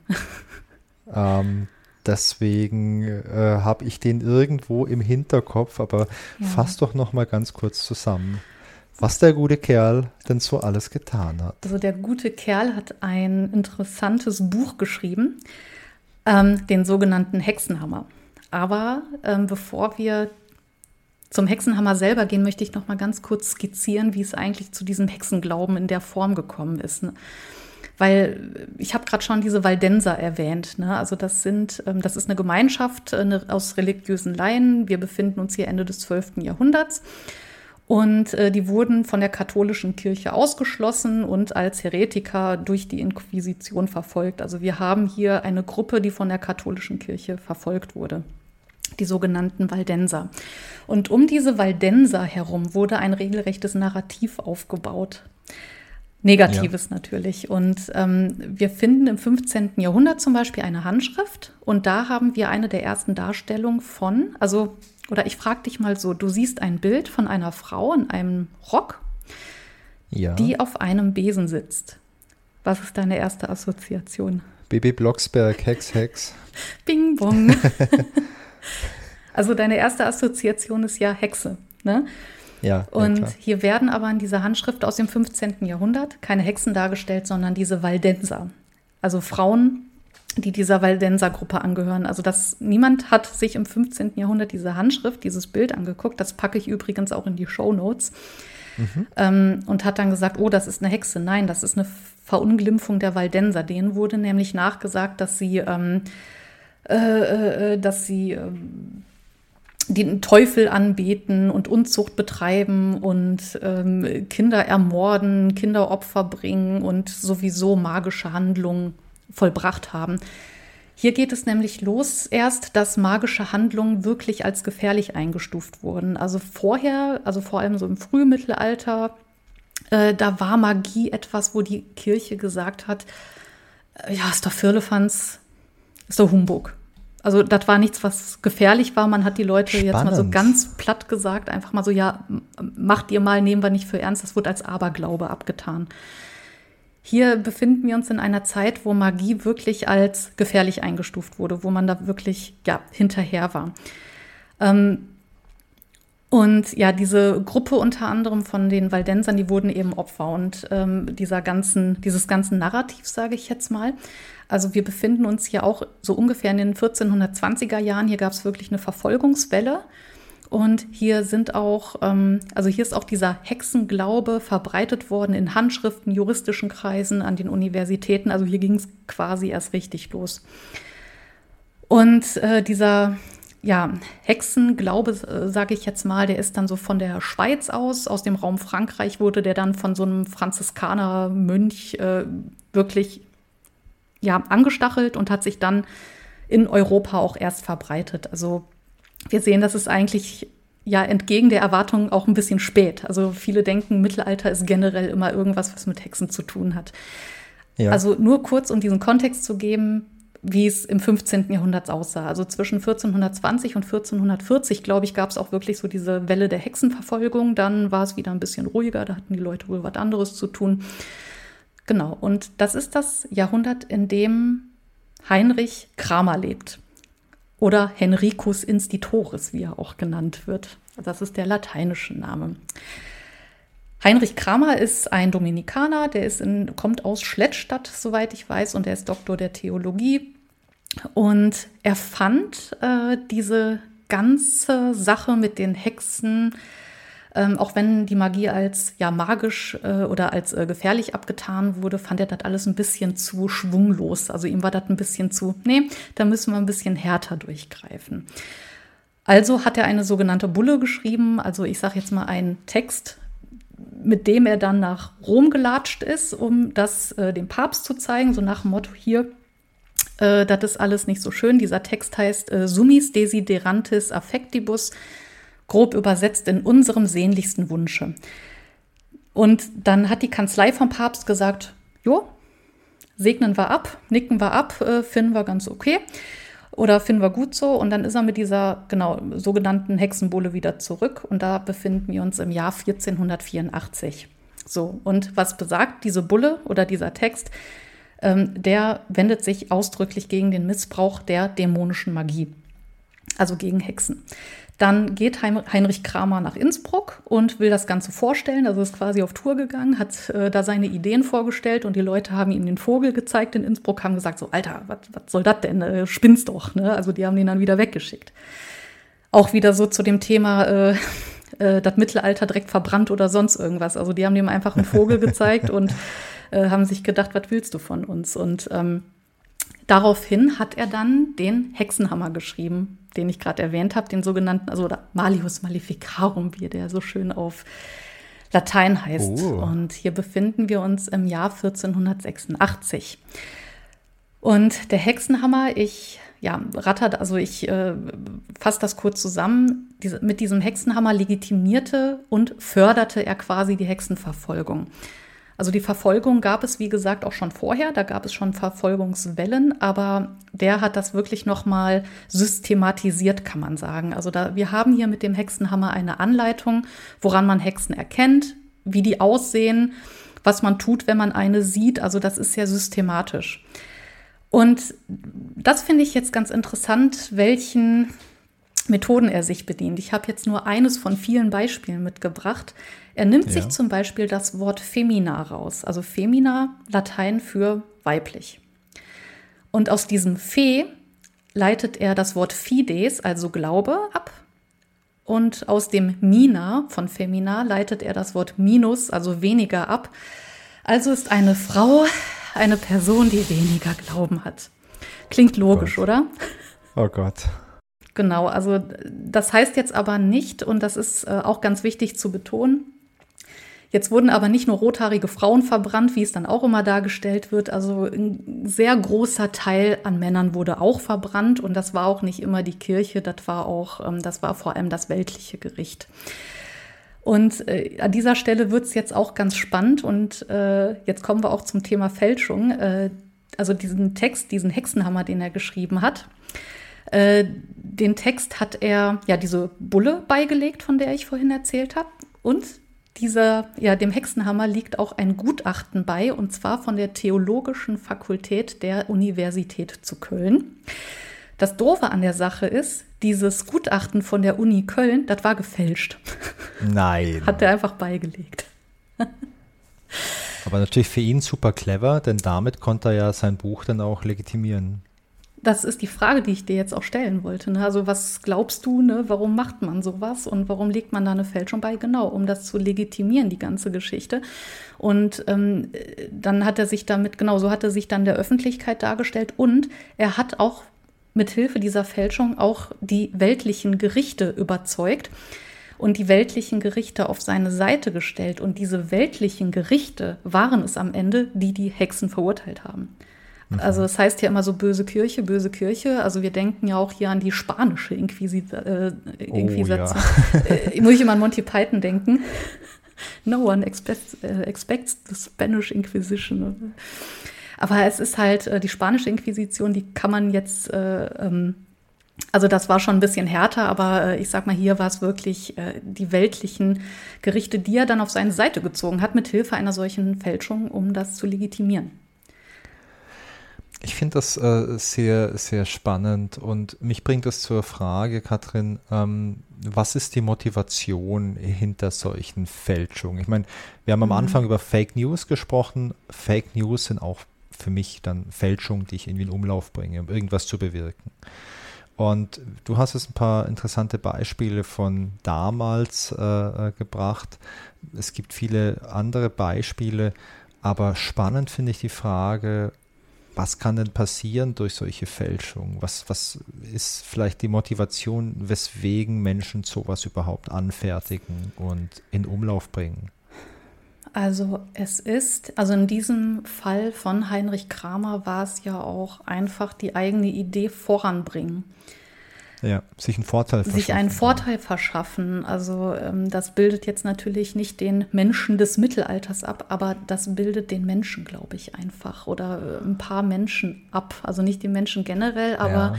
[SPEAKER 1] (laughs)
[SPEAKER 2] ähm, deswegen äh, habe ich den irgendwo im Hinterkopf, aber ja. fass doch noch mal ganz kurz zusammen was der gute Kerl denn so alles getan hat.
[SPEAKER 1] Also der gute Kerl hat ein interessantes Buch geschrieben, ähm, den sogenannten Hexenhammer. Aber ähm, bevor wir zum Hexenhammer selber gehen, möchte ich noch mal ganz kurz skizzieren, wie es eigentlich zu diesem Hexenglauben in der Form gekommen ist. Ne? Weil ich habe gerade schon diese Waldenser erwähnt. Ne? Also das sind, ähm, das ist eine Gemeinschaft äh, aus religiösen Laien. Wir befinden uns hier Ende des 12. Jahrhunderts. Und äh, die wurden von der katholischen Kirche ausgeschlossen und als Heretiker durch die Inquisition verfolgt. Also wir haben hier eine Gruppe, die von der katholischen Kirche verfolgt wurde. Die sogenannten Waldenser. Und um diese Waldenser herum wurde ein regelrechtes Narrativ aufgebaut. Negatives ja. natürlich. Und ähm, wir finden im 15. Jahrhundert zum Beispiel eine Handschrift und da haben wir eine der ersten Darstellungen von, also oder ich frage dich mal so, du siehst ein Bild von einer Frau in einem Rock, ja. die auf einem Besen sitzt. Was ist deine erste Assoziation?
[SPEAKER 2] Baby Blocksberg, Hex, Hex.
[SPEAKER 1] Bing bong. (laughs) (laughs) also deine erste Assoziation ist ja Hexe, ne?
[SPEAKER 2] Ja.
[SPEAKER 1] Und
[SPEAKER 2] ja,
[SPEAKER 1] hier werden aber in dieser Handschrift aus dem 15. Jahrhundert keine Hexen dargestellt, sondern diese Waldenser. Also Frauen, die dieser Waldenser-Gruppe angehören. Also dass niemand hat sich im 15. Jahrhundert diese Handschrift, dieses Bild angeguckt. Das packe ich übrigens auch in die Show Notes. Mhm. Ähm, und hat dann gesagt, oh, das ist eine Hexe. Nein, das ist eine Verunglimpfung der Waldenser. Denen wurde nämlich nachgesagt, dass sie, ähm, äh, äh, dass sie äh, den Teufel anbeten und Unzucht betreiben und ähm, Kinder ermorden, Kinderopfer bringen und sowieso magische Handlungen vollbracht haben. Hier geht es nämlich los erst, dass magische Handlungen wirklich als gefährlich eingestuft wurden. Also vorher, also vor allem so im Frühmittelalter, äh, da war Magie etwas, wo die Kirche gesagt hat, äh, ja, ist doch Firlefanz, ist doch Humbug. Also das war nichts, was gefährlich war. Man hat die Leute Spannend. jetzt mal so ganz platt gesagt, einfach mal so, ja, macht ihr mal, nehmen wir nicht für ernst. Das wurde als Aberglaube abgetan. Hier befinden wir uns in einer Zeit, wo Magie wirklich als gefährlich eingestuft wurde, wo man da wirklich ja, hinterher war. Ähm, und ja, diese Gruppe unter anderem von den Waldensern, die wurden eben Opfer und ähm, dieser ganzen, dieses ganzen Narrativ, sage ich jetzt mal. Also wir befinden uns hier auch so ungefähr in den 1420er Jahren. Hier gab es wirklich eine Verfolgungswelle. Und hier sind auch, ähm, also hier ist auch dieser Hexenglaube verbreitet worden in Handschriften, juristischen Kreisen, an den Universitäten. Also hier ging es quasi erst richtig los. Und äh, dieser ja, Hexenglaube, äh, sage ich jetzt mal, der ist dann so von der Schweiz aus, aus dem Raum Frankreich wurde der dann von so einem Franziskanermönch äh, wirklich ja, angestachelt und hat sich dann in Europa auch erst verbreitet. Also wir sehen, dass es eigentlich ja entgegen der Erwartungen auch ein bisschen spät. Also viele denken, Mittelalter ist generell immer irgendwas, was mit Hexen zu tun hat. Ja. Also nur kurz, um diesen Kontext zu geben, wie es im 15. Jahrhundert aussah. Also zwischen 1420 und 1440, glaube ich, gab es auch wirklich so diese Welle der Hexenverfolgung. Dann war es wieder ein bisschen ruhiger, da hatten die Leute wohl was anderes zu tun. Genau, und das ist das Jahrhundert, in dem Heinrich Kramer lebt. Oder Henricus Institoris, wie er auch genannt wird. Das ist der lateinische Name. Heinrich Kramer ist ein Dominikaner, der ist in, kommt aus Schlettstadt, soweit ich weiß, und er ist Doktor der Theologie. Und er fand äh, diese ganze Sache mit den Hexen, ähm, auch wenn die Magie als ja magisch äh, oder als äh, gefährlich abgetan wurde, fand er das alles ein bisschen zu schwunglos. Also ihm war das ein bisschen zu, nee, da müssen wir ein bisschen härter durchgreifen. Also hat er eine sogenannte Bulle geschrieben, also ich sage jetzt mal einen Text, mit dem er dann nach Rom gelatscht ist, um das äh, dem Papst zu zeigen, so nach dem Motto hier, äh, das ist alles nicht so schön. Dieser Text heißt äh, Summis desiderantis affectibus, grob übersetzt in unserem sehnlichsten Wunsche. Und dann hat die Kanzlei vom Papst gesagt, jo, segnen wir ab, nicken wir ab, äh, finden wir ganz okay oder finden wir gut so. Und dann ist er mit dieser genau sogenannten Hexenbulle wieder zurück. Und da befinden wir uns im Jahr 1484. So, und was besagt diese Bulle oder dieser Text? Ähm, der wendet sich ausdrücklich gegen den Missbrauch der dämonischen Magie, also gegen Hexen. Dann geht Heinrich Kramer nach Innsbruck und will das Ganze vorstellen. Also ist quasi auf Tour gegangen, hat äh, da seine Ideen vorgestellt und die Leute haben ihm den Vogel gezeigt in Innsbruck, haben gesagt, so Alter, was soll das denn? Äh, spinnst doch. Ne? Also die haben den dann wieder weggeschickt. Auch wieder so zu dem Thema, äh, (laughs) äh, das Mittelalter direkt verbrannt oder sonst irgendwas. Also die haben dem einfach einen Vogel gezeigt (laughs) und äh, haben sich gedacht, was willst du von uns? Und ähm, daraufhin hat er dann den Hexenhammer geschrieben den ich gerade erwähnt habe, den sogenannten, also Malius Maleficarum, wie der so schön auf Latein heißt. Oh. Und hier befinden wir uns im Jahr 1486. Und der Hexenhammer, ich ja, rattert, also ich äh, fasse das kurz zusammen. Diese, mit diesem Hexenhammer legitimierte und förderte er quasi die Hexenverfolgung. Also die Verfolgung gab es, wie gesagt, auch schon vorher. Da gab es schon Verfolgungswellen, aber der hat das wirklich nochmal systematisiert, kann man sagen. Also da, wir haben hier mit dem Hexenhammer eine Anleitung, woran man Hexen erkennt, wie die aussehen, was man tut, wenn man eine sieht. Also das ist sehr systematisch. Und das finde ich jetzt ganz interessant, welchen Methoden er sich bedient. Ich habe jetzt nur eines von vielen Beispielen mitgebracht. Er nimmt ja. sich zum Beispiel das Wort Femina raus, also Femina, Latein für weiblich. Und aus diesem Fe leitet er das Wort Fides, also Glaube, ab. Und aus dem Mina von Femina leitet er das Wort Minus, also weniger, ab. Also ist eine Frau eine Person, die weniger Glauben hat. Klingt logisch,
[SPEAKER 2] oh
[SPEAKER 1] oder?
[SPEAKER 2] Oh Gott.
[SPEAKER 1] Genau, also das heißt jetzt aber nicht, und das ist äh, auch ganz wichtig zu betonen, Jetzt wurden aber nicht nur rothaarige Frauen verbrannt, wie es dann auch immer dargestellt wird. Also ein sehr großer Teil an Männern wurde auch verbrannt und das war auch nicht immer die Kirche, das war auch, ähm, das war vor allem das weltliche Gericht. Und äh, an dieser Stelle wird es jetzt auch ganz spannend und äh, jetzt kommen wir auch zum Thema Fälschung. Äh, also diesen Text, diesen Hexenhammer, den er geschrieben hat. Äh, den Text hat er ja diese Bulle beigelegt, von der ich vorhin erzählt habe. Und dieser, ja, dem Hexenhammer liegt auch ein Gutachten bei, und zwar von der Theologischen Fakultät der Universität zu Köln. Das Doofe an der Sache ist, dieses Gutachten von der Uni Köln, das war gefälscht.
[SPEAKER 2] Nein. (laughs)
[SPEAKER 1] Hat er einfach beigelegt.
[SPEAKER 2] Aber natürlich für ihn super clever, denn damit konnte er ja sein Buch dann auch legitimieren
[SPEAKER 1] das ist die Frage, die ich dir jetzt auch stellen wollte. Ne? Also was glaubst du, ne? warum macht man sowas und warum legt man da eine Fälschung bei? Genau, um das zu legitimieren, die ganze Geschichte. Und ähm, dann hat er sich damit, genau so hat er sich dann der Öffentlichkeit dargestellt und er hat auch mit Hilfe dieser Fälschung auch die weltlichen Gerichte überzeugt und die weltlichen Gerichte auf seine Seite gestellt. Und diese weltlichen Gerichte waren es am Ende, die die Hexen verurteilt haben. Mhm. Also es heißt ja immer so böse Kirche, böse Kirche. Also wir denken ja auch hier an die spanische Inquisi äh, Inquisition. Oh, ja. (laughs) äh, muss ich immer an Monty Python denken. No one expects, äh, expects the Spanish Inquisition. Aber es ist halt äh, die spanische Inquisition, die kann man jetzt äh, ähm, also das war schon ein bisschen härter, aber ich sag mal, hier war es wirklich äh, die weltlichen Gerichte, die er dann auf seine Seite gezogen hat, mit Hilfe einer solchen Fälschung, um das zu legitimieren.
[SPEAKER 2] Ich finde das äh, sehr, sehr spannend und mich bringt es zur Frage, Katrin, ähm, was ist die Motivation hinter solchen Fälschungen? Ich meine, wir haben am mhm. Anfang über Fake News gesprochen. Fake News sind auch für mich dann Fälschungen, die ich irgendwie in Umlauf bringe, um irgendwas zu bewirken. Und du hast jetzt ein paar interessante Beispiele von damals äh, äh, gebracht. Es gibt viele andere Beispiele, aber spannend finde ich die Frage, was kann denn passieren durch solche Fälschungen? Was, was ist vielleicht die Motivation, weswegen Menschen sowas überhaupt anfertigen und in Umlauf bringen?
[SPEAKER 1] Also es ist, also in diesem Fall von Heinrich Kramer war es ja auch einfach die eigene Idee voranbringen.
[SPEAKER 2] Ja, sich einen Vorteil
[SPEAKER 1] verschaffen. Sich einen Vorteil verschaffen. Also ähm, das bildet jetzt natürlich nicht den Menschen des Mittelalters ab, aber das bildet den Menschen, glaube ich, einfach. Oder äh, ein paar Menschen ab. Also nicht die Menschen generell, aber ja.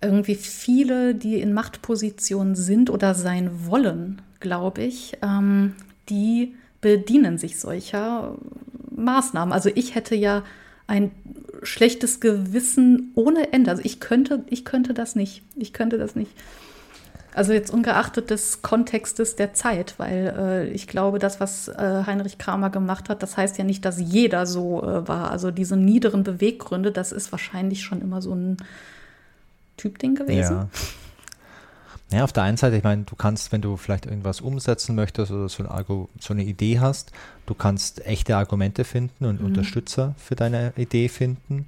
[SPEAKER 1] irgendwie viele, die in Machtpositionen sind oder sein wollen, glaube ich, ähm, die bedienen sich solcher Maßnahmen. Also ich hätte ja ein schlechtes Gewissen ohne Ende. Also ich könnte, ich könnte das nicht. Ich könnte das nicht. Also jetzt ungeachtet des Kontextes der Zeit, weil äh, ich glaube, das, was äh, Heinrich Kramer gemacht hat, das heißt ja nicht, dass jeder so äh, war. Also diese niederen Beweggründe, das ist wahrscheinlich schon immer so ein Typding gewesen.
[SPEAKER 2] Ja. Ja, auf der einen Seite, ich meine, du kannst, wenn du vielleicht irgendwas umsetzen möchtest oder so, ein so eine Idee hast, du kannst echte Argumente finden und mhm. Unterstützer für deine Idee finden.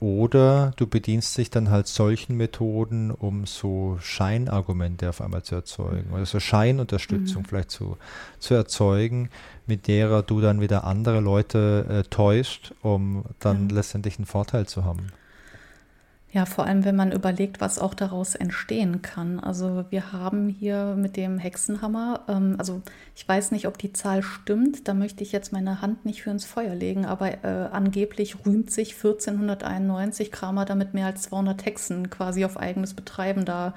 [SPEAKER 2] Oder du bedienst dich dann halt solchen Methoden, um so Scheinargumente auf einmal zu erzeugen. Oder so Scheinunterstützung mhm. vielleicht zu, zu erzeugen, mit derer du dann wieder andere Leute äh, täuscht, um dann ja. letztendlich einen Vorteil zu haben.
[SPEAKER 1] Ja, vor allem, wenn man überlegt, was auch daraus entstehen kann. Also wir haben hier mit dem Hexenhammer, ähm, also ich weiß nicht, ob die Zahl stimmt, da möchte ich jetzt meine Hand nicht für ins Feuer legen, aber äh, angeblich rühmt sich 1491 Kramer damit mehr als 200 Hexen quasi auf eigenes Betreiben da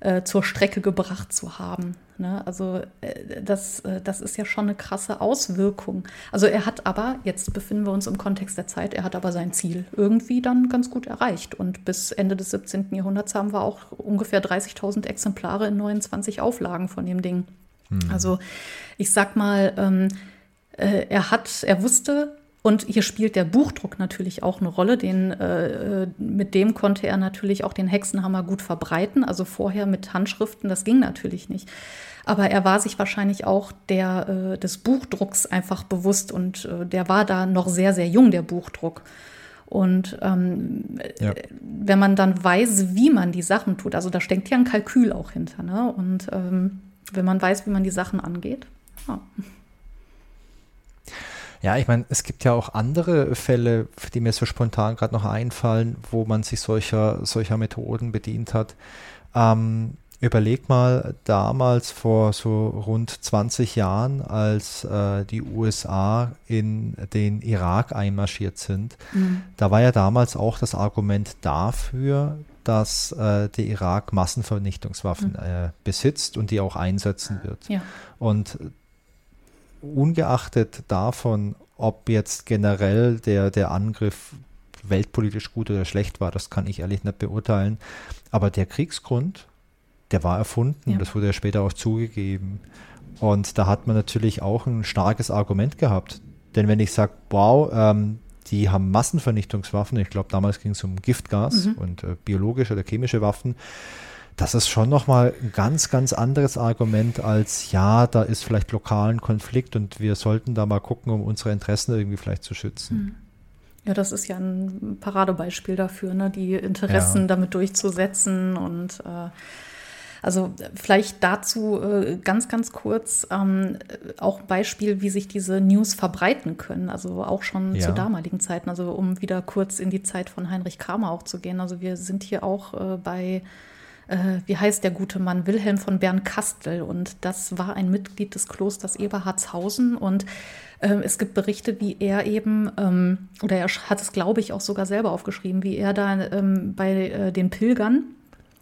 [SPEAKER 1] äh, zur Strecke gebracht zu haben. Ne? Also äh, das, äh, das ist ja schon eine krasse Auswirkung. Also er hat aber, jetzt befinden wir uns im Kontext der Zeit, er hat aber sein Ziel irgendwie dann ganz gut erreicht. Und bis Ende des 17. Jahrhunderts haben wir auch ungefähr 30.000 Exemplare in 29 Auflagen von dem Ding. Hm. Also ich sag mal, ähm, äh, er hat, er wusste, und hier spielt der Buchdruck natürlich auch eine Rolle. Den, äh, mit dem konnte er natürlich auch den Hexenhammer gut verbreiten. Also vorher mit Handschriften, das ging natürlich nicht. Aber er war sich wahrscheinlich auch der, äh, des Buchdrucks einfach bewusst und äh, der war da noch sehr, sehr jung, der Buchdruck. Und ähm, ja. wenn man dann weiß, wie man die Sachen tut, also da steckt ja ein Kalkül auch hinter. Ne? Und ähm, wenn man weiß, wie man die Sachen angeht, ja.
[SPEAKER 2] Ja, ich meine, es gibt ja auch andere Fälle, die mir so spontan gerade noch einfallen, wo man sich solcher, solcher Methoden bedient hat. Ähm, überleg mal damals vor so rund 20 Jahren, als äh, die USA in den Irak einmarschiert sind. Mhm. Da war ja damals auch das Argument dafür, dass äh, der Irak Massenvernichtungswaffen mhm. äh, besitzt und die auch einsetzen wird. Ja. Und ungeachtet davon, ob jetzt generell der, der Angriff weltpolitisch gut oder schlecht war, das kann ich ehrlich nicht beurteilen. Aber der Kriegsgrund, der war erfunden, ja. das wurde ja später auch zugegeben. Und da hat man natürlich auch ein starkes Argument gehabt. Denn wenn ich sage, wow, ähm, die haben Massenvernichtungswaffen, ich glaube damals ging es um Giftgas mhm. und äh, biologische oder chemische Waffen, das ist schon nochmal ein ganz, ganz anderes Argument als, ja, da ist vielleicht lokalen Konflikt und wir sollten da mal gucken, um unsere Interessen irgendwie vielleicht zu schützen. Hm.
[SPEAKER 1] Ja, das ist ja ein Paradebeispiel dafür, ne? die Interessen ja. damit durchzusetzen und äh, Also vielleicht dazu äh, ganz, ganz kurz ähm, auch ein Beispiel, wie sich diese News verbreiten können. Also auch schon ja. zu damaligen Zeiten. Also um wieder kurz in die Zeit von Heinrich Kramer auch zu gehen. Also wir sind hier auch äh, bei äh, wie heißt der gute Mann, Wilhelm von Bernkastel. Und das war ein Mitglied des Klosters Eberhardshausen. Und äh, es gibt Berichte, wie er eben, ähm, oder er hat es, glaube ich, auch sogar selber aufgeschrieben, wie er da ähm, bei äh, den Pilgern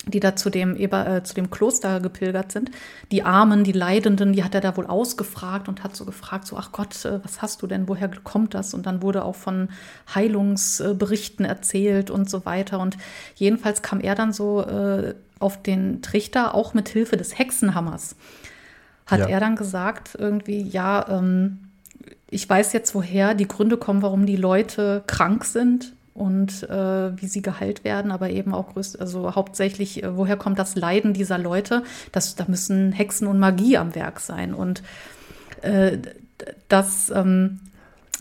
[SPEAKER 1] die da zu dem, Eber, äh, zu dem Kloster gepilgert sind. Die Armen, die Leidenden, die hat er da wohl ausgefragt und hat so gefragt, so, ach Gott, äh, was hast du denn, woher kommt das? Und dann wurde auch von Heilungsberichten erzählt und so weiter. Und jedenfalls kam er dann so äh, auf den Trichter, auch mit Hilfe des Hexenhammers, hat ja. er dann gesagt, irgendwie, ja, ähm, ich weiß jetzt, woher die Gründe kommen, warum die Leute krank sind und äh, wie sie geheilt werden, aber eben auch größt, also hauptsächlich, äh, woher kommt das Leiden dieser Leute? Das, da müssen Hexen und Magie am Werk sein. Und äh, das, ähm,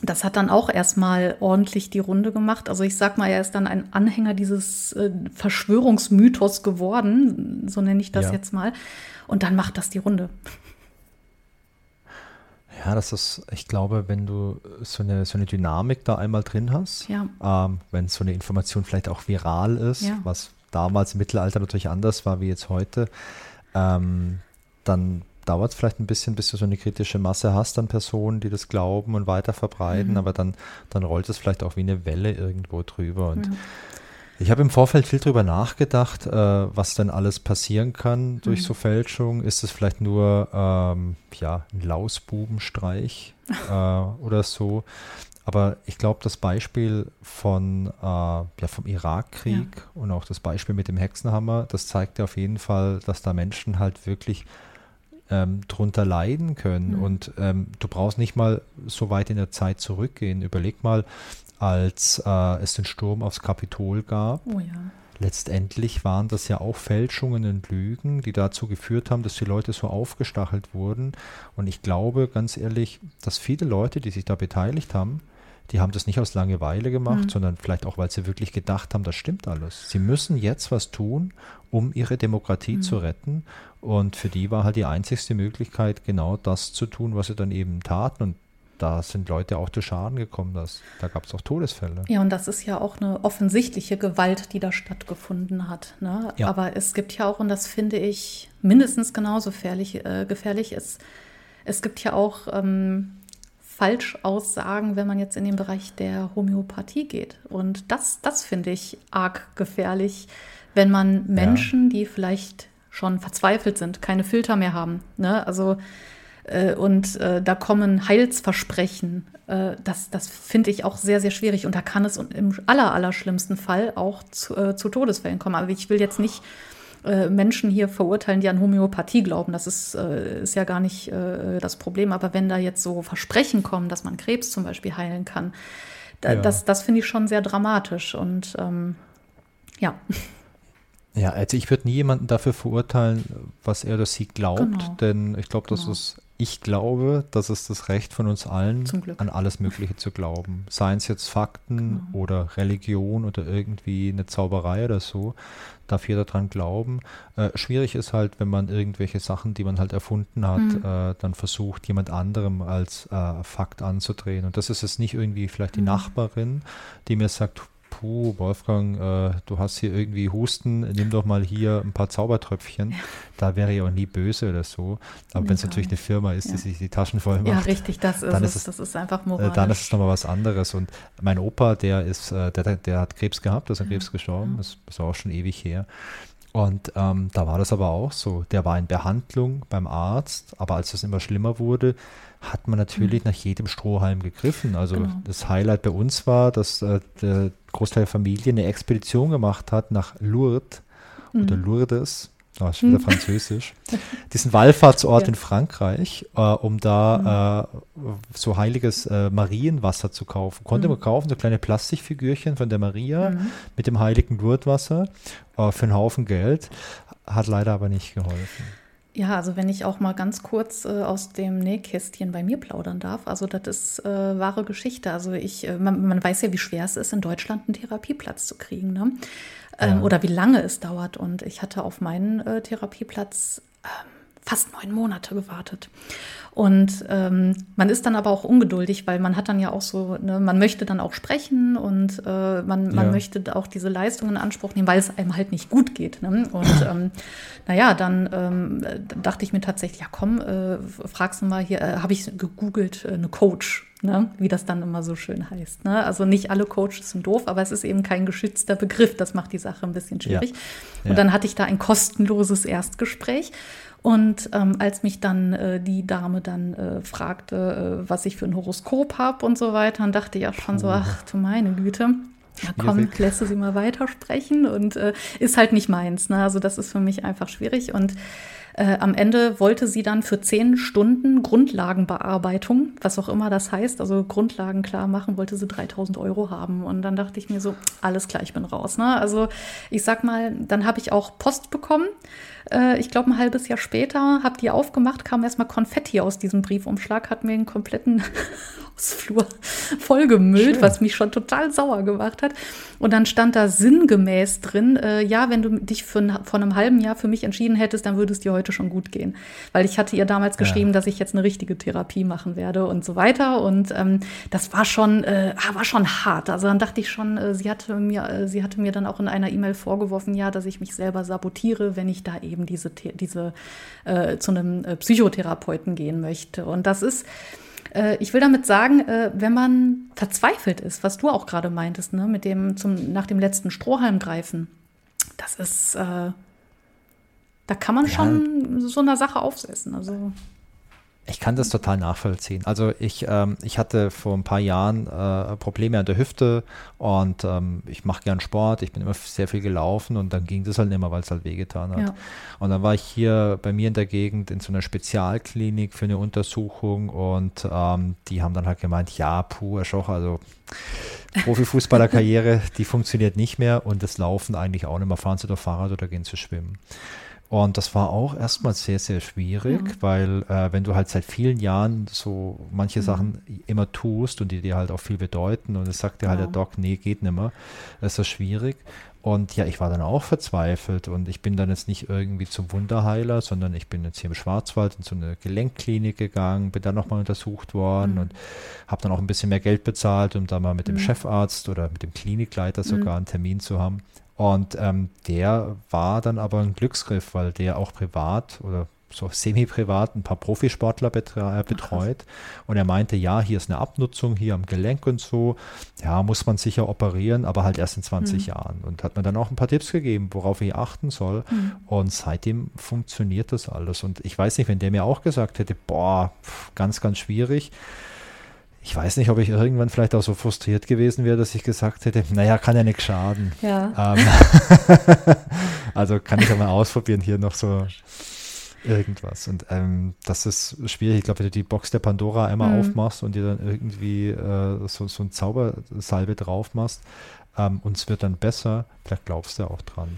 [SPEAKER 1] das hat dann auch erstmal ordentlich die Runde gemacht. Also ich sag mal, er ist dann ein Anhänger dieses äh, Verschwörungsmythos geworden, so nenne ich das ja. jetzt mal. Und dann macht das die Runde.
[SPEAKER 2] Ja, das ist, ich glaube, wenn du so eine, so eine Dynamik da einmal drin hast, ja. ähm, wenn so eine Information vielleicht auch viral ist, ja. was damals im Mittelalter natürlich anders war wie jetzt heute, ähm, dann dauert es vielleicht ein bisschen, bis du so eine kritische Masse hast an Personen, die das glauben und weiter verbreiten, mhm. aber dann, dann rollt es vielleicht auch wie eine Welle irgendwo drüber. Und mhm. Ich habe im Vorfeld viel drüber nachgedacht, äh, was denn alles passieren kann durch mhm. so Fälschung. Ist es vielleicht nur ähm, ja, ein Lausbubenstreich (laughs) äh, oder so? Aber ich glaube, das Beispiel von, äh, ja, vom Irakkrieg ja. und auch das Beispiel mit dem Hexenhammer, das zeigt ja auf jeden Fall, dass da Menschen halt wirklich ähm, drunter leiden können. Mhm. Und ähm, du brauchst nicht mal so weit in der Zeit zurückgehen. Überleg mal, als äh, es den Sturm aufs Kapitol gab. Oh ja. Letztendlich waren das ja auch Fälschungen und Lügen, die dazu geführt haben, dass die Leute so aufgestachelt wurden. Und ich glaube, ganz ehrlich, dass viele Leute, die sich da beteiligt haben, die haben das nicht aus Langeweile gemacht, mhm. sondern vielleicht auch, weil sie wirklich gedacht haben, das stimmt alles. Sie müssen jetzt was tun, um ihre Demokratie mhm. zu retten. Und für die war halt die einzigste Möglichkeit, genau das zu tun, was sie dann eben taten. Und da sind Leute auch zu Schaden gekommen. Das, da gab es auch Todesfälle.
[SPEAKER 1] Ja, und das ist ja auch eine offensichtliche Gewalt, die da stattgefunden hat. Ne? Ja. Aber es gibt ja auch, und das finde ich mindestens genauso gefährlich, äh, gefährlich ist, es gibt ja auch ähm, Falschaussagen, wenn man jetzt in den Bereich der Homöopathie geht. Und das, das finde ich arg gefährlich, wenn man Menschen, ja. die vielleicht schon verzweifelt sind, keine Filter mehr haben. Ne? Also äh, und äh, da kommen Heilsversprechen. Äh, das das finde ich auch sehr, sehr schwierig. Und da kann es im aller, aller schlimmsten Fall auch zu, äh, zu Todesfällen kommen. Aber ich will jetzt nicht äh, Menschen hier verurteilen, die an Homöopathie glauben. Das ist, äh, ist ja gar nicht das Problem. Aber wenn da jetzt so Versprechen kommen, dass man Krebs zum Beispiel heilen kann, da, ja. das, das finde ich schon sehr dramatisch. Und ähm, ja.
[SPEAKER 2] Ja, also ich würde nie jemanden dafür verurteilen, was er oder sie glaubt, genau. denn ich glaube, das genau. ist ich glaube, das ist das Recht von uns allen, an alles Mögliche zu glauben. Seien es jetzt Fakten genau. oder Religion oder irgendwie eine Zauberei oder so, darf jeder dran glauben. Äh, schwierig ist halt, wenn man irgendwelche Sachen, die man halt erfunden hat, mhm. äh, dann versucht, jemand anderem als äh, Fakt anzudrehen. Und das ist jetzt nicht irgendwie vielleicht die mhm. Nachbarin, die mir sagt, puh, Wolfgang, äh, du hast hier irgendwie Husten, nimm doch mal hier ein paar Zaubertröpfchen. Ja. Da wäre ich auch nie böse oder so. Aber nee, wenn es natürlich eine Firma ist, ja. die sich die Taschen voll macht.
[SPEAKER 1] Ja, richtig, das ist,
[SPEAKER 2] dann
[SPEAKER 1] es,
[SPEAKER 2] ist es,
[SPEAKER 1] das ist einfach äh, moralisch.
[SPEAKER 2] Dann ist es nochmal was anderes. Und mein Opa, der ist, äh, der, der hat Krebs gehabt, ist an Krebs gestorben, das ist auch schon ewig her. Und ähm, da war das aber auch so. Der war in Behandlung beim Arzt, aber als es immer schlimmer wurde, hat man natürlich mhm. nach jedem Strohhalm gegriffen. Also genau. das Highlight bei uns war, dass äh, der Großteil der Familie eine Expedition gemacht hat nach Lourdes mhm. oder Lourdes. Oh, ist wieder französisch. (laughs) Diesen Wallfahrtsort ja. in Frankreich, äh, um da mhm. äh, so heiliges äh, Marienwasser zu kaufen. Konnte mhm. man kaufen, so kleine Plastikfigürchen von der Maria mhm. mit dem heiligen Lourdeswasser äh, für einen Haufen Geld. Hat leider aber nicht geholfen.
[SPEAKER 1] Ja, also wenn ich auch mal ganz kurz äh, aus dem Nähkästchen bei mir plaudern darf, also das ist äh, wahre Geschichte. Also ich, äh, man, man, weiß ja, wie schwer es ist, in Deutschland einen Therapieplatz zu kriegen, ne? Ähm, ja. Oder wie lange es dauert. Und ich hatte auf meinen äh, Therapieplatz ähm, fast neun Monate gewartet. Und ähm, man ist dann aber auch ungeduldig, weil man hat dann ja auch so, ne, man möchte dann auch sprechen und äh, man, man ja. möchte auch diese Leistungen in Anspruch nehmen, weil es einem halt nicht gut geht. Ne? Und ähm, naja, dann ähm, dachte ich mir tatsächlich, ja komm, äh, fragst du mal hier, äh, habe ich gegoogelt, äh, eine Coach. Ne, wie das dann immer so schön heißt. Ne? Also nicht alle Coaches sind doof, aber es ist eben kein geschützter Begriff. Das macht die Sache ein bisschen schwierig. Ja. Und dann hatte ich da ein kostenloses Erstgespräch und ähm, als mich dann äh, die Dame dann äh, fragte, äh, was ich für ein Horoskop habe und so weiter, dann dachte ich ja schon so, ach du meine Güte. Ja, komm, lässt du sie mal weitersprechen und äh, ist halt nicht meins. Ne? Also das ist für mich einfach schwierig. Und äh, am Ende wollte sie dann für zehn Stunden Grundlagenbearbeitung, was auch immer das heißt, also Grundlagen klar machen, wollte sie 3000 Euro haben. Und dann dachte ich mir so, alles klar, ich bin raus. Ne? Also ich sag mal, dann habe ich auch Post bekommen. Äh, ich glaube, ein halbes Jahr später, habe die aufgemacht, kam erstmal Konfetti aus diesem Briefumschlag, hat mir den kompletten (laughs) Hausflur vollgemüllt, Schön. was mich schon total sauer gemacht hat. Und dann stand da sinngemäß drin, äh, ja, wenn du dich für, vor einem halben Jahr für mich entschieden hättest, dann würde es dir heute schon gut gehen. Weil ich hatte ihr damals geschrieben, ja. dass ich jetzt eine richtige Therapie machen werde und so weiter. Und ähm, das war schon, äh, ah, war schon hart. Also dann dachte ich schon, äh, sie, hatte mir, äh, sie hatte mir dann auch in einer E-Mail vorgeworfen, ja, dass ich mich selber sabotiere, wenn ich da eben diese, diese äh, zu einem äh, Psychotherapeuten gehen möchte. Und das ist äh, ich will damit sagen, äh, wenn man verzweifelt ist, was du auch gerade meintest, ne, mit dem zum, nach dem letzten Strohhalm greifen, das ist, äh, da kann man ja. schon so einer Sache aufsetzen. Also
[SPEAKER 2] ich kann das total nachvollziehen. Also ich, ähm, ich hatte vor ein paar Jahren äh, Probleme an der Hüfte und ähm, ich mache gern Sport, ich bin immer sehr viel gelaufen und dann ging das halt nicht mehr, weil es halt wehgetan hat. Ja. Und dann war ich hier bei mir in der Gegend in so einer Spezialklinik für eine Untersuchung und ähm, die haben dann halt gemeint, ja, puh, Herr Schoch, also Profifußballerkarriere, die funktioniert nicht mehr und das Laufen eigentlich auch nicht mehr. Fahren Sie doch Fahrrad oder gehen Sie schwimmen. Und das war auch erstmal sehr, sehr schwierig, ja. weil äh, wenn du halt seit vielen Jahren so manche mhm. Sachen immer tust und die dir halt auch viel bedeuten und es sagt dir halt der Doc, nee, geht nicht mehr, das ist das schwierig. Und ja, ich war dann auch verzweifelt und ich bin dann jetzt nicht irgendwie zum Wunderheiler, sondern ich bin jetzt hier im Schwarzwald in so eine Gelenkklinik gegangen, bin dann nochmal untersucht worden mhm. und habe dann auch ein bisschen mehr Geld bezahlt, um da mal mit dem mhm. Chefarzt oder mit dem Klinikleiter sogar mhm. einen Termin zu haben. Und ähm, der war dann aber ein Glücksgriff, weil der auch privat oder so semi-privat ein paar Profisportler äh, betreut. Ach, und er meinte, ja, hier ist eine Abnutzung, hier am Gelenk und so. Ja, muss man sicher operieren, aber halt erst in 20 mhm. Jahren. Und hat mir dann auch ein paar Tipps gegeben, worauf ich achten soll. Mhm. Und seitdem funktioniert das alles. Und ich weiß nicht, wenn der mir auch gesagt hätte, boah, ganz, ganz schwierig ich weiß nicht, ob ich irgendwann vielleicht auch so frustriert gewesen wäre, dass ich gesagt hätte, naja, kann ja nichts schaden. Ja. Ähm, (laughs) also kann ich ja mal ausprobieren, hier noch so irgendwas. Und ähm, das ist schwierig. Ich glaube, wenn du die Box der Pandora einmal mhm. aufmachst und dir dann irgendwie äh, so, so ein Zaubersalbe drauf machst ähm, und es wird dann besser, vielleicht glaubst du auch dran.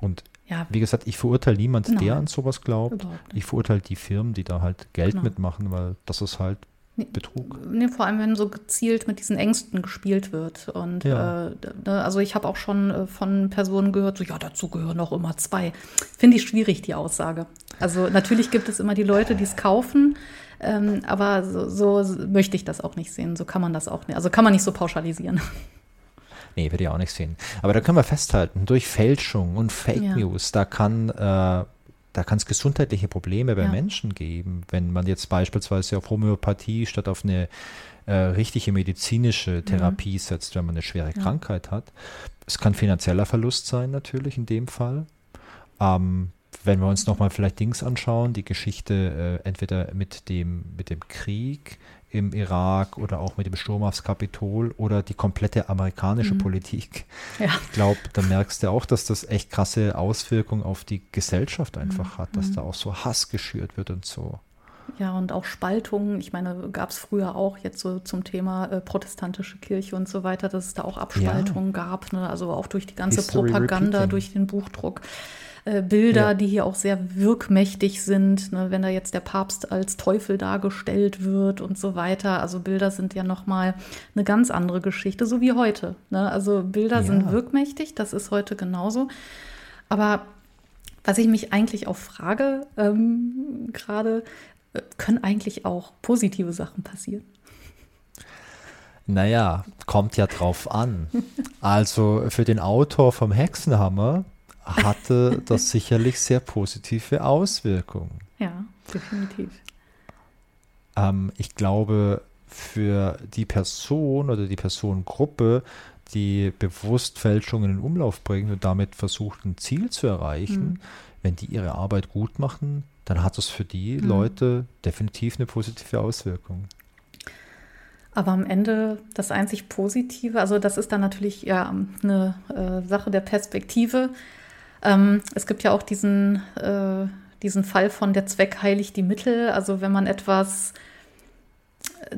[SPEAKER 2] Und ja. wie gesagt, ich verurteile niemand, Nein. der an sowas glaubt. Ich verurteile die Firmen, die da halt Geld genau. mitmachen, weil das ist halt Betrug.
[SPEAKER 1] Nee, vor allem, wenn so gezielt mit diesen Ängsten gespielt wird. Und ja. äh, ne, also ich habe auch schon äh, von Personen gehört, so ja, dazu gehören auch immer zwei. Finde ich schwierig, die Aussage. Also natürlich gibt es immer die Leute, die es kaufen, ähm, aber so, so, möchte ich das auch nicht sehen. So kann man das auch nicht. Also kann man nicht so pauschalisieren. (laughs)
[SPEAKER 2] Nee, würde ich auch nicht sehen. Aber da können wir festhalten, durch Fälschung und Fake ja. News, da kann äh, da kann es gesundheitliche Probleme bei ja. Menschen geben, wenn man jetzt beispielsweise auf Homöopathie statt auf eine äh, richtige medizinische mhm. Therapie mhm. setzt, wenn man eine schwere ja. Krankheit hat. Es kann finanzieller Verlust sein, natürlich in dem Fall. Ähm, wenn wir uns nochmal vielleicht Dings anschauen, die Geschichte äh, entweder mit dem, mit dem Krieg im Irak oder auch mit dem Sturm aufs Kapitol oder die komplette amerikanische mhm. Politik. Ja. Ich glaube, da merkst du auch, dass das echt krasse Auswirkungen auf die Gesellschaft einfach mhm. hat, dass mhm. da auch so Hass geschürt wird und so.
[SPEAKER 1] Ja, und auch Spaltungen. Ich meine, gab es früher auch jetzt so zum Thema äh, protestantische Kirche und so weiter, dass es da auch Abspaltungen ja. gab. Ne? Also auch durch die ganze History Propaganda, repeating. durch den Buchdruck. Äh, Bilder, ja. die hier auch sehr wirkmächtig sind, ne, wenn da jetzt der Papst als Teufel dargestellt wird und so weiter. Also Bilder sind ja nochmal eine ganz andere Geschichte, so wie heute. Ne? Also Bilder ja. sind wirkmächtig, das ist heute genauso. Aber was ich mich eigentlich auch frage, ähm, gerade, äh, können eigentlich auch positive Sachen passieren?
[SPEAKER 2] Naja, kommt ja drauf an. Also für den Autor vom Hexenhammer hatte das sicherlich sehr positive Auswirkungen.
[SPEAKER 1] Ja, definitiv.
[SPEAKER 2] Ähm, ich glaube, für die Person oder die Personengruppe, die bewusst Fälschungen in Umlauf bringen und damit versucht, ein Ziel zu erreichen, mhm. wenn die ihre Arbeit gut machen, dann hat das für die mhm. Leute definitiv eine positive Auswirkung.
[SPEAKER 1] Aber am Ende das einzig Positive, also das ist dann natürlich ja eine äh, Sache der Perspektive. Ähm, es gibt ja auch diesen, äh, diesen Fall von der Zweck heiligt die Mittel. Also wenn man etwas äh,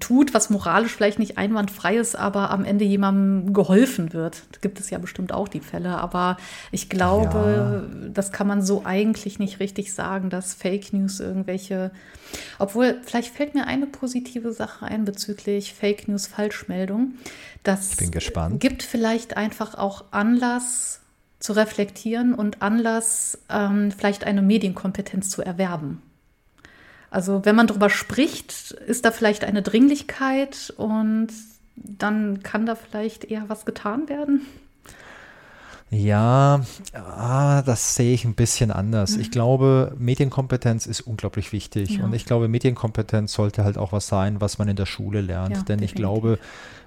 [SPEAKER 1] tut, was moralisch vielleicht nicht einwandfrei ist, aber am Ende jemandem geholfen wird. Da gibt es ja bestimmt auch die Fälle, aber ich glaube, ja. das kann man so eigentlich nicht richtig sagen, dass Fake News irgendwelche, obwohl vielleicht fällt mir eine positive Sache ein bezüglich Fake News Falschmeldung. Das gibt vielleicht einfach auch Anlass zu reflektieren und Anlass, ähm, vielleicht eine Medienkompetenz zu erwerben. Also wenn man darüber spricht, ist da vielleicht eine Dringlichkeit und dann kann da vielleicht eher was getan werden.
[SPEAKER 2] Ja, ah, das sehe ich ein bisschen anders. Mhm. Ich glaube, Medienkompetenz ist unglaublich wichtig. Ja. Und ich glaube, Medienkompetenz sollte halt auch was sein, was man in der Schule lernt. Ja, Denn definitiv. ich glaube,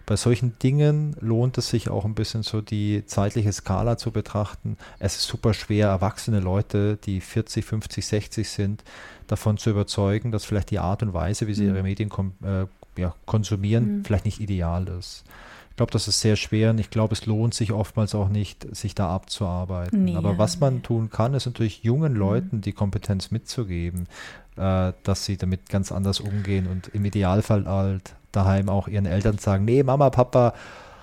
[SPEAKER 2] bei solchen Dingen lohnt es sich auch ein bisschen so die zeitliche Skala zu betrachten. Es ist super schwer, erwachsene Leute, die 40, 50, 60 sind, davon zu überzeugen, dass vielleicht die Art und Weise, wie sie mhm. ihre Medien äh, ja, konsumieren, mhm. vielleicht nicht ideal ist. Ich glaube, das ist sehr schwer und ich glaube, es lohnt sich oftmals auch nicht, sich da abzuarbeiten. Nee, Aber was man tun kann, ist natürlich jungen mhm. Leuten die Kompetenz mitzugeben, äh, dass sie damit ganz anders umgehen und im Idealfall halt daheim auch ihren Eltern sagen, nee, Mama, Papa,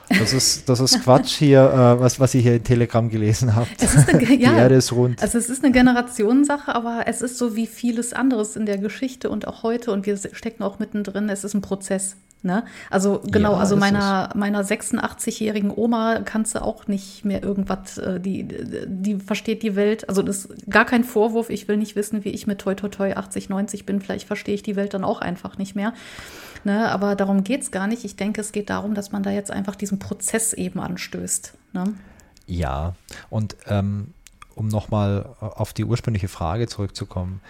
[SPEAKER 2] das ist, das ist (laughs) Quatsch hier, äh, was, was ihr hier in Telegram gelesen habt.
[SPEAKER 1] Eine, ja, Die Erde ist rund. Also es ist eine Generationssache, aber es ist so wie vieles anderes in der Geschichte und auch heute und wir stecken auch mittendrin, es ist ein Prozess. Ne? Also genau, ja, also meiner, meiner 86-jährigen Oma kannst du auch nicht mehr irgendwas, äh, die, die versteht die Welt, also das ist gar kein Vorwurf, ich will nicht wissen, wie ich mit toi toi toi 80, 90 bin, vielleicht verstehe ich die Welt dann auch einfach nicht mehr. Ne? Aber darum geht es gar nicht. Ich denke, es geht darum, dass man da jetzt einfach diesen Prozess eben anstößt. Ne?
[SPEAKER 2] Ja, und ähm, um nochmal auf die ursprüngliche Frage zurückzukommen,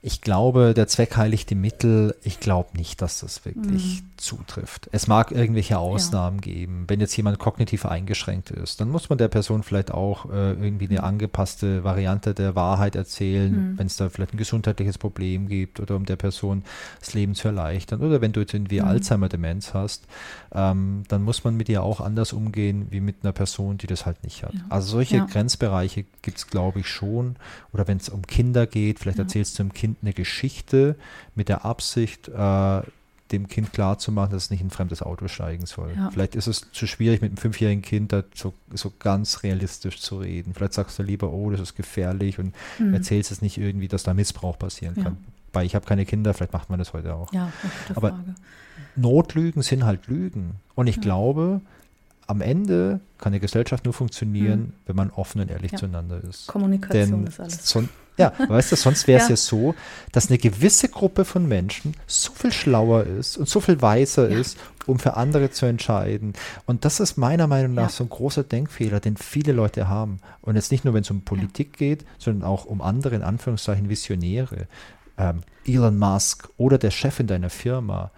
[SPEAKER 2] ich glaube, der Zweck heiligt die Mittel. Ich glaube nicht, dass das wirklich mhm. zutrifft. Es mag irgendwelche Ausnahmen ja. geben. Wenn jetzt jemand kognitiv eingeschränkt ist, dann muss man der Person vielleicht auch äh, irgendwie eine mhm. angepasste Variante der Wahrheit erzählen, mhm. wenn es da vielleicht ein gesundheitliches Problem gibt oder um der Person das Leben zu erleichtern. Oder wenn du jetzt irgendwie mhm. Alzheimer-Demenz hast, ähm, dann muss man mit ihr auch anders umgehen wie mit einer Person, die das halt nicht hat. Ja. Also solche ja. Grenzbereiche gibt es, glaube ich, schon. Oder wenn es um Kinder geht, vielleicht erzählst du dem Kind, Kind eine Geschichte mit der Absicht, äh, dem Kind klarzumachen, dass es nicht in ein fremdes Auto steigen soll. Ja. Vielleicht ist es zu schwierig, mit einem fünfjährigen Kind da so, so ganz realistisch zu reden. Vielleicht sagst du lieber, oh, das ist gefährlich und mhm. erzählst es nicht irgendwie, dass da Missbrauch passieren ja. kann. Weil ich habe keine Kinder, vielleicht macht man das heute auch. Ja, Aber Frage. Notlügen sind halt Lügen. Und ich glaube, am Ende kann eine Gesellschaft nur funktionieren, mhm. wenn man offen und ehrlich zueinander ist.
[SPEAKER 1] Kommunikation Denn ist alles.
[SPEAKER 2] So, ja, weißt du, sonst wäre es ja. ja. so, dass eine gewisse Gruppe von Menschen so viel schlauer ist und so viel weiser ja. ist, um für andere zu entscheiden. Und das ist meiner Meinung nach ja. so ein großer Denkfehler, den viele Leute haben. Und jetzt nicht nur, wenn es um Politik geht, sondern auch um andere, in Anführungszeichen, Visionäre. Ähm, Elon Musk oder der Chef in deiner Firma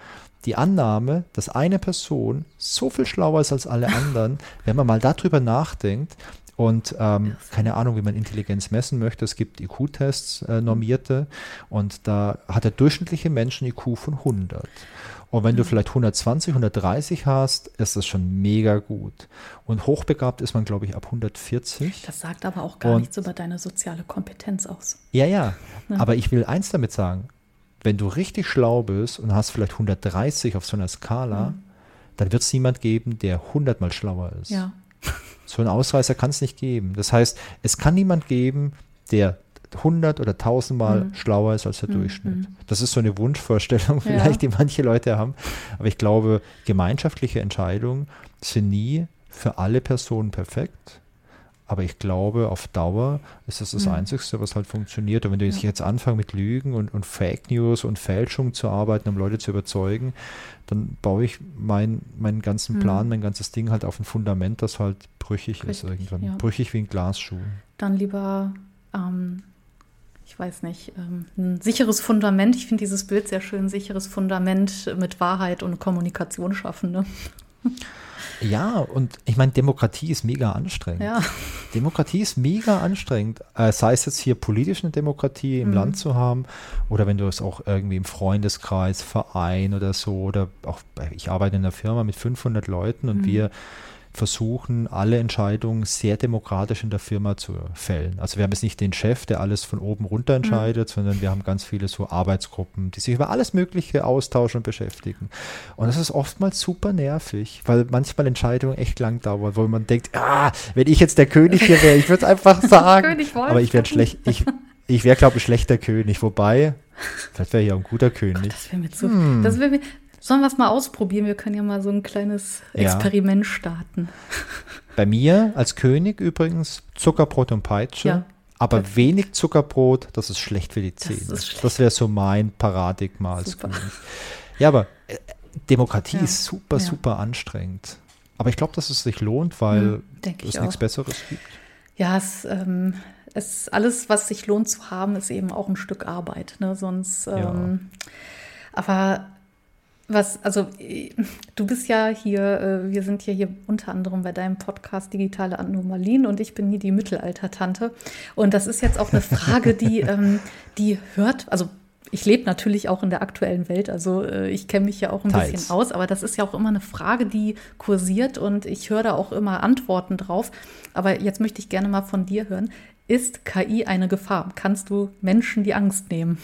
[SPEAKER 2] die Annahme, dass eine Person so viel schlauer ist als alle (laughs) anderen, wenn man mal darüber nachdenkt, und ähm, keine Ahnung, wie man Intelligenz messen möchte. Es gibt IQ-Tests, äh, normierte. Und da hat der durchschnittliche Mensch ein IQ von 100. Und wenn mhm. du vielleicht 120, 130 hast, ist das schon mega gut. Und hochbegabt ist man, glaube ich, ab 140.
[SPEAKER 1] Das sagt aber auch gar und, nichts über deine soziale Kompetenz aus.
[SPEAKER 2] Ja, ja, ja. Aber ich will eins damit sagen. Wenn du richtig schlau bist und hast vielleicht 130 auf so einer Skala, mhm. dann wird es niemand geben, der 100 mal schlauer ist.
[SPEAKER 1] Ja.
[SPEAKER 2] So einen Ausreißer kann es nicht geben. Das heißt, es kann niemand geben, der 100 oder 1000 Mal mhm. schlauer ist als der mhm. Durchschnitt. Das ist so eine Wunschvorstellung (laughs) vielleicht, ja. die manche Leute haben. Aber ich glaube, gemeinschaftliche Entscheidungen sind nie für alle Personen perfekt. Aber ich glaube, auf Dauer ist das das mhm. Einzige, was halt funktioniert. Und wenn du ja. jetzt anfängst mit Lügen und, und Fake News und Fälschung zu arbeiten, um Leute zu überzeugen, dann baue ich mein, meinen ganzen mhm. Plan, mein ganzes Ding halt auf ein Fundament, das halt brüchig Richtig, ist irgendwann. Ja. Brüchig wie ein Glasschuh.
[SPEAKER 1] Dann lieber, ähm, ich weiß nicht, ähm, ein sicheres Fundament. Ich finde dieses Bild sehr schön, sicheres Fundament mit Wahrheit und Kommunikation schaffen. Ne? (laughs)
[SPEAKER 2] Ja, und ich meine, Demokratie ist mega anstrengend. Ja. Demokratie ist mega anstrengend. Äh, sei es jetzt hier politisch eine Demokratie im mhm. Land zu haben oder wenn du es auch irgendwie im Freundeskreis, Verein oder so oder auch, ich arbeite in einer Firma mit 500 Leuten und mhm. wir versuchen, alle Entscheidungen sehr demokratisch in der Firma zu fällen. Also wir haben jetzt nicht den Chef, der alles von oben runter mhm. entscheidet, mhm. sondern wir haben ganz viele so Arbeitsgruppen, die sich über alles Mögliche austauschen und beschäftigen. Und das ist oftmals super nervig, weil manchmal Entscheidungen echt lang dauern, wo man denkt, ah, wenn ich jetzt der König hier wäre, ich würde es einfach (laughs) sagen. aber ich wäre schlecht, ich, ich wäre, glaube ich, schlechter König. Wobei, vielleicht wäre ich auch ein guter König. Gott,
[SPEAKER 1] das wäre mir zu. Hm. Das wär mir, Sollen wir es mal ausprobieren? Wir können ja mal so ein kleines Experiment ja. starten. (laughs)
[SPEAKER 2] Bei mir als König übrigens Zuckerbrot und Peitsche. Ja. Aber Perfekt. wenig Zuckerbrot, das ist schlecht für die Zähne. Das, das wäre so mein Paradigma als super. König. Ja, aber äh, Demokratie ja. ist super, ja. super anstrengend. Aber ich glaube, dass es sich lohnt, weil hm, es nichts Besseres gibt.
[SPEAKER 1] Ja, es, ähm, es, alles, was sich lohnt zu haben, ist eben auch ein Stück Arbeit. Ne? Sonst, ähm, aber was, also du bist ja hier, äh, wir sind ja hier unter anderem bei deinem Podcast Digitale Anomalien und ich bin hier die Mittelalter-Tante. Und das ist jetzt auch eine Frage, die, (laughs) ähm, die hört, also ich lebe natürlich auch in der aktuellen Welt, also äh, ich kenne mich ja auch ein Teils. bisschen aus, aber das ist ja auch immer eine Frage, die kursiert und ich höre da auch immer Antworten drauf. Aber jetzt möchte ich gerne mal von dir hören. Ist KI eine Gefahr? Kannst du Menschen die Angst nehmen?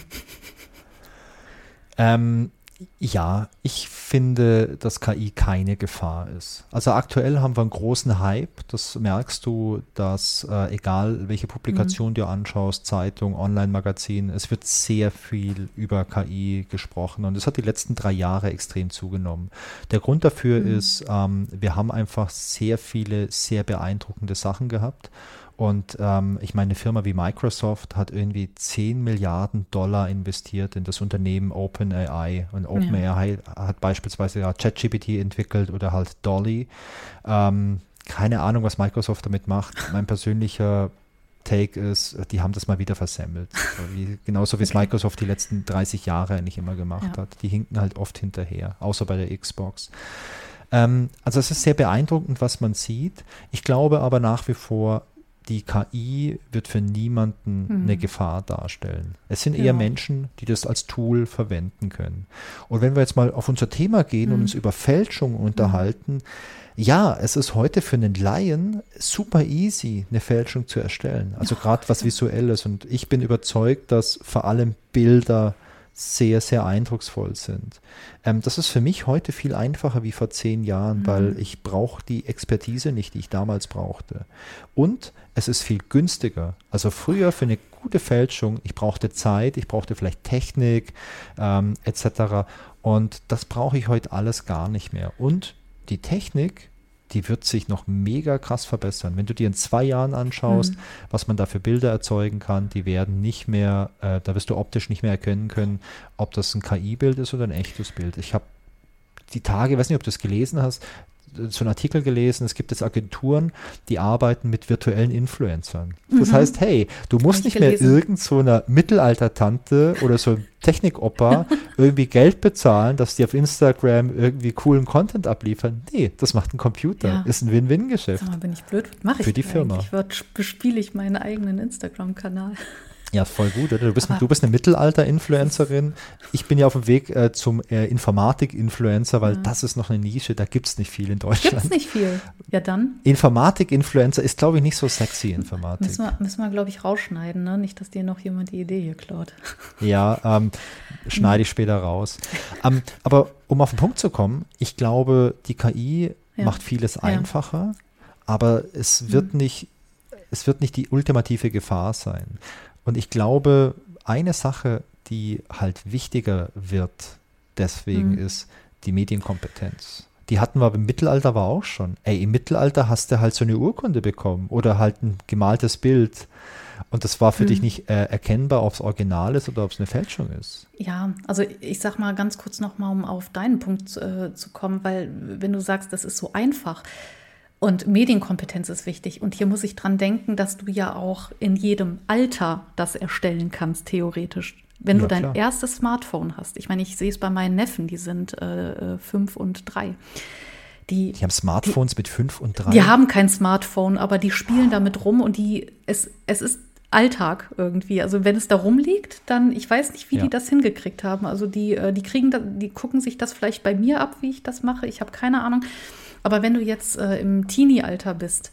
[SPEAKER 2] Ähm, ja, ich finde, dass KI keine Gefahr ist. Also aktuell haben wir einen großen Hype. Das merkst du, dass äh, egal welche Publikation mhm. du anschaust, Zeitung, Online-Magazin, es wird sehr viel über KI gesprochen und es hat die letzten drei Jahre extrem zugenommen. Der Grund dafür mhm. ist, ähm, wir haben einfach sehr viele sehr beeindruckende Sachen gehabt und ähm, ich meine, eine Firma wie Microsoft hat irgendwie 10 Milliarden Dollar investiert in das Unternehmen OpenAI. Und OpenAI ja. hat beispielsweise ja ChatGPT entwickelt oder halt Dolly. Ähm, keine Ahnung, was Microsoft damit macht. Mein (laughs) persönlicher Take ist, die haben das mal wieder versemmelt. Wie, genauso wie es okay. Microsoft die letzten 30 Jahre eigentlich immer gemacht ja. hat. Die hinken halt oft hinterher, außer bei der Xbox. Ähm, also es ist sehr beeindruckend, was man sieht. Ich glaube aber nach wie vor, die KI wird für niemanden mhm. eine Gefahr darstellen. Es sind eher ja. Menschen, die das als Tool verwenden können. Und wenn wir jetzt mal auf unser Thema gehen mhm. und uns über Fälschung mhm. unterhalten, ja, es ist heute für einen Laien super easy, eine Fälschung zu erstellen. Also gerade was visuelles. Und ich bin überzeugt, dass vor allem Bilder sehr, sehr eindrucksvoll sind. Ähm, das ist für mich heute viel einfacher wie vor zehn Jahren, mhm. weil ich brauche die Expertise nicht, die ich damals brauchte. Und es ist viel günstiger. Also früher für eine gute Fälschung, ich brauchte Zeit, ich brauchte vielleicht Technik ähm, etc. Und das brauche ich heute alles gar nicht mehr. Und die Technik die wird sich noch mega krass verbessern. Wenn du dir in zwei Jahren anschaust, mhm. was man da für Bilder erzeugen kann, die werden nicht mehr, äh, da wirst du optisch nicht mehr erkennen können, ob das ein KI-Bild ist oder ein echtes Bild. Ich habe die Tage, ich weiß nicht, ob du es gelesen hast, so einen Artikel gelesen, es gibt jetzt Agenturen, die arbeiten mit virtuellen Influencern. Das mhm. heißt, hey, du musst nicht gelesen. mehr irgend so einer Mittelalter-Tante oder so ein Technik-Opa (laughs) irgendwie Geld bezahlen, dass die auf Instagram irgendwie coolen Content abliefern. Nee, das macht ein Computer. Ja. Ist ein Win-Win-Geschäft.
[SPEAKER 1] Bin ich blöd? Mache ich
[SPEAKER 2] Für die Firma.
[SPEAKER 1] Ich bespiele ich meinen eigenen Instagram-Kanal.
[SPEAKER 2] Ja, voll gut, oder? Du bist, du bist eine Mittelalter-Influencerin. Ich bin ja auf dem Weg äh, zum äh, Informatik-Influencer, weil ja. das ist noch eine Nische, da gibt es nicht viel in Deutschland. Gibt es
[SPEAKER 1] nicht viel. Ja, dann.
[SPEAKER 2] Informatik-Influencer ist, glaube ich, nicht so sexy, Informatik.
[SPEAKER 1] Müssen wir, müssen wir glaube ich, rausschneiden, ne? Nicht, dass dir noch jemand die Idee hier klaut. (laughs)
[SPEAKER 2] Ja, ähm, schneide ich später raus. ähm, aber um auf den Punkt zu kommen, ich glaube, die KI ja. macht vieles einfacher aber es wird mhm. nicht, es wird nicht die ultimative Gefahr sein. Und ich glaube, eine Sache, die halt wichtiger wird, deswegen mhm. ist die Medienkompetenz. Die hatten wir im Mittelalter aber auch schon. Ey, im Mittelalter hast du halt so eine Urkunde bekommen oder halt ein gemaltes Bild. Und das war für mhm. dich nicht äh, erkennbar, ob es original ist oder ob es eine Fälschung ist.
[SPEAKER 1] Ja, also ich sag mal ganz kurz nochmal, um auf deinen Punkt äh, zu kommen, weil wenn du sagst, das ist so einfach. Und Medienkompetenz ist wichtig. Und hier muss ich dran denken, dass du ja auch in jedem Alter das erstellen kannst, theoretisch. Wenn ja, du dein klar. erstes Smartphone hast. Ich meine, ich sehe es bei meinen Neffen, die sind äh, äh, fünf und drei.
[SPEAKER 2] Die, die haben Smartphones die, mit fünf und drei.
[SPEAKER 1] Die haben kein Smartphone, aber die spielen damit rum und die, es, es ist Alltag irgendwie. Also wenn es da rumliegt, dann, ich weiß nicht, wie ja. die das hingekriegt haben. Also die, äh, die kriegen, da, die gucken sich das vielleicht bei mir ab, wie ich das mache. Ich habe keine Ahnung. Aber wenn du jetzt äh, im Teenie-Alter bist,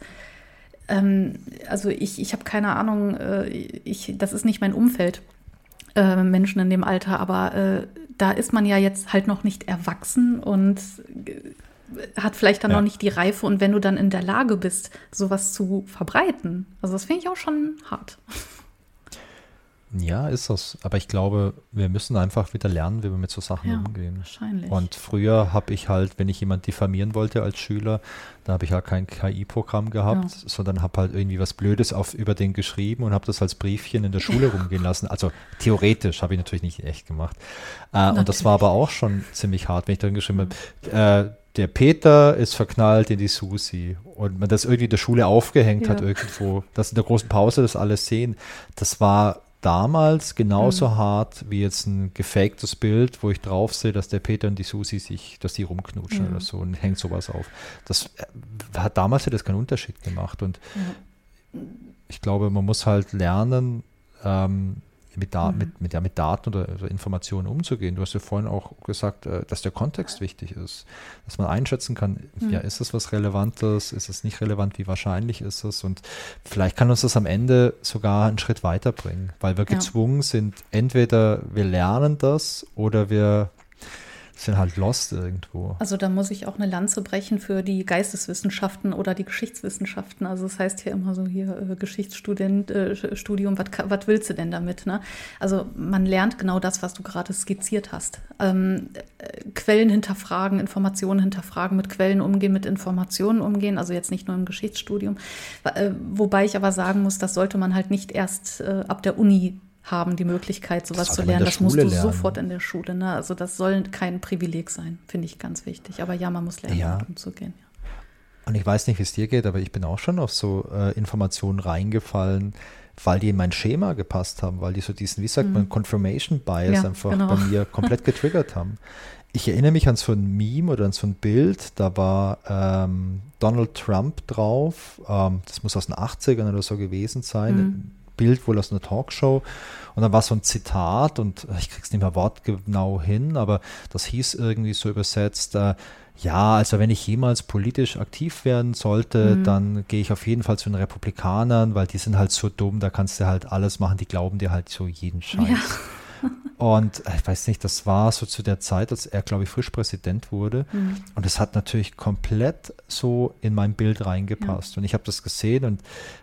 [SPEAKER 1] ähm, also ich, ich habe keine Ahnung, äh, ich, das ist nicht mein Umfeld, äh, Menschen in dem Alter, aber äh, da ist man ja jetzt halt noch nicht erwachsen und hat vielleicht dann ja. noch nicht die Reife und wenn du dann in der Lage bist, sowas zu verbreiten, also das finde ich auch schon hart.
[SPEAKER 2] Ja, ist das. Aber ich glaube, wir müssen einfach wieder lernen, wie wir mit so Sachen ja, umgehen.
[SPEAKER 1] Wahrscheinlich.
[SPEAKER 2] Und früher habe ich halt, wenn ich jemand diffamieren wollte als Schüler, da habe ich ja kein KI-Programm gehabt, ja. sondern habe halt irgendwie was Blödes auf, über den geschrieben und habe das als Briefchen in der Schule (laughs) rumgehen lassen. Also theoretisch habe ich natürlich nicht echt gemacht. Äh, und das war aber auch schon ziemlich hart, wenn ich drin geschrieben habe. Äh, der Peter ist verknallt in die Susi und man das irgendwie in der Schule aufgehängt ja. hat irgendwo, dass in der großen Pause das alles sehen. Das war damals genauso mhm. hart wie jetzt ein gefaktes Bild, wo ich drauf sehe, dass der Peter und die Susi sich, dass die rumknutschen ja. oder so und hängt sowas auf. Das äh, hat damals ja das keinen Unterschied gemacht und ja. ich glaube, man muss halt lernen, ähm, mit, da, mhm. mit, mit, ja, mit Daten oder, oder, Informationen umzugehen. Du hast ja vorhin auch gesagt, äh, dass der Kontext wichtig ist, dass man einschätzen kann, mhm. ja, ist es was Relevantes, ist es nicht relevant, wie wahrscheinlich ist es und vielleicht kann uns das am Ende sogar einen Schritt weiterbringen, weil wir ja. gezwungen sind, entweder wir lernen das oder wir sind halt lost irgendwo.
[SPEAKER 1] Also da muss ich auch eine Lanze brechen für die Geisteswissenschaften oder die Geschichtswissenschaften. Also das heißt ja immer so hier äh, Geschichtsstudent, äh, Studium, was willst du denn damit? Ne? Also man lernt genau das, was du gerade skizziert hast. Ähm, äh, Quellen hinterfragen, Informationen hinterfragen, mit Quellen umgehen, mit Informationen umgehen, also jetzt nicht nur im Geschichtsstudium. Äh, wobei ich aber sagen muss, das sollte man halt nicht erst äh, ab der Uni haben die Möglichkeit, sowas zu lernen. Das musst du lernen. sofort in der Schule. Ne? Also das soll kein Privileg sein, finde ich ganz wichtig. Aber ja, man muss lernen, ja. damit umzugehen. Ja.
[SPEAKER 2] Und ich weiß nicht, wie es dir geht, aber ich bin auch schon auf so äh, Informationen reingefallen, weil die in mein Schema gepasst haben, weil die so diesen, wie sagt mhm. man, Confirmation Bias ja, einfach genau. bei mir (laughs) komplett getriggert haben. Ich erinnere mich an so ein Meme oder an so ein Bild, da war ähm, Donald Trump drauf, ähm, das muss aus den 80ern oder so gewesen sein, mhm Bild wohl aus einer Talkshow. Und dann war so ein Zitat und ich krieg's nicht mehr wortgenau hin, aber das hieß irgendwie so übersetzt, äh, ja, also wenn ich jemals politisch aktiv werden sollte, mhm. dann gehe ich auf jeden Fall zu den Republikanern, weil die sind halt so dumm, da kannst du halt alles machen, die glauben dir halt so jeden Scheiß. Ja. Und äh, ich weiß nicht, das war so zu der Zeit, als er, glaube ich, frisch Präsident wurde. Mhm. Und es hat natürlich komplett so in mein Bild reingepasst. Ja. Und ich habe das gesehen und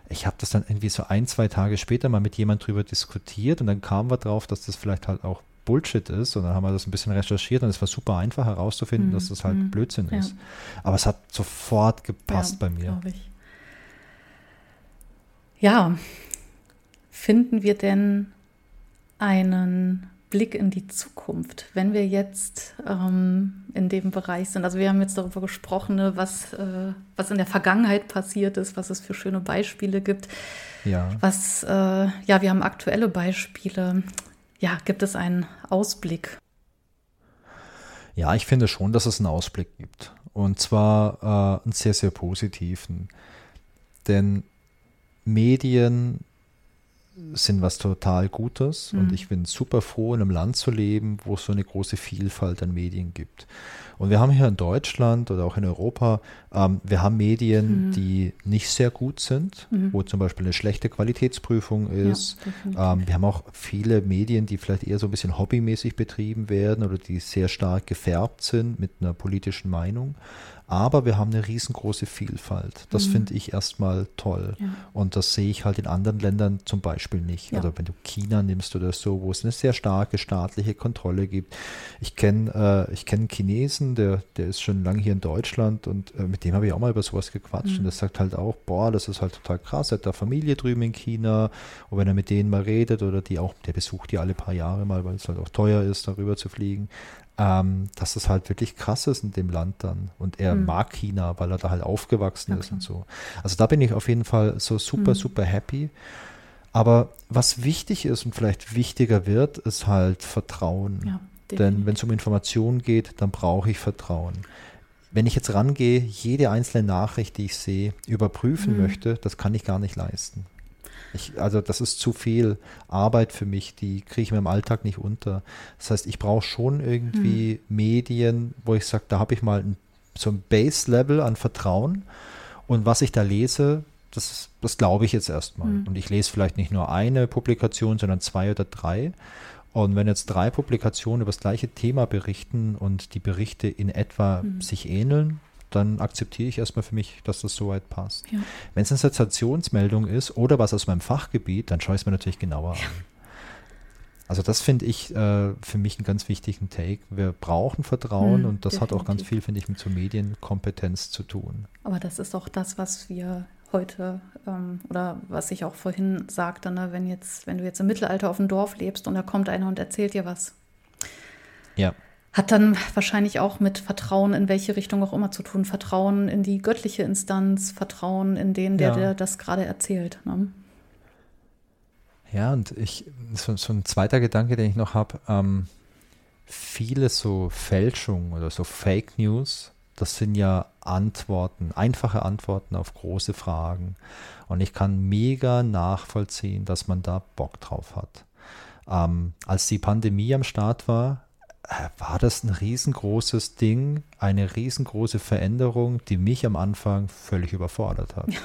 [SPEAKER 2] ich habe das dann irgendwie so ein, zwei Tage später mal mit jemand drüber diskutiert und dann kamen wir drauf, dass das vielleicht halt auch Bullshit ist. Und dann haben wir das ein bisschen recherchiert und es war super einfach herauszufinden, mhm. dass das halt mhm. Blödsinn ja. ist. Aber es hat sofort gepasst ja, bei mir.
[SPEAKER 1] Ja, finden wir denn einen Blick in die Zukunft, wenn wir jetzt ähm, in dem Bereich sind. Also wir haben jetzt darüber gesprochen, ne, was, äh, was in der Vergangenheit passiert ist, was es für schöne Beispiele gibt.
[SPEAKER 2] Ja.
[SPEAKER 1] Was, äh, ja, wir haben aktuelle Beispiele. Ja, gibt es einen Ausblick?
[SPEAKER 2] Ja, ich finde schon, dass es einen Ausblick gibt. Und zwar äh, einen sehr, sehr positiven. Denn Medien sind was total Gutes mhm. und ich bin super froh, in einem Land zu leben, wo es so eine große Vielfalt an Medien gibt. Und wir haben hier in Deutschland oder auch in Europa, ähm, wir haben Medien, mhm. die nicht sehr gut sind, mhm. wo zum Beispiel eine schlechte Qualitätsprüfung ist. Ja, ähm, wir haben auch viele Medien, die vielleicht eher so ein bisschen hobbymäßig betrieben werden oder die sehr stark gefärbt sind mit einer politischen Meinung. Aber wir haben eine riesengroße Vielfalt. Das mhm. finde ich erstmal toll. Ja. Und das sehe ich halt in anderen Ländern zum Beispiel nicht. Ja. Also wenn du China nimmst oder so, wo es eine sehr starke staatliche Kontrolle gibt. Ich kenne äh, ich kenn einen Chinesen, der, der ist schon lange hier in Deutschland und äh, mit dem habe ich auch mal über sowas gequatscht. Mhm. Und der sagt halt auch, boah, das ist halt total krass. Er hat da Familie drüben in China. Und wenn er mit denen mal redet oder die auch, der besucht die alle paar Jahre mal, weil es halt auch teuer ist, darüber zu fliegen ähm, dass es halt wirklich krass ist in dem Land dann. Und er mhm. mag China, weil er da halt aufgewachsen okay. ist und so. Also da bin ich auf jeden Fall so super, mhm. super happy. Aber was wichtig ist und vielleicht wichtiger wird, ist halt Vertrauen. Ja, Denn wenn es um Informationen geht, dann brauche ich Vertrauen. Wenn ich jetzt rangehe, jede einzelne Nachricht, die ich sehe, überprüfen mhm. möchte, das kann ich gar nicht leisten. Ich, also das ist zu viel Arbeit für mich, die kriege ich mir im Alltag nicht unter. Das heißt, ich brauche schon irgendwie hm. Medien, wo ich sage, da habe ich mal ein, so ein Base-Level an Vertrauen und was ich da lese, das, das glaube ich jetzt erstmal. Hm. Und ich lese vielleicht nicht nur eine Publikation, sondern zwei oder drei. Und wenn jetzt drei Publikationen über das gleiche Thema berichten und die Berichte in etwa hm. sich ähneln, dann akzeptiere ich erstmal für mich, dass das soweit passt. Ja. Wenn es eine Sensationsmeldung ist oder was aus meinem Fachgebiet, dann schaue ich es mir natürlich genauer ja. an. Also das finde ich äh, für mich einen ganz wichtigen Take. Wir brauchen Vertrauen hm, und das definitiv. hat auch ganz viel, finde ich, mit so Medienkompetenz zu tun.
[SPEAKER 1] Aber das ist auch das, was wir heute ähm, oder was ich auch vorhin sagte, ne, wenn jetzt, wenn du jetzt im Mittelalter auf dem Dorf lebst und da kommt einer und erzählt dir was.
[SPEAKER 2] Ja.
[SPEAKER 1] Hat dann wahrscheinlich auch mit Vertrauen in welche Richtung auch immer zu tun. Vertrauen in die göttliche Instanz, Vertrauen in den, der, ja. der das gerade erzählt. Ne?
[SPEAKER 2] Ja, und ich, so, so, ein zweiter Gedanke, den ich noch habe, ähm, viele so Fälschungen oder so Fake News, das sind ja Antworten, einfache Antworten auf große Fragen. Und ich kann mega nachvollziehen, dass man da Bock drauf hat. Ähm, als die Pandemie am Start war, war das ein riesengroßes Ding, eine riesengroße Veränderung, die mich am Anfang völlig überfordert hat. Ja.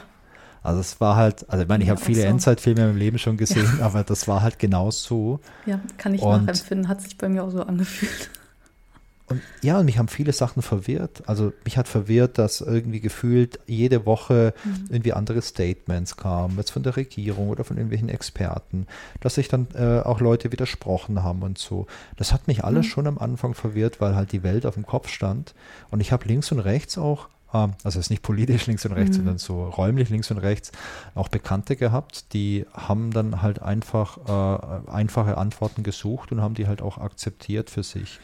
[SPEAKER 2] Also es war halt, also ich meine, ich ja, habe viele so. Endzeitfilme im Leben schon gesehen, ja. aber das war halt genau so.
[SPEAKER 1] Ja, kann ich Und nachempfinden, hat sich bei mir auch so angefühlt.
[SPEAKER 2] Und ja, und mich haben viele Sachen verwirrt. Also mich hat verwirrt, dass irgendwie gefühlt jede Woche mhm. irgendwie andere Statements kamen, jetzt von der Regierung oder von irgendwelchen Experten, dass sich dann äh, auch Leute widersprochen haben und so. Das hat mich alles mhm. schon am Anfang verwirrt, weil halt die Welt auf dem Kopf stand. Und ich habe links und rechts auch ähm, also es ist nicht politisch links und rechts, mhm. sondern so räumlich links und rechts, auch Bekannte gehabt, die haben dann halt einfach äh, einfache Antworten gesucht und haben die halt auch akzeptiert für sich.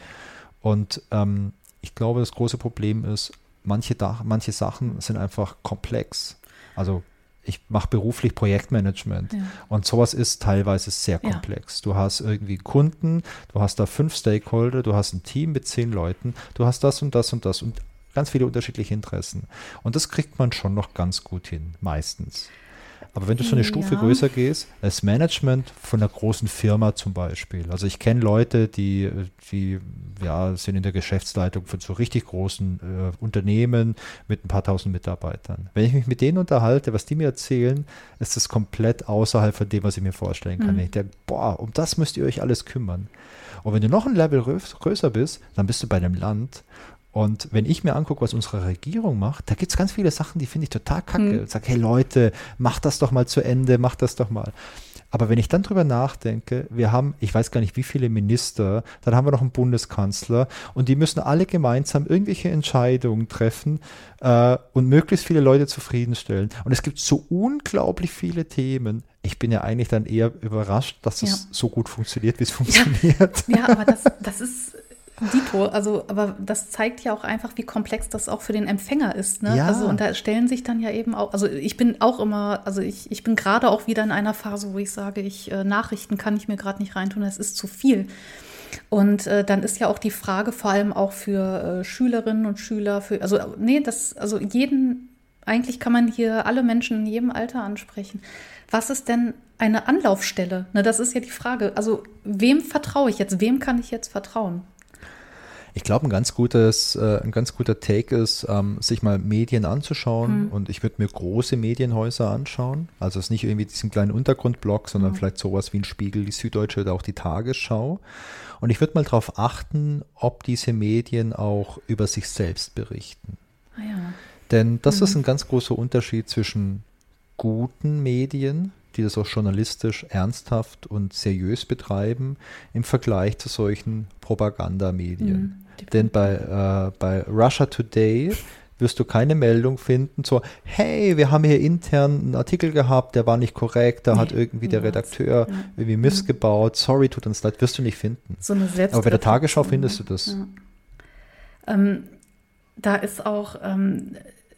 [SPEAKER 2] Und ähm, ich glaube, das große Problem ist, manche, manche Sachen sind einfach komplex. Also ich mache beruflich Projektmanagement ja. und sowas ist teilweise sehr komplex. Ja. Du hast irgendwie Kunden, du hast da fünf Stakeholder, du hast ein Team mit zehn Leuten, du hast das und das und das und ganz viele unterschiedliche Interessen. Und das kriegt man schon noch ganz gut hin, meistens. Aber wenn du so eine Stufe ja. größer gehst, als Management von einer großen Firma zum Beispiel. Also ich kenne Leute, die, die ja, sind in der Geschäftsleitung von so richtig großen äh, Unternehmen mit ein paar tausend Mitarbeitern. Wenn ich mich mit denen unterhalte, was die mir erzählen, ist das komplett außerhalb von dem, was ich mir vorstellen kann. Mhm. Ich denke, boah, um das müsst ihr euch alles kümmern. Und wenn du noch ein Level größer bist, dann bist du bei einem Land, und wenn ich mir angucke, was unsere Regierung macht, da gibt es ganz viele Sachen, die finde ich total kacke. Hm. Ich sage, hey Leute, macht das doch mal zu Ende, macht das doch mal. Aber wenn ich dann drüber nachdenke, wir haben, ich weiß gar nicht, wie viele Minister, dann haben wir noch einen Bundeskanzler und die müssen alle gemeinsam irgendwelche Entscheidungen treffen äh, und möglichst viele Leute zufriedenstellen. Und es gibt so unglaublich viele Themen. Ich bin ja eigentlich dann eher überrascht, dass es ja. so gut funktioniert, wie es funktioniert.
[SPEAKER 1] Ja, ja aber das, das ist Dito, also, aber das zeigt ja auch einfach, wie komplex das auch für den Empfänger ist. Ne? Ja. Also, und da stellen sich dann ja eben auch, also ich bin auch immer, also ich, ich bin gerade auch wieder in einer Phase, wo ich sage, ich äh, Nachrichten kann ich mir gerade nicht reintun, es ist zu viel. Und äh, dann ist ja auch die Frage vor allem auch für äh, Schülerinnen und Schüler, für, also nee, das, also jeden, eigentlich kann man hier alle Menschen in jedem Alter ansprechen. Was ist denn eine Anlaufstelle? Ne, das ist ja die Frage. Also wem vertraue ich jetzt? Wem kann ich jetzt vertrauen?
[SPEAKER 2] Ich glaube, ein ganz gutes, äh, ein ganz guter Take ist, ähm, sich mal Medien anzuschauen. Mhm. Und ich würde mir große Medienhäuser anschauen. Also es ist nicht irgendwie diesen kleinen Untergrundblock, sondern mhm. vielleicht sowas wie ein Spiegel, die Süddeutsche oder auch die Tagesschau. Und ich würde mal darauf achten, ob diese Medien auch über sich selbst berichten.
[SPEAKER 1] Ah, ja.
[SPEAKER 2] Denn das
[SPEAKER 1] Mhm.
[SPEAKER 2] ist ein ganz großer Unterschied zwischen guten Medien, die das auch journalistisch ernsthaft und seriös betreiben, im Vergleich zu solchen Propagandamedien.
[SPEAKER 1] Mhm.
[SPEAKER 2] Denn bei, äh, bei Russia Today wirst du keine Meldung finden, so, hey, wir haben hier intern einen Artikel gehabt, der war nicht korrekt, da
[SPEAKER 1] Nee,
[SPEAKER 2] hat irgendwie der. Redakteur
[SPEAKER 1] Ja.
[SPEAKER 2] irgendwie missgebaut, sorry, tut uns leid, wirst du nicht finden.
[SPEAKER 1] So
[SPEAKER 2] Aber bei der Tagesschau findest du das.
[SPEAKER 1] Ja. Ähm, da ist auch, ähm,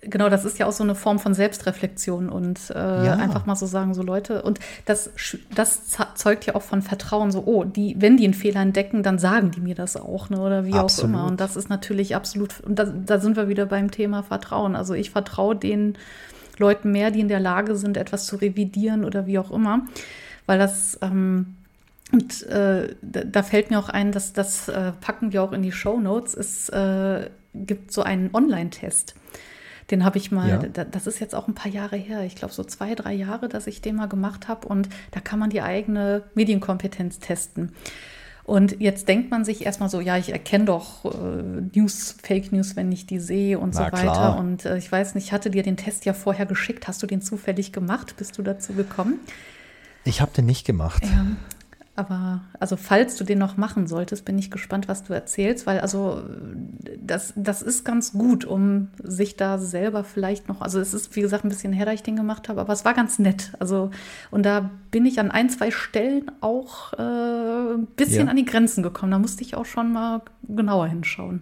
[SPEAKER 1] genau, das ist ja auch so eine Form von Selbstreflexion und äh,
[SPEAKER 2] Ja.
[SPEAKER 1] einfach mal so sagen, so Leute, und das, das zeugt ja auch von Vertrauen, so, oh, die, wenn die einen Fehler entdecken, dann sagen die mir das auch, ne, oder wie auch
[SPEAKER 2] Absolut.
[SPEAKER 1] immer. Und das ist natürlich absolut, und da, da sind wir wieder beim Thema Vertrauen. Also ich vertraue den Leuten mehr, die in der Lage sind, etwas zu revidieren oder wie auch immer, weil das, ähm, und äh, da, da fällt mir auch ein, dass das äh, packen wir auch in die Show Notes. Es äh, gibt so einen Online-Test. Den habe ich mal,
[SPEAKER 2] Ja.
[SPEAKER 1] da, das ist jetzt auch ein paar Jahre her, ich glaube so zwei, drei Jahre, dass ich den mal gemacht habe. Und da kann man die eigene Medienkompetenz testen. Und jetzt denkt man sich erstmal so, ja, ich erkenne doch äh, News, Fake News, wenn ich die sehe und
[SPEAKER 2] Na
[SPEAKER 1] so weiter.
[SPEAKER 2] klar.
[SPEAKER 1] Und äh, ich weiß nicht, ich hatte dir den Test ja vorher geschickt. Hast du den zufällig gemacht? Bist du dazu gekommen?
[SPEAKER 2] Ich habe den nicht gemacht.
[SPEAKER 1] Ja, aber also falls du den noch machen solltest, bin ich gespannt, was du erzählst, weil also das, das ist ganz gut, um sich da selber vielleicht noch, also es ist wie gesagt ein bisschen her, da ich den gemacht habe, aber es war ganz nett. Also und da bin ich an ein, zwei Stellen auch äh, ein bisschen
[SPEAKER 2] Ja.
[SPEAKER 1] an die Grenzen gekommen. Da musste ich auch schon mal genauer hinschauen.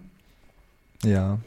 [SPEAKER 2] Ja.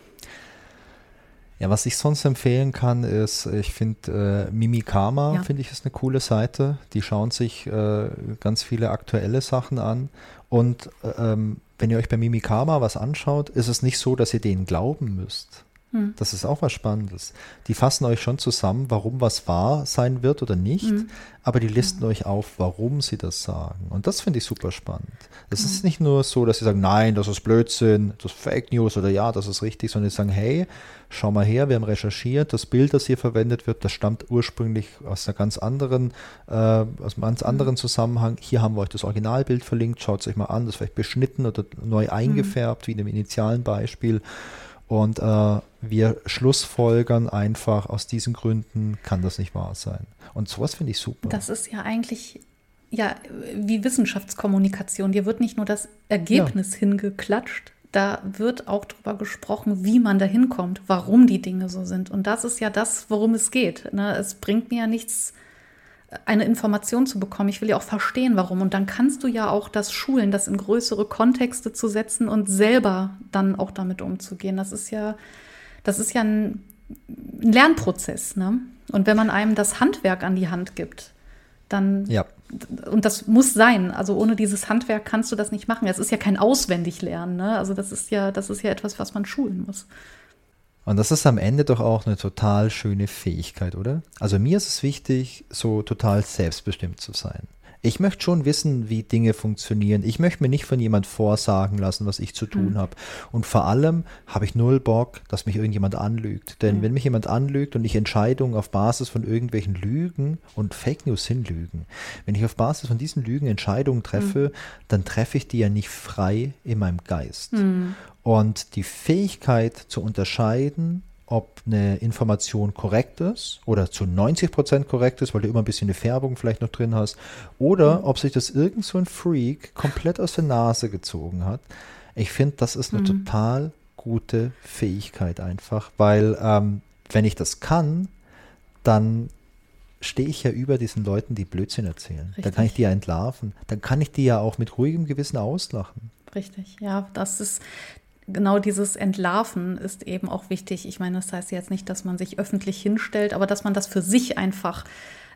[SPEAKER 2] Ja, was ich sonst empfehlen kann, ist, ich finde äh, Mimikama,
[SPEAKER 1] Ja.
[SPEAKER 2] finde ich, ist eine coole Seite. Die schauen sich äh, ganz viele aktuelle Sachen an. Und äh, ähm, wenn ihr euch bei Mimikama was anschaut, ist es nicht so, dass ihr denen glauben müsst.
[SPEAKER 1] Hm.
[SPEAKER 2] Das ist auch was Spannendes. Die fassen euch schon zusammen, warum was wahr sein wird oder nicht,
[SPEAKER 1] Mhm.
[SPEAKER 2] aber die listen euch auf, warum sie das sagen. Und das finde ich super spannend. Es ist nicht nur so, dass sie sagen, nein, das ist Blödsinn, das ist Fake News oder ja, das ist richtig, sondern sie sagen, hey, schau mal her, wir haben recherchiert, das Bild, das hier verwendet wird, das stammt ursprünglich aus einer ganz anderen, äh, aus einem ganz anderen Zusammenhang. Hier haben wir euch das Originalbild verlinkt, schaut es euch mal an, das ist vielleicht beschnitten oder neu eingefärbt, wie in dem initialen Beispiel. Und äh, wir schlussfolgern einfach, aus diesen Gründen kann das nicht wahr sein. Und sowas finde ich super.
[SPEAKER 1] Das ist ja eigentlich ja wie Wissenschaftskommunikation. Dir wird nicht nur das Ergebnis hingeklatscht, da wird auch darüber gesprochen, wie man da hinkommt, warum die Dinge so sind. Und das ist ja das, worum es geht. Ne? Es bringt mir ja nichts, eine Information zu bekommen. Ich will ja auch verstehen, warum. Und dann kannst du ja auch das schulen, das in größere Kontexte zu setzen und selber dann auch damit umzugehen. Das ist ja, das ist ja ein, ein Lernprozess. Ne? Und wenn man einem das Handwerk an die Hand gibt, dann
[SPEAKER 2] ja.
[SPEAKER 1] und das muss sein. Also ohne dieses Handwerk kannst du das nicht machen. Es ist ja kein Auswendiglernen. Ne? Also das ist ja, das ist ja etwas, was man schulen muss.
[SPEAKER 2] Und das ist am Ende doch auch eine total schöne Fähigkeit, oder? Also mir ist es wichtig, so total selbstbestimmt zu sein. Ich möchte schon wissen, wie Dinge funktionieren. Ich möchte mir nicht von jemand vorsagen lassen, was ich zu tun habe. Und vor allem habe ich null Bock, dass mich irgendjemand anlügt. Denn wenn mich jemand anlügt und ich Entscheidungen auf Basis von irgendwelchen Lügen und Fake News hinlügen, wenn ich auf Basis von diesen Lügen Entscheidungen treffe, dann treffe ich die ja nicht frei in meinem Geist. Und die Fähigkeit zu unterscheiden, ob eine Information korrekt ist oder zu 90 Prozent korrekt ist, weil du immer ein bisschen eine Färbung vielleicht noch drin hast, oder ob sich das irgend so ein Freak komplett aus der Nase gezogen hat. Ich finde, das ist eine total gute Fähigkeit einfach, weil ähm, wenn ich das kann, dann stehe ich ja über diesen Leuten, die Blödsinn erzählen. Dann kann ich
[SPEAKER 1] Richtig.
[SPEAKER 2] die ja entlarven. Dann kann ich die ja auch mit ruhigem Gewissen auslachen.
[SPEAKER 1] Richtig, ja, das ist genau dieses Entlarven ist eben auch wichtig. Ich meine, das heißt jetzt nicht, dass man sich öffentlich hinstellt, aber dass man das für sich einfach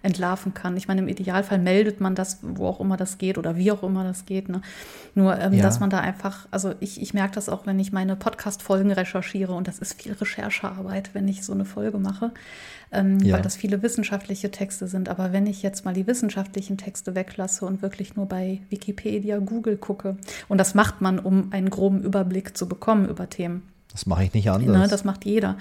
[SPEAKER 1] entlarven kann. Ich meine, im Idealfall meldet man das, wo auch immer das geht oder wie auch immer das geht. Ne? Nur, ähm,
[SPEAKER 2] Ja.
[SPEAKER 1] dass man da einfach, also ich, ich merke das auch, wenn ich meine Podcast-Folgen recherchiere und das ist viel Recherchearbeit, wenn ich so eine Folge mache, ähm,
[SPEAKER 2] Ja.
[SPEAKER 1] weil das viele wissenschaftliche Texte sind. Aber wenn ich jetzt mal die wissenschaftlichen Texte weglasse und wirklich nur bei Wikipedia, Google gucke, und das macht man, um einen groben Überblick zu bekommen über Themen,
[SPEAKER 2] Das mache ich nicht anders.
[SPEAKER 1] Ne, das macht jeder.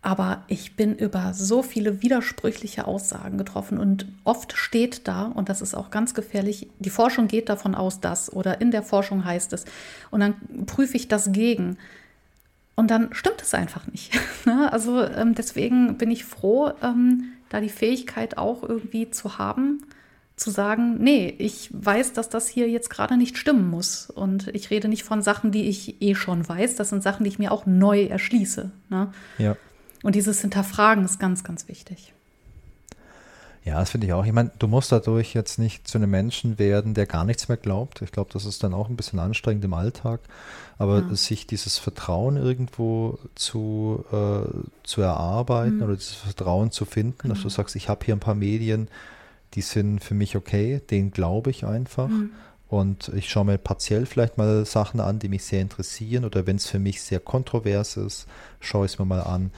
[SPEAKER 1] Aber ich bin über so viele widersprüchliche Aussagen getroffen und oft steht da, und das ist auch ganz gefährlich, die Forschung geht davon aus, dass oder in der Forschung heißt es, und dann prüfe ich das gegen. Und dann stimmt es einfach nicht. (laughs) Ne? also ähm, deswegen bin ich froh, ähm, da die Fähigkeit auch irgendwie zu haben, zu sagen, nee, ich weiß, dass das hier jetzt gerade nicht stimmen muss. Und ich rede nicht von Sachen, die ich eh schon weiß. Das sind Sachen, die ich mir auch neu erschließe. Ne?
[SPEAKER 2] Ja.
[SPEAKER 1] Und dieses Hinterfragen ist ganz, ganz wichtig.
[SPEAKER 2] Ja, das finde ich auch. Ich meine, du musst dadurch jetzt nicht zu einem Menschen werden, der gar nichts mehr glaubt. Ich glaube, das ist dann auch ein bisschen anstrengend im Alltag. Aber ja. sich dieses Vertrauen irgendwo zu, äh, zu erarbeiten mhm. oder dieses Vertrauen zu finden, genau. dass du sagst, ich habe hier ein paar Medien, die sind für mich okay, denen glaube ich einfach. Mhm. Und ich schaue mir partiell vielleicht mal Sachen an, die mich sehr interessieren oder wenn es für mich sehr kontrovers ist, schaue ich es mir mal an.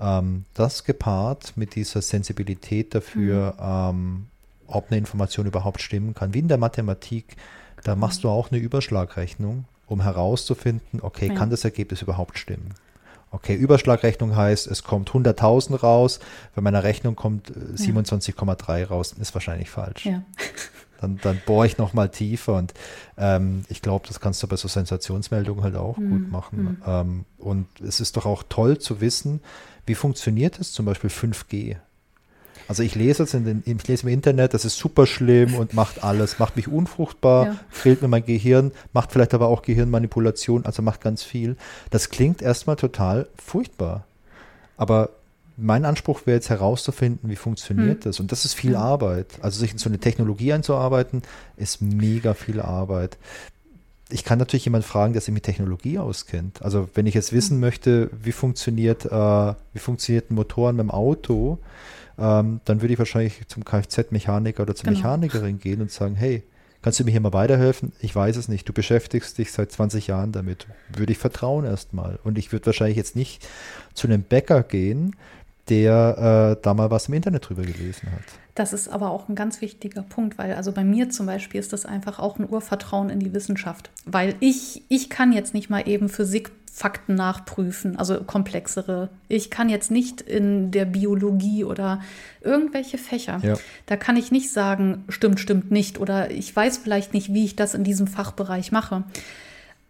[SPEAKER 2] Ähm, das gepaart mit dieser Sensibilität dafür, mhm. ähm, ob eine Information überhaupt stimmen kann. Wie in der Mathematik, da genau. machst du auch eine Überschlagrechnung, um herauszufinden, okay, ja. kann das Ergebnis überhaupt stimmen? Okay, Überschlagrechnung heißt, es kommt 100.000 raus, bei meiner Rechnung kommt 27,3 äh, ja. raus, ist wahrscheinlich falsch. Ja. (laughs) Dann, dann bohre ich nochmal tiefer und ähm, ich glaube, das kannst du bei so Sensationsmeldungen halt auch mhm. gut machen. Mhm. Ähm, und es ist doch auch toll zu wissen, wie funktioniert es zum Beispiel 5G? Also ich lese es in den, ich lese im Internet, das ist super schlimm und macht alles, macht mich unfruchtbar, ja. fehlt mir mein Gehirn, macht vielleicht aber auch Gehirnmanipulation, also macht ganz viel. Das klingt erstmal total furchtbar. Aber mein Anspruch wäre jetzt herauszufinden, wie funktioniert hm. das. Und das ist viel. Arbeit. Also sich in so eine Technologie einzuarbeiten, ist mega viel Arbeit ich kann natürlich jemand fragen, der sich mit Technologie auskennt. Also wenn ich jetzt wissen möchte, wie funktioniert, äh, wie funktioniert ein Motor mit dem Auto, ähm, dann würde ich wahrscheinlich zum Kfz-Mechaniker oder zur genau. Mechanikerin gehen und sagen, hey, kannst du mir hier mal weiterhelfen? Ich weiß es nicht. Du beschäftigst dich seit 20 Jahren damit. Würde ich vertrauen erstmal. Und ich würde wahrscheinlich jetzt nicht zu einem Bäcker gehen, der äh, da mal was im Internet drüber gelesen hat.
[SPEAKER 1] Das ist aber auch ein ganz wichtiger Punkt, weil also bei mir zum Beispiel ist das einfach auch ein Urvertrauen in die Wissenschaft, weil ich, ich kann jetzt nicht mal eben Physikfakten nachprüfen, also komplexere. Ich kann jetzt nicht in der Biologie oder irgendwelche Fächer. Ja. Da kann ich nicht sagen, stimmt, stimmt nicht oder ich weiß vielleicht nicht, wie ich das in diesem Fachbereich mache.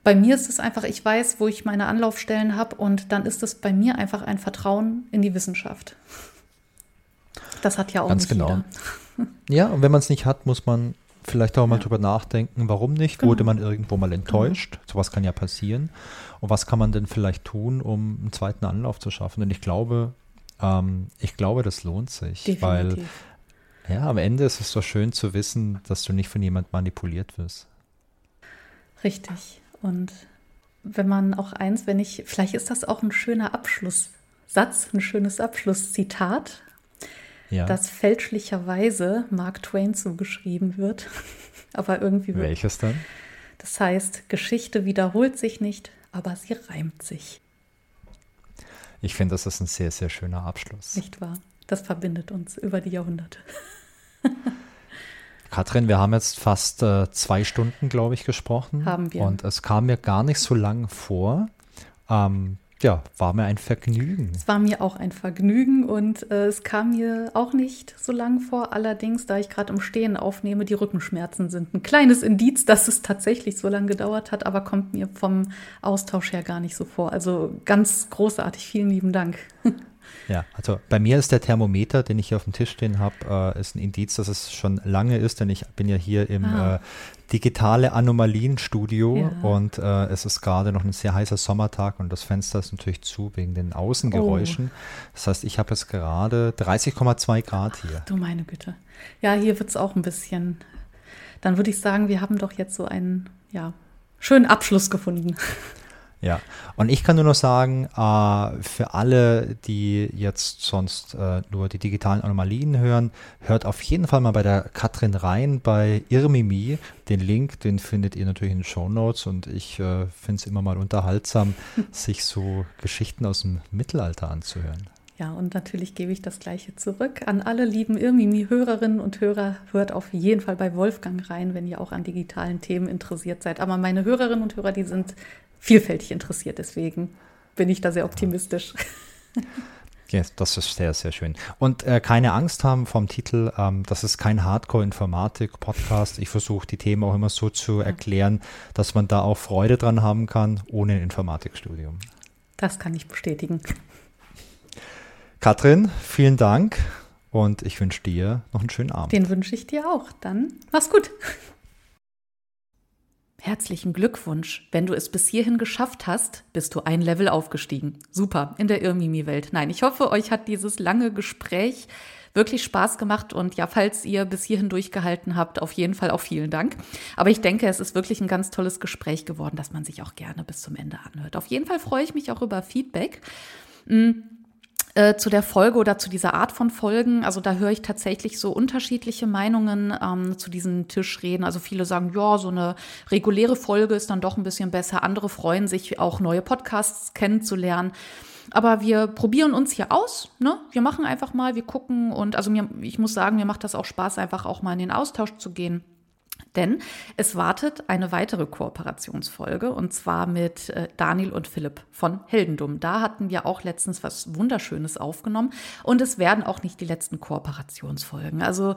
[SPEAKER 1] Bei mir ist es einfach, ich weiß, wo ich meine Anlaufstellen habe und dann ist es bei mir einfach ein Vertrauen in die Wissenschaft. Das hat ja auch
[SPEAKER 2] Ganz genau. Jeder. (laughs) Ja, und wenn man es nicht hat, muss man vielleicht auch mal ja. drüber nachdenken, warum nicht? Genau. Wurde man irgendwo mal enttäuscht? Genau. Sowas kann ja passieren. Und was kann man denn vielleicht tun, um einen zweiten Anlauf zu schaffen? Und ich glaube, ähm, ich glaube, das lohnt sich, Definitiv. weil ja, am Ende ist es so schön zu wissen, dass du nicht von jemand manipuliert wirst.
[SPEAKER 1] Richtig. Und wenn man auch eins, wenn ich, vielleicht ist das auch ein schöner Abschlusssatz, ein schönes Abschlusszitat, ja. das fälschlicherweise Mark Twain zugeschrieben wird. (laughs) aber irgendwie
[SPEAKER 2] wird. Welches dann?
[SPEAKER 1] Das heißt, Geschichte wiederholt sich nicht, aber sie reimt sich.
[SPEAKER 2] Ich finde, das ist ein sehr, sehr schöner Abschluss.
[SPEAKER 1] Nicht wahr? Das verbindet uns über die Jahrhunderte. (laughs)
[SPEAKER 2] Katrin, wir haben jetzt fast äh, zwei Stunden, glaube ich, gesprochen.
[SPEAKER 1] Haben wir.
[SPEAKER 2] Und es kam mir gar nicht so lang vor. Ähm, ja, war mir ein Vergnügen.
[SPEAKER 1] Es war mir auch ein Vergnügen und äh, es kam mir auch nicht so lang vor. Allerdings, da ich gerade im Stehen aufnehme, die Rückenschmerzen sind ein kleines Indiz, dass es tatsächlich so lange gedauert hat, aber kommt mir vom Austausch her gar nicht so vor. Also ganz großartig. Vielen lieben Dank. (laughs)
[SPEAKER 2] Ja, also bei mir ist der Thermometer, den ich hier auf dem Tisch stehen habe, äh, ist ein Indiz, dass es schon lange ist, denn ich bin ja hier im ah. äh, digitale Anomalien-Studio ja. und äh, es ist gerade noch ein sehr heißer Sommertag und das Fenster ist natürlich zu wegen den Außengeräuschen. Oh. Das heißt, ich habe jetzt gerade 30,2 Grad hier. Ach,
[SPEAKER 1] du meine Güte. Ja, hier wird es auch ein bisschen. Dann würde ich sagen, wir haben doch jetzt so einen ja, schönen Abschluss gefunden. (laughs)
[SPEAKER 2] Ja, und ich kann nur noch sagen, äh, für alle, die jetzt sonst äh, nur die digitalen Anomalien hören, hört auf jeden Fall mal bei der Katrin rein bei Irmimi. Den Link, den findet ihr natürlich in den Show Notes und ich äh, finde es immer mal unterhaltsam, (laughs) sich so Geschichten aus dem Mittelalter anzuhören.
[SPEAKER 1] Ja, und natürlich gebe ich das Gleiche zurück an alle lieben Irmimi-Hörerinnen und Hörer. Hört auf jeden Fall bei Wolfgang rein, wenn ihr auch an digitalen Themen interessiert seid. Aber meine Hörerinnen und Hörer, die sind vielfältig interessiert. Deswegen bin ich da sehr optimistisch.
[SPEAKER 2] Ja, (laughs) yes, das ist sehr, sehr schön. Und äh, keine Angst haben vom Titel, ähm, das ist kein Hardcore-Informatik-Podcast. Ich versuche die Themen auch immer so zu erklären, dass man da auch Freude dran haben kann, ohne ein Informatikstudium.
[SPEAKER 1] Das kann ich bestätigen.
[SPEAKER 2] Katrin, vielen Dank und ich wünsche dir noch einen schönen Abend.
[SPEAKER 1] Den wünsche ich dir auch. Dann mach's gut. Herzlichen Glückwunsch. Wenn du es bis hierhin geschafft hast, bist du ein Level aufgestiegen. Super, in der Irmimi-Welt. Nein, ich hoffe, euch hat dieses lange Gespräch wirklich Spaß gemacht und ja, falls ihr bis hierhin durchgehalten habt, auf jeden Fall auch vielen Dank. Aber ich denke, es ist wirklich ein ganz tolles Gespräch geworden, das man sich auch gerne bis zum Ende anhört. Auf jeden Fall freue ich mich auch über Feedback. Mhm zu der Folge oder zu dieser Art von Folgen. Also da höre ich tatsächlich so unterschiedliche Meinungen ähm, zu diesen Tischreden. Also viele sagen, ja, so eine reguläre Folge ist dann doch ein bisschen besser. Andere freuen sich auch neue Podcasts kennenzulernen. Aber wir probieren uns hier aus. Ne? Wir machen einfach mal, wir gucken und also mir, ich muss sagen, mir macht das auch Spaß, einfach auch mal in den Austausch zu gehen. Denn es wartet eine weitere Kooperationsfolge und zwar mit äh, Daniel und Philipp von Heldendum. Da hatten wir auch letztens was Wunderschönes aufgenommen und es werden auch nicht die letzten Kooperationsfolgen. Also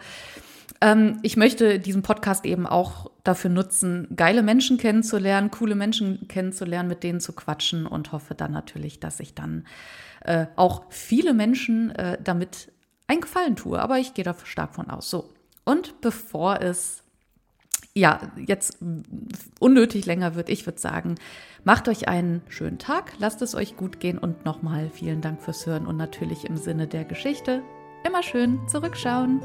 [SPEAKER 1] ähm, ich möchte diesen Podcast eben auch dafür nutzen, geile Menschen kennenzulernen, coole Menschen kennenzulernen, mit denen zu quatschen und hoffe dann natürlich, dass ich dann äh, auch viele Menschen äh, damit einen Gefallen tue. Aber ich gehe da stark von aus. So. Und bevor es ja, jetzt unnötig länger wird, ich würde sagen, macht euch einen schönen Tag, lasst es euch gut gehen und nochmal vielen Dank fürs Hören und natürlich im Sinne der Geschichte immer schön zurückschauen.